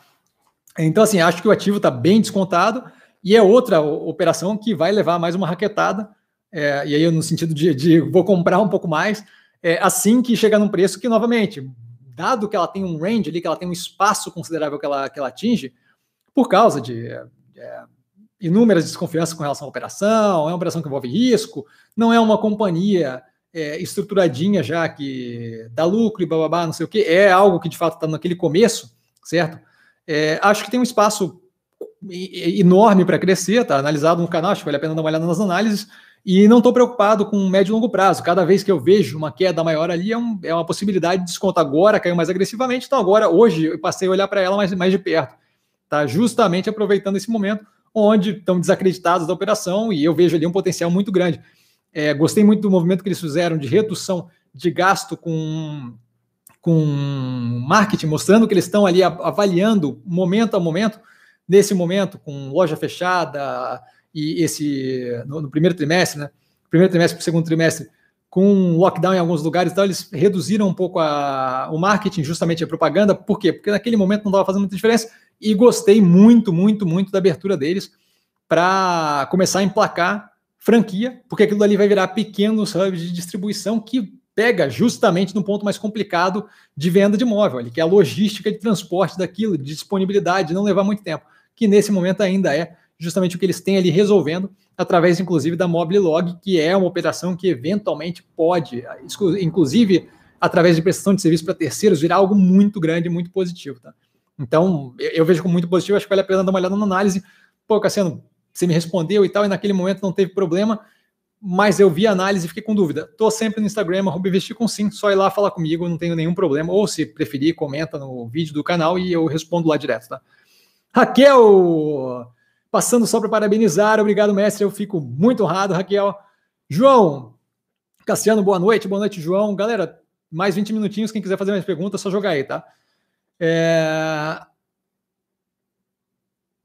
Então, assim, acho que o ativo está bem descontado e é outra operação que vai levar mais uma raquetada é, e aí no sentido de, de, vou comprar um pouco mais, é, assim que chegar num preço que, novamente, dado que ela tem um range ali, que ela tem um espaço considerável que ela, que ela atinge, por causa de é, inúmeras desconfianças com relação à operação, é uma operação que envolve risco, não é uma companhia é, estruturadinha já que dá lucro e bababá, não sei o que, é algo que de fato está naquele começo, certo? É, acho que tem um espaço enorme para crescer, tá analisado no canal, acho que vale a pena dar uma olhada nas análises, e não estou preocupado com médio e longo prazo. Cada vez que eu vejo uma queda maior ali, é, um, é uma possibilidade de desconto. Agora caiu mais agressivamente, então agora, hoje, eu passei a olhar para ela mais, mais de perto. Tá? Justamente aproveitando esse momento onde estão desacreditados da operação e eu vejo ali um potencial muito grande. É, gostei muito do movimento que eles fizeram de redução de gasto com, com marketing, mostrando que eles estão ali avaliando momento a momento, nesse momento, com loja fechada, e esse no, no primeiro trimestre, né? Primeiro trimestre para o segundo trimestre, com lockdown em alguns lugares, então eles reduziram um pouco a, o marketing, justamente a propaganda. Por quê? Porque naquele momento não estava fazendo muita diferença. E gostei muito, muito, muito da abertura deles para começar a emplacar franquia, porque aquilo ali vai virar pequenos hubs de distribuição que pega justamente no ponto mais complicado de venda de imóvel, ali, que é a logística de transporte daquilo, de disponibilidade, de não levar muito tempo, que nesse momento ainda é justamente o que eles têm ali resolvendo, através inclusive da Mobile Log, que é uma operação que eventualmente pode, inclusive através de prestação de serviço para terceiros, virar algo muito grande, muito positivo. Tá? Então, eu vejo como muito positivo, acho que vale a pena dar uma olhada na análise. Pô, Cassiano, você me respondeu e tal, e naquele momento não teve problema, mas eu vi a análise e fiquei com dúvida. Estou sempre no Instagram, investir com sim, só ir lá falar comigo, não tenho nenhum problema. Ou se preferir, comenta no vídeo do canal e eu respondo lá direto, tá? Raquel, Passando só para parabenizar, obrigado, mestre. Eu fico muito honrado, Raquel. João, Cassiano, boa noite. Boa noite, João. Galera, mais 20 minutinhos. Quem quiser fazer mais perguntas, é só jogar aí, tá? É...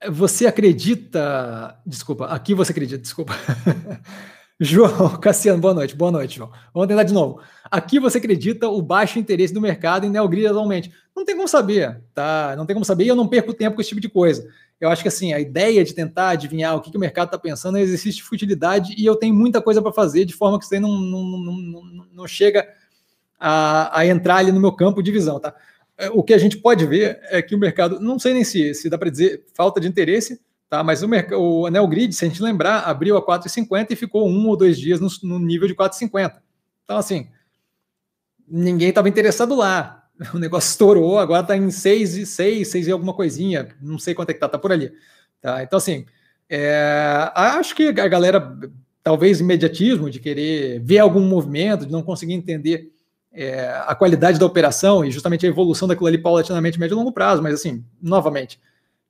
Você acredita. Desculpa, aqui você acredita, desculpa. João Cassiano, boa noite, boa noite, João. Vamos tentar de novo. Aqui você acredita o baixo interesse do mercado em Neogrid atualmente? Não tem como saber, tá? Não tem como saber e eu não perco tempo com esse tipo de coisa. Eu acho que assim, a ideia de tentar adivinhar o que, que o mercado está pensando é exercício de futilidade e eu tenho muita coisa para fazer de forma que aí não, não, não, não chega a, a, entrar ali no meu campo de visão, tá? É, o que a gente pode ver é que o mercado, não sei nem se, se dá para dizer falta de interesse, tá? Mas o, o Anel Grid, se a gente lembrar, abriu a 4,50 e ficou um ou dois dias no, no nível de 4,50. Então, assim, ninguém estava interessado lá. O negócio estourou, agora está em 6 e 6, 6 e alguma coisinha, não sei quanto é que tá, tá por ali. Tá? Então, assim, é, acho que a galera, talvez imediatismo de querer ver algum movimento, de não conseguir entender é, a qualidade da operação e justamente a evolução daquilo ali paulatinamente médio e longo prazo, mas assim, novamente,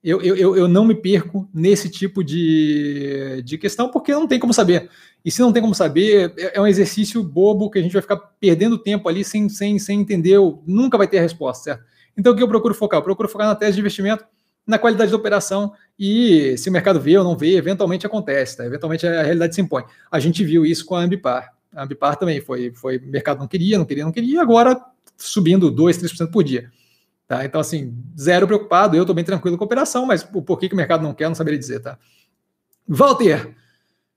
eu, eu, eu não me perco nesse tipo de, de questão porque não tem como saber. E se não tem como saber, é, é um exercício bobo que a gente vai ficar perdendo tempo ali sem, sem, sem entender, nunca vai ter a resposta, certo? Então o que eu procuro focar? Eu procuro focar na tese de investimento, na qualidade da operação e se o mercado vê ou não vê, eventualmente acontece, tá? eventualmente a realidade se impõe. A gente viu isso com a Ambipar. A Ambipar também foi, foi mercado não queria, não queria, não queria, agora subindo 2, 3% por dia. Tá? Então, assim, zero preocupado, eu estou bem tranquilo com a operação, mas o porquê que o mercado não quer, não saberia dizer, tá? Walter,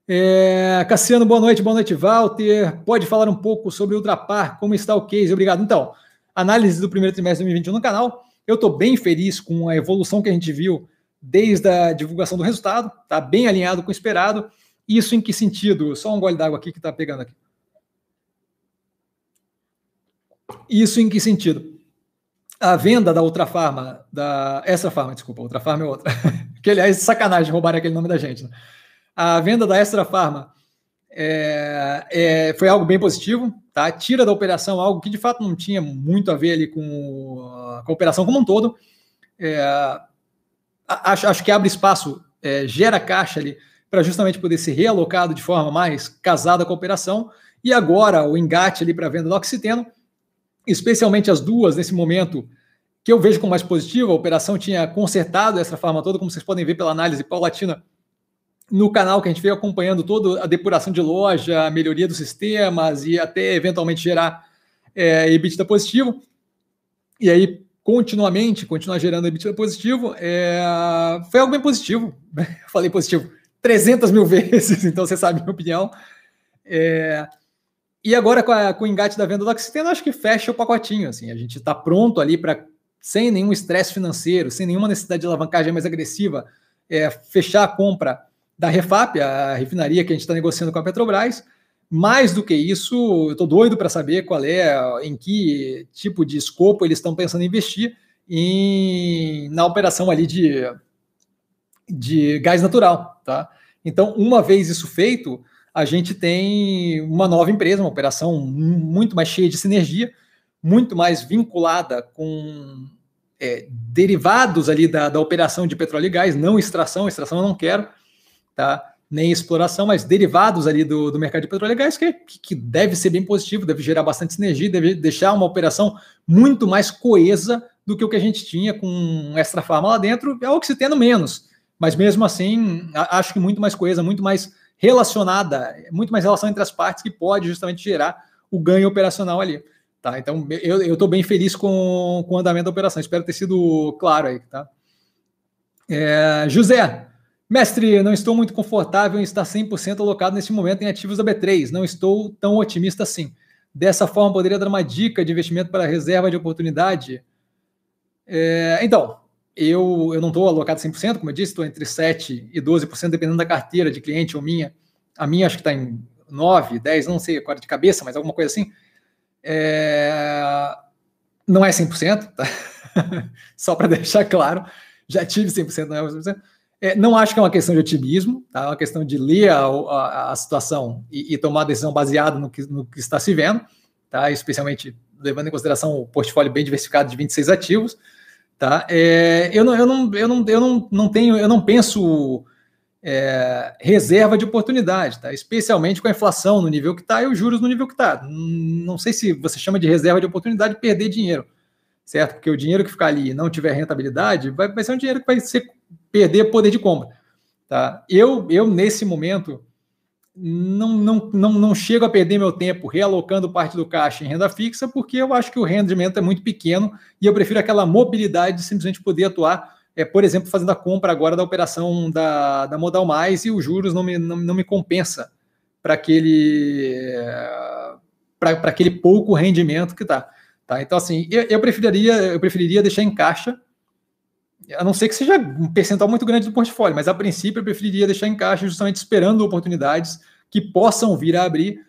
é, Cassiano, boa noite, boa noite, Walter. Pode falar um pouco sobre Ultrapar, como está o case? Obrigado. Então, análise do primeiro trimestre de 2021 no canal. Eu estou bem feliz com a evolução que a gente viu desde a divulgação do resultado, tá bem alinhado com o esperado. Isso em que sentido? Só um gole d'água aqui que está pegando aqui. Isso em que sentido? A venda da outra farma, da Extra Farma, desculpa, outra farma é outra. que aliás, sacanagem roubar aquele nome da gente. Né? A venda da Extra Farma é, é, foi algo bem positivo, tá? Tira da operação algo que de fato não tinha muito a ver ali com, com a operação como um todo. É, acho, acho que abre espaço, é, gera caixa ali para justamente poder ser realocado de forma mais casada com a operação. E agora o engate ali para a venda do oxiteno especialmente as duas nesse momento, que eu vejo como mais positivo. A operação tinha consertado essa forma toda, como vocês podem ver pela análise paulatina no canal que a gente veio acompanhando toda a depuração de loja, a melhoria dos sistemas e até eventualmente gerar é, EBITDA positivo. E aí, continuamente, continuar gerando EBITDA positivo, é, foi algo bem positivo. Eu falei positivo 300 mil vezes, então você sabe a minha opinião. É, e agora, com, a, com o engate da venda do Oxiteno, acho que fecha o pacotinho. Assim, a gente está pronto ali para, sem nenhum estresse financeiro, sem nenhuma necessidade de alavancagem mais agressiva, é, fechar a compra da Refap, a refinaria que a gente está negociando com a Petrobras. Mais do que isso, eu estou doido para saber qual é, em que tipo de escopo eles estão pensando em investir em, na operação ali de, de gás natural. Tá? Então, uma vez isso feito, a gente tem uma nova empresa, uma operação muito mais cheia de sinergia, muito mais vinculada com é, derivados ali da, da operação de petróleo e gás, não extração, extração eu não quero, tá? nem exploração, mas derivados ali do, do mercado de petróleo e gás, que, que deve ser bem positivo, deve gerar bastante sinergia, deve deixar uma operação muito mais coesa do que o que a gente tinha com extra farma lá dentro, é o que se tendo menos, mas mesmo assim, acho que muito mais coesa, muito mais relacionada, muito mais relação entre as partes que pode justamente gerar o ganho operacional ali. Tá? Então, eu estou bem feliz com, com o andamento da operação. Espero ter sido claro aí. Tá? É, José, mestre, não estou muito confortável em estar 100% alocado nesse momento em ativos da B3. Não estou tão otimista assim. Dessa forma, poderia dar uma dica de investimento para reserva de oportunidade? É, então, eu, eu não estou alocado 100%, como eu disse, estou entre 7% e 12%, dependendo da carteira de cliente ou minha. A minha acho que está em 9, 10, não sei agora de cabeça, mas alguma coisa assim. É... Não é 100%, tá? só para deixar claro. Já tive 100%, não é 100%. É, não acho que é uma questão de otimismo, tá? é uma questão de ler a, a, a situação e, e, tomar a decisão baseada no que, no que está se vendo, tá? especialmente levando em consideração o portfólio bem diversificado de 26 ativos. Tá? É, eu, não, eu, não, eu, não, eu não, não tenho, eu não penso é, reserva de oportunidade, tá? especialmente com a inflação no nível que está e os juros no nível que está. Não sei se você chama de reserva de oportunidade perder dinheiro, certo? Porque o dinheiro que ficar ali e não tiver rentabilidade vai, vai ser um dinheiro que vai ser, perder poder de compra. Tá? Eu, eu, nesse momento, não, não, não, não chego a perder meu tempo realocando parte do caixa em renda fixa, porque eu acho que o rendimento é muito pequeno e eu prefiro aquela mobilidade de simplesmente poder atuar é, por exemplo, fazendo a compra agora da operação da, da Modal Mais e os juros não me, não, não me compensa para aquele, aquele pouco rendimento que está. Tá? Então, assim, eu, eu, preferiria, eu preferiria deixar em caixa, a não ser que seja um percentual muito grande do portfólio, mas a princípio eu preferiria deixar em caixa justamente esperando oportunidades que possam vir a abrir,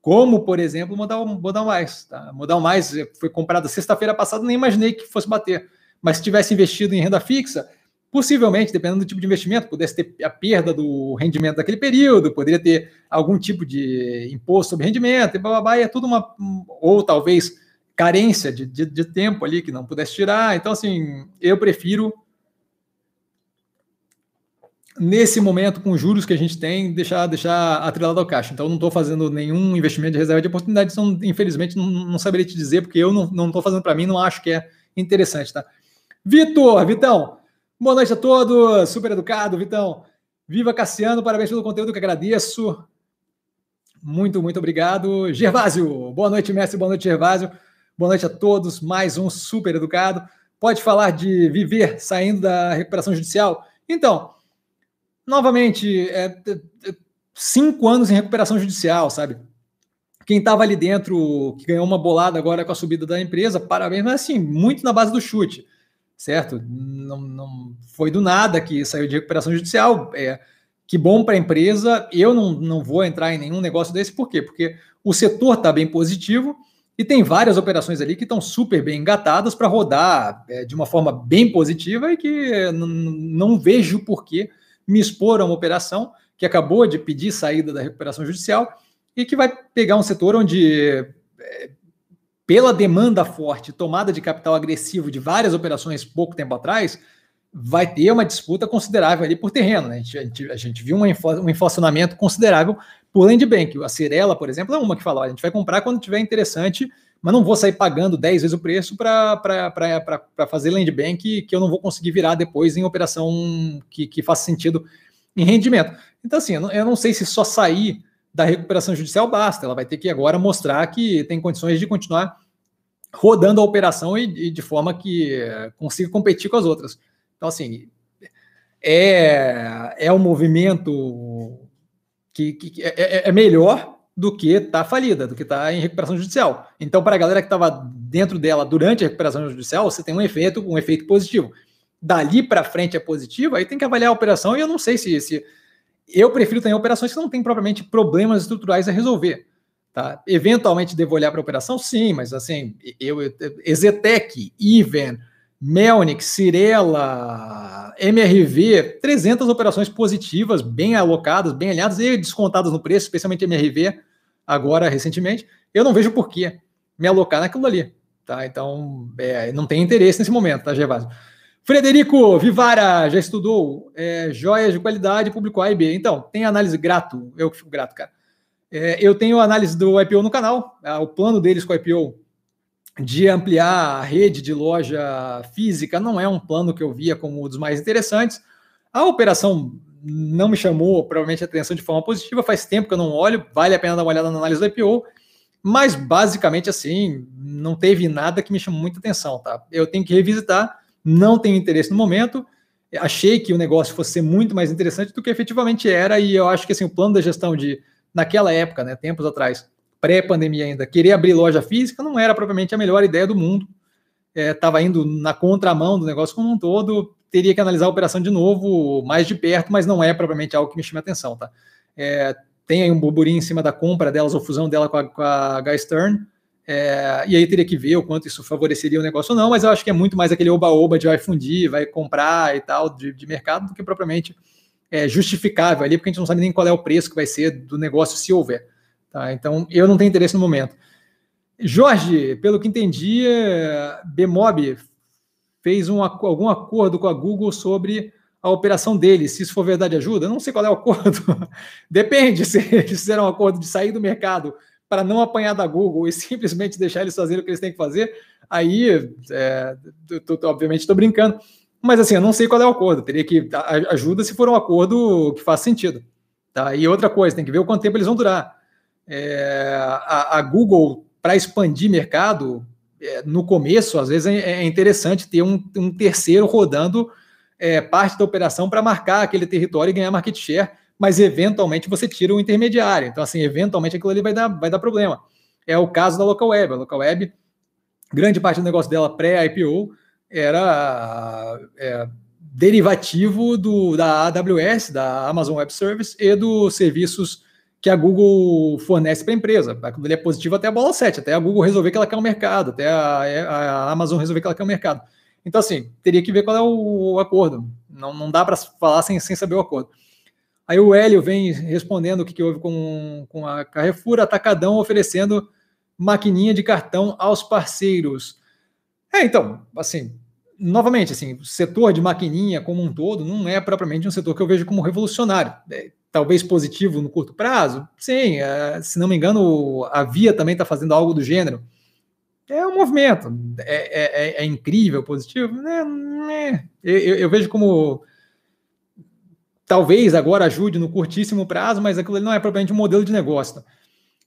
como, por exemplo, Modal, Modal Mais. Tá? Modal Mais foi comprado sexta-feira passada, nem imaginei que fosse bater mas se tivesse investido em renda fixa, possivelmente, dependendo do tipo de investimento, pudesse ter a perda do rendimento daquele período, poderia ter algum tipo de imposto sobre rendimento, e blá, blá, blá, e é tudo uma. Ou talvez carência de, de, de tempo ali que não pudesse tirar. Então, assim, eu prefiro nesse momento, com os juros que a gente tem, deixar, deixar atrelado ao caixa. Então, eu não estou fazendo nenhum investimento de reserva de oportunidade, então, infelizmente, não, não saberia te dizer, porque eu não estou fazendo para mim, não acho que é interessante, tá? Vitor, Vitão, boa noite a todos, super educado, Vitão. Viva Cassiano, parabéns pelo conteúdo que agradeço. Muito, muito obrigado. Gervásio, boa noite, mestre, boa noite, Gervásio. Boa noite a todos, mais um super educado. Pode falar de viver saindo da recuperação judicial? Então, novamente, é, é, cinco anos em recuperação judicial, sabe? Quem estava ali dentro, que ganhou uma bolada agora com a subida da empresa, parabéns, mas assim, muito na base do chute certo? Não, não foi do nada que saiu de recuperação judicial. É, que bom para a empresa. Eu não, não vou entrar em nenhum negócio desse, por quê? Porque o setor está bem positivo e tem várias operações ali que estão super bem engatadas para rodar é, de uma forma bem positiva e que não vejo por que me expor a uma operação que acabou de pedir saída da recuperação judicial e que vai pegar um setor onde é, pela demanda forte, tomada de capital agressivo de várias operações pouco tempo atrás, vai ter uma disputa considerável ali por terreno. Né? A, gente, a, gente, viu um, um inflacionamento considerável por land bank. A Cirela, por exemplo, é uma que fala: a gente vai comprar quando tiver interessante, mas não vou sair pagando 10 vezes o preço para fazer land bank que eu não vou conseguir virar depois em operação que, que faça sentido em rendimento. Então, assim, eu não, eu não sei se só sair da recuperação judicial basta. Ela vai ter que agora mostrar que tem condições de continuar rodando a operação e, e de forma que consiga competir com as outras. Então, assim, é, é um movimento que, que é, é, é melhor do que está falida, do que está em recuperação judicial. Então, para a galera que estava dentro dela durante a recuperação judicial, você tem um efeito, um efeito positivo. Dali para frente é positivo, aí tem que avaliar a operação e eu não sei se, se eu prefiro ter operações que não têm propriamente problemas estruturais a resolver. Tá? Eventualmente devo olhar para a operação? Sim, mas assim, eu, Ezetec, Iven, Melnick, Cirela, MRV, 300 operações positivas, bem alocadas, bem alinhadas e descontadas no preço, especialmente MRV, agora recentemente. Eu não vejo por que me alocar naquilo ali. Tá? Então, é, não tem interesse nesse momento, tá, Gervásio? Frederico Vivara já estudou é, joias de qualidade, publicou A e B. Então, tem análise grato, eu que fico grato, cara. É, eu tenho análise do IPO no canal, o plano deles com o IPO de ampliar a rede de loja física não é um plano que eu via como um dos mais interessantes. A operação não me chamou provavelmente a atenção de forma positiva, faz tempo que eu não olho, vale a pena dar uma olhada na análise do IPO, mas basicamente assim, não teve nada que me chamou muita atenção, tá? Eu tenho que revisitar não tenho interesse no momento. Achei que o negócio fosse ser muito mais interessante do que efetivamente era, e eu acho que assim, o plano da gestão de, naquela época, né, tempos atrás, pré-pandemia ainda, querer abrir loja física não era propriamente a melhor ideia do mundo. Estava é, indo na contramão do negócio como um todo, teria que analisar a operação de novo, mais de perto, mas não é propriamente algo que me chama atenção. Tá? É, tem aí um burburinho em cima da compra delas ou fusão dela com a, com a Guy Stern, é, e aí teria que ver o quanto isso favoreceria o negócio ou não, mas eu acho que é muito mais aquele oba-oba de vai fundir, vai comprar e tal, de, de mercado, do que propriamente é, justificável ali, porque a gente não sabe nem qual é o preço que vai ser do negócio se houver. Tá? Então, eu não tenho interesse no momento. Jorge, pelo que entendi, Bmob fez um, algum acordo com a Google sobre a operação dele. Se isso for verdade, ajuda? Eu não sei qual é o acordo. Depende se eles fizeram um acordo de sair do mercado para não apanhar da Google e simplesmente deixar eles fazerem o que eles têm que fazer. Aí, é, tô, tô, obviamente, estou brincando. Mas assim, eu não sei qual é o acordo. Teria que ajuda se for um acordo que faz sentido. Tá? E outra coisa, tem que ver o quanto tempo eles vão durar. É, a, a, Google, para expandir mercado, é, no começo, às vezes é, é interessante ter um, um terceiro rodando é, parte da operação para marcar aquele território e ganhar market share, mas eventualmente você tira o intermediário. Então, assim, eventualmente aquilo ali vai dar, vai dar problema. É o caso da Local Web. A Local Web, grande parte do negócio dela pré-IPO era é, derivativo do, da AWS, da Amazon Web Service, e dos serviços que a Google fornece para a empresa. Aquilo ali é positivo até a bola 7, até a Google resolver que ela quer um mercado, até a, a Amazon resolver que ela quer um mercado. Então, assim, teria que ver qual é o, acordo. Não, não dá para falar sem, sem saber o acordo. Aí o Hélio vem respondendo o que, que houve com, com a Carrefour, Atacadão oferecendo maquininha de cartão aos parceiros. É, então, assim, novamente, assim, o setor de maquininha como um todo não é propriamente um setor que eu vejo como revolucionário. Talvez positivo no curto prazo, sim. É, se não me engano, a Via também está fazendo algo do gênero é um movimento. É, é, é, é incrível, positivo? É, é. Eu, eu, vejo como talvez agora ajude no curtíssimo prazo, mas aquilo não é propriamente um modelo de negócio.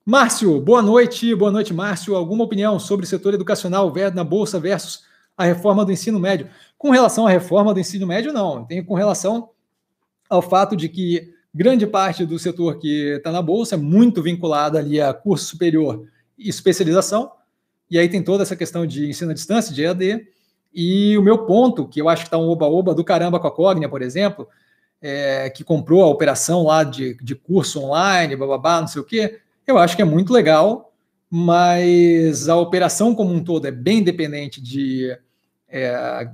Márcio, boa noite. Boa noite, Márcio. Alguma opinião sobre o setor educacional na Bolsa versus a reforma do ensino médio? Com relação à reforma do ensino médio, não. Tenho com relação ao fato de que grande parte do setor que está na Bolsa é muito vinculado ali a curso superior e especialização, e aí tem toda essa questão de ensino à distância, de EAD. E o meu ponto, que eu acho que está um oba-oba do caramba com a Cognia, por exemplo, é, que comprou a operação lá de, de curso online, bababá, não sei o quê, eu acho que é muito legal, mas a operação como um todo é bem dependente de é,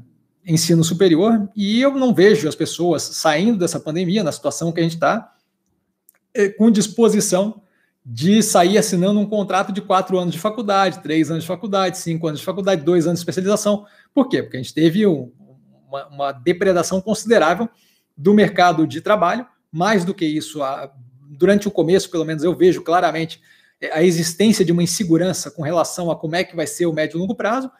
ensino superior e eu não vejo as pessoas saindo dessa pandemia, na situação que a gente está, é, com disposição de sair assinando um contrato de quatro anos de faculdade, três anos de faculdade, cinco anos de faculdade, dois anos de especialização. Por quê? Porque a gente teve um, uma, uma, depredação considerável do mercado de trabalho. Mais do que isso, a, durante o começo, pelo menos eu vejo claramente é, a existência de uma insegurança com relação a como é que vai ser o médio e longo prazo.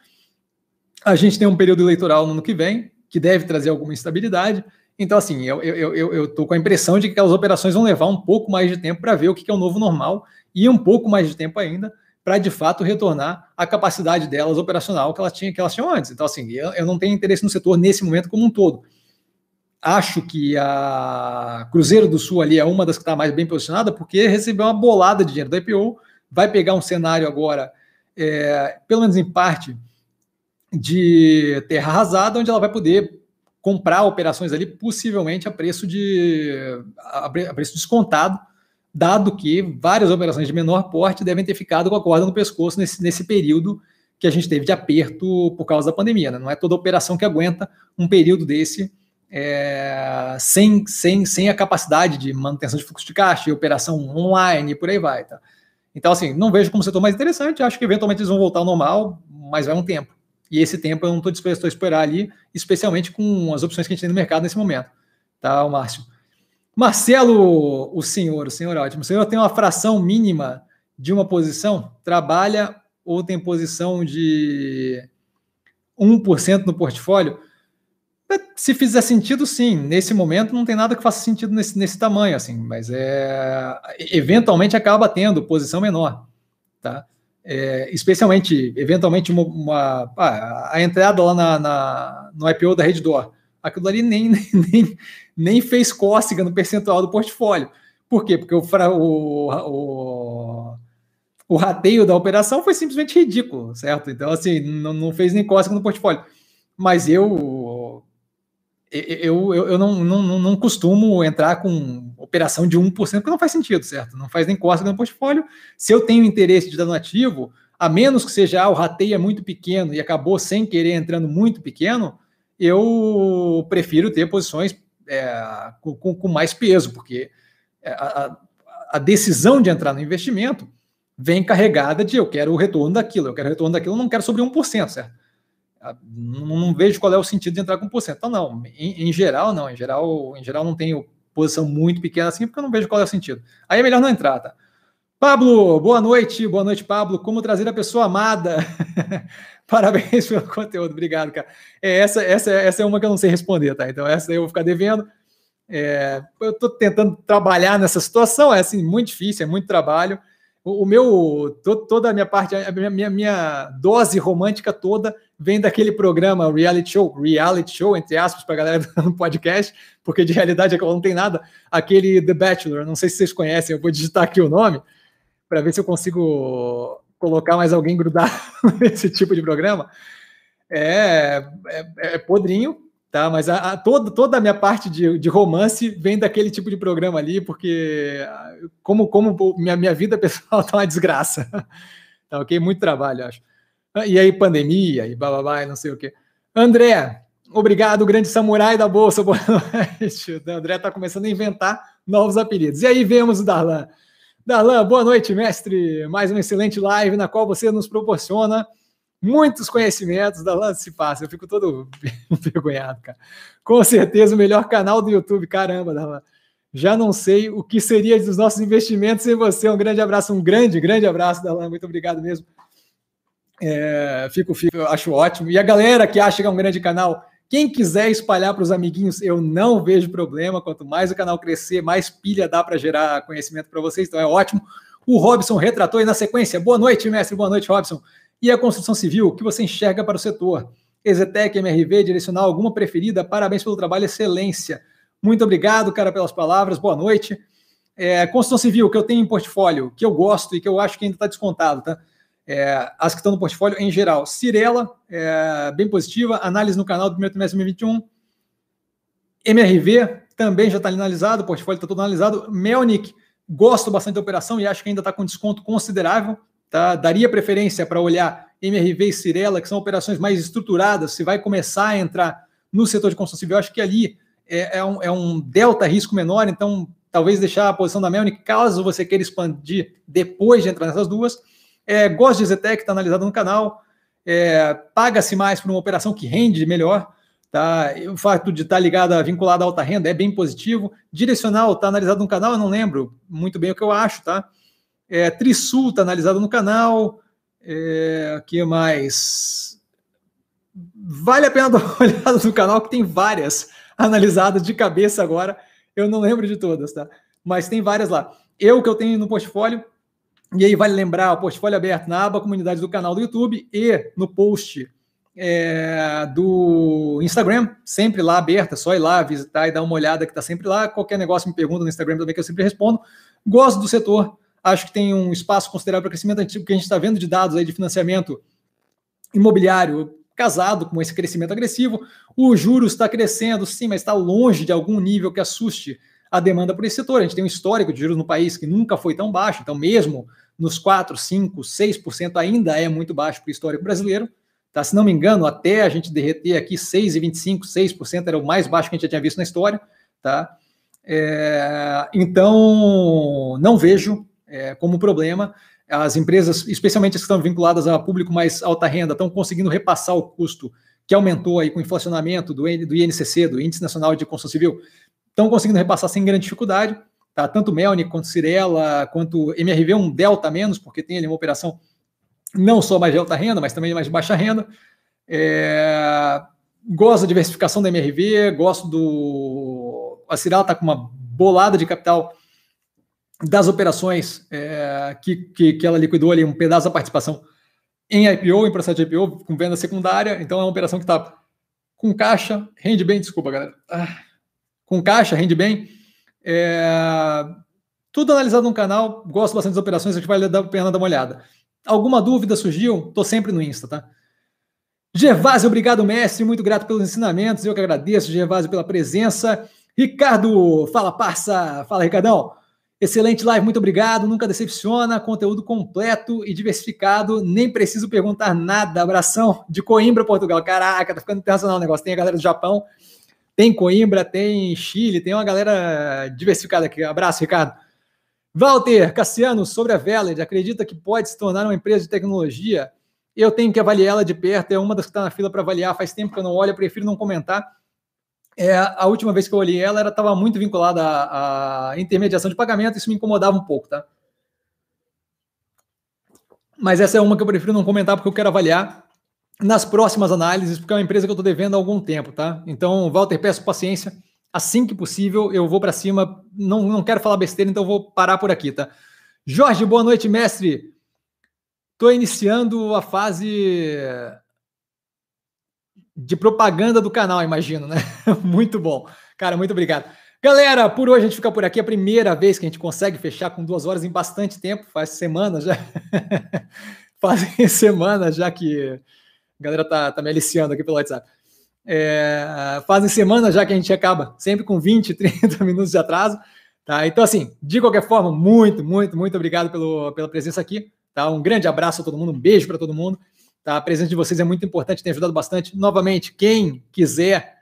A gente tem um período eleitoral no ano que vem, que deve trazer alguma instabilidade. Então, assim, eu estou eu, eu, eu com a impressão de que aquelas operações vão levar um pouco mais de tempo para ver o que, é o novo normal e um pouco mais de tempo ainda para, de fato, retornar a capacidade delas operacional que elas, tinham, que elas tinham antes. Então, assim, eu, eu não tenho interesse no setor nesse momento como um todo. Acho que a Cruzeiro do Sul ali é uma das que está mais bem posicionada, porque recebeu uma bolada de dinheiro da IPO, vai pegar um cenário agora, é, pelo menos em parte, de terra arrasada, onde ela vai poder comprar operações ali, possivelmente a preço de a preço descontado, dado que várias operações de menor porte devem ter ficado com a corda no pescoço nesse, nesse período que a gente teve de aperto por causa da pandemia. Né? Não é toda operação que aguenta um período desse é, sem, sem, sem a capacidade de manutenção de fluxo de caixa, e operação online e por aí vai. Tá? Então, assim, não vejo como setor mais interessante, acho que eventualmente eles vão voltar ao normal, mas vai um tempo. E esse tempo eu não estou disposto a esperar ali, especialmente com as opções que a gente tem no mercado nesse momento. Tá, Márcio? Marcelo, o senhor, o senhor é ótimo. O senhor tem uma fração mínima de uma posição? Trabalha ou tem posição de 1% no portfólio? É, se fizer sentido, sim. Nesse momento não tem nada que faça sentido nesse, nesse tamanho, assim, mas é eventualmente acaba tendo posição menor, tá? É, especialmente, eventualmente, uma, uma ah, a entrada lá na, na, no IPO da Reddor, aquilo ali nem, nem, nem fez cócega no percentual do portfólio. Por quê? Porque o, o, o, o rateio da operação foi simplesmente ridículo, certo? Então, assim, não, não fez nem cócega no portfólio. Mas eu eu, eu, eu não, não, não costumo entrar com operação de 1%, porque não faz sentido, certo? Não faz nem cócega no portfólio. Se eu tenho interesse de dar no ativo, a menos que seja ah, o rateio é muito pequeno e acabou sem querer entrando muito pequeno, eu prefiro ter posições é, com, com, mais peso, porque é, a, a, decisão de entrar no investimento vem carregada de eu quero o retorno daquilo, eu quero o retorno daquilo, não quero sobre 1%, certo? Não, vejo qual é o sentido de entrar com 1%. Então, não, em, em, geral, não. Em geral, em geral, não tenho posição muito pequena assim, porque eu não vejo qual é o sentido. Aí é melhor não entrar, tá? Pablo, boa noite. Boa noite, Pablo. Como trazer a pessoa amada? Parabéns pelo conteúdo. Obrigado, cara. É, essa, essa, essa é uma que eu não sei responder, tá? Então, essa eu vou ficar devendo. É, eu estou tentando trabalhar nessa situação, é assim, muito difícil, é muito trabalho. O, o meu, to, toda a minha parte, a minha, minha, minha, dose romântica toda vem daquele programa reality show, reality show, entre aspas, para a galera do podcast, porque de realidade é não tem nada, aquele The Bachelor, não sei se vocês conhecem, eu vou digitar aqui o nome, para ver se eu consigo colocar mais alguém grudado nesse tipo de programa. É, é, é podrinho, tá? Mas a, a, toda, toda a minha parte de, de, romance vem daquele tipo de programa ali, porque como, como minha, minha vida pessoal tá uma desgraça. Tá ok? Muito trabalho, acho. E aí, pandemia, e blá, e não sei o quê. André, obrigado, grande samurai da Bolsa, boa noite. O André está começando a inventar novos apelidos. E aí vemos o Darlan. Darlan, boa noite, mestre. Mais uma excelente live na qual você nos proporciona muitos conhecimentos da Lance Passa. Eu fico todo envergonhado, cara. Com certeza o melhor canal do YouTube. Caramba, Darlan. Já não sei o que seria dos nossos investimentos sem você. Um grande abraço, um grande, grande abraço, Darlan. Muito obrigado mesmo. É, fico, fico, acho ótimo. E a galera que acha que é um grande canal, quem quiser espalhar para os amiguinhos, eu não vejo problema. Quanto mais o canal crescer, mais pilha dá para gerar conhecimento para vocês. Então é ótimo. O Robson retratou aí na sequência. Boa noite, mestre. Boa noite, Robson. E a construção civil, o que você enxerga para o setor? Exetec, MRV, direcional, alguma preferida? Parabéns pelo trabalho, excelência. Muito obrigado, cara, pelas palavras. Boa noite. É, construção civil, que eu tenho em portfólio, que eu gosto e que eu acho que ainda está descontado, tá? É, as que estão no portfólio em geral. Cirela, é, bem positiva. Análise no canal do primeiro trimestre de 2021. MRV, também já está analisado, o portfólio está todo analisado. Melnick, gosto bastante da operação e acho que ainda está com desconto considerável. Tá? Daria preferência para olhar MRV e Cirela, que são operações mais estruturadas, se vai começar a entrar no setor de construção civil, acho que ali é, é, um, é um, delta risco menor, então talvez deixar a posição da Melnick, caso você queira expandir depois de entrar nessas duas. É, gosto de Zetec, está analisado no canal. É, Paga-se mais por uma operação que rende melhor. Tá? O fato de estar tá ligada, vinculada à alta renda é bem positivo. Direcional está analisado no canal, eu não lembro muito bem o que eu acho, tá? É, Trisul está analisado no canal. É, que mais? Vale a pena dar uma olhada no canal, que tem várias analisadas de cabeça agora. Eu não lembro de todas, tá? Mas tem várias lá. Eu que eu tenho no portfólio, e aí vale lembrar, o portfólio aberto na aba comunidade do canal do YouTube e no post é, do Instagram, sempre lá aberta, só ir lá visitar e dar uma olhada que está sempre lá. Qualquer negócio me pergunta no Instagram também que eu sempre respondo. Gosto do setor, Acho que tem um espaço considerável para crescimento antigo que a gente está vendo de dados aí de financiamento imobiliário casado com esse crescimento agressivo. O juros está crescendo, sim, mas está longe de algum nível que assuste a demanda por esse setor. A gente tem um histórico de juros no país que nunca foi tão baixo, então mesmo nos 4, 5, 6% ainda é muito baixo para o histórico brasileiro. Tá? Se não me engano, até a gente derreter aqui 6,25%, 6% era o mais baixo que a gente já tinha visto na história. Tá? É, então, não vejo é, como problema. As empresas, especialmente as que estão vinculadas a público mais alta renda, estão conseguindo repassar o custo que aumentou aí com o inflacionamento do, do INCC, do Índice Nacional de Construção Civil, estão conseguindo repassar sem grande dificuldade. Tá? Tanto Melnick quanto Cirela, quanto MRV, um delta menos, porque tem ali uma operação não só mais de alta renda, mas também mais de baixa renda. É... Gosto da diversificação da MRV, gosto do. A Cirela está com uma bolada de capital das operações é, que, que, que, ela liquidou ali, um pedaço da participação em IPO, em processo de IPO, com venda secundária. Então é uma operação que está com caixa, rende bem, desculpa, galera. Ah, com caixa, rende bem. É, tudo analisado no canal, gosto bastante das operações, acho que vale a pena dar uma olhada. Alguma dúvida surgiu? Estou sempre no Insta, tá? Gervásio, obrigado, mestre. Muito grato pelos ensinamentos. Eu que agradeço, Gervásio, pela presença. Ricardo, fala, parça. Fala, Ricardão. Excelente live, muito obrigado. Nunca decepciona, conteúdo completo e diversificado. Nem preciso perguntar nada. Abração de Coimbra, Portugal. Caraca, tá ficando internacional o negócio. Tem a galera do Japão, tem Coimbra, tem Chile, tem uma galera diversificada aqui. Abraço, Ricardo. Walter Cassiano, sobre a Veled, acredita que pode se tornar uma empresa de tecnologia Eu tenho que avaliar ela de perto, é uma das que está na fila para avaliar. Faz tempo que eu não olho, eu prefiro não comentar. É, a última vez que eu olhei ela, ela estava muito vinculada à, à, intermediação de pagamento, isso me incomodava um pouco, tá? Mas essa é uma que eu prefiro não comentar porque eu quero avaliar nas próximas análises, porque é uma empresa que eu estou devendo há algum tempo, tá? Então, Walter, peço paciência. Assim que possível, eu vou para cima. Não, não quero falar besteira, então vou parar por aqui, tá? Jorge, boa noite, mestre. Estou iniciando a fase de propaganda do canal, imagino, né? muito bom. Cara, muito obrigado. Galera, por hoje a gente fica por aqui. É a primeira vez que a gente consegue fechar com duas horas em bastante tempo. Faz semanas já. Fazem semanas já que a galera tá, tá me aliciando aqui pelo WhatsApp. É, fazem semanas já que a gente acaba sempre com 20, 30 minutos de atraso. Tá? Então, assim, de qualquer forma, muito, muito, muito obrigado pelo, pela presença aqui. Tá? Um grande abraço a todo mundo, um beijo para todo mundo. Tá? A presença de vocês é muito importante, tem ajudado bastante. Novamente, quem quiser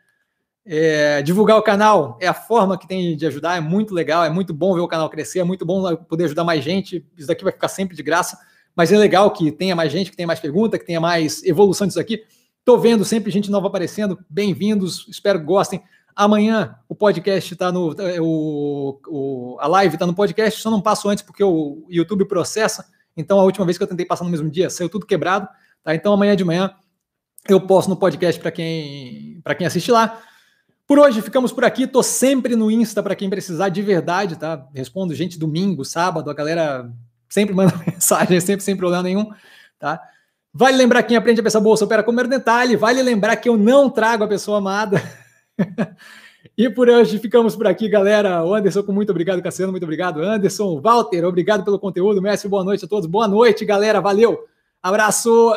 é, divulgar o canal é a forma que tem de ajudar, é muito legal, é muito bom ver o canal crescer, é muito bom poder ajudar mais gente. Isso daqui vai ficar sempre de graça, mas é legal que tenha mais gente, que tenha mais pergunta, que tenha mais evolução disso aqui. Estou vendo sempre gente nova aparecendo. Bem-vindos, espero que gostem. Amanhã o podcast está no. É, o, o, a live está no podcast, só não passo antes porque o YouTube processa. Então, a última vez que eu tentei passar no mesmo dia, saiu tudo quebrado. Tá? Então, amanhã de manhã eu posto no podcast para quem, quem assiste lá. Por hoje ficamos por aqui. Tô sempre no Insta para quem precisar de verdade, tá? Respondo gente domingo, sábado, a galera sempre manda mensagem, sempre sem problema nenhum, tá? Vale lembrar quem aprende a pensar bolsa opera com detalhe. Vale lembrar que eu não trago a pessoa amada. e por hoje ficamos por aqui, galera. O Anderson, muito obrigado, Cassiano, muito obrigado. Anderson, Walter, obrigado pelo conteúdo. Mestre, boa noite a todos. Boa noite, galera. Valeu. Abraço.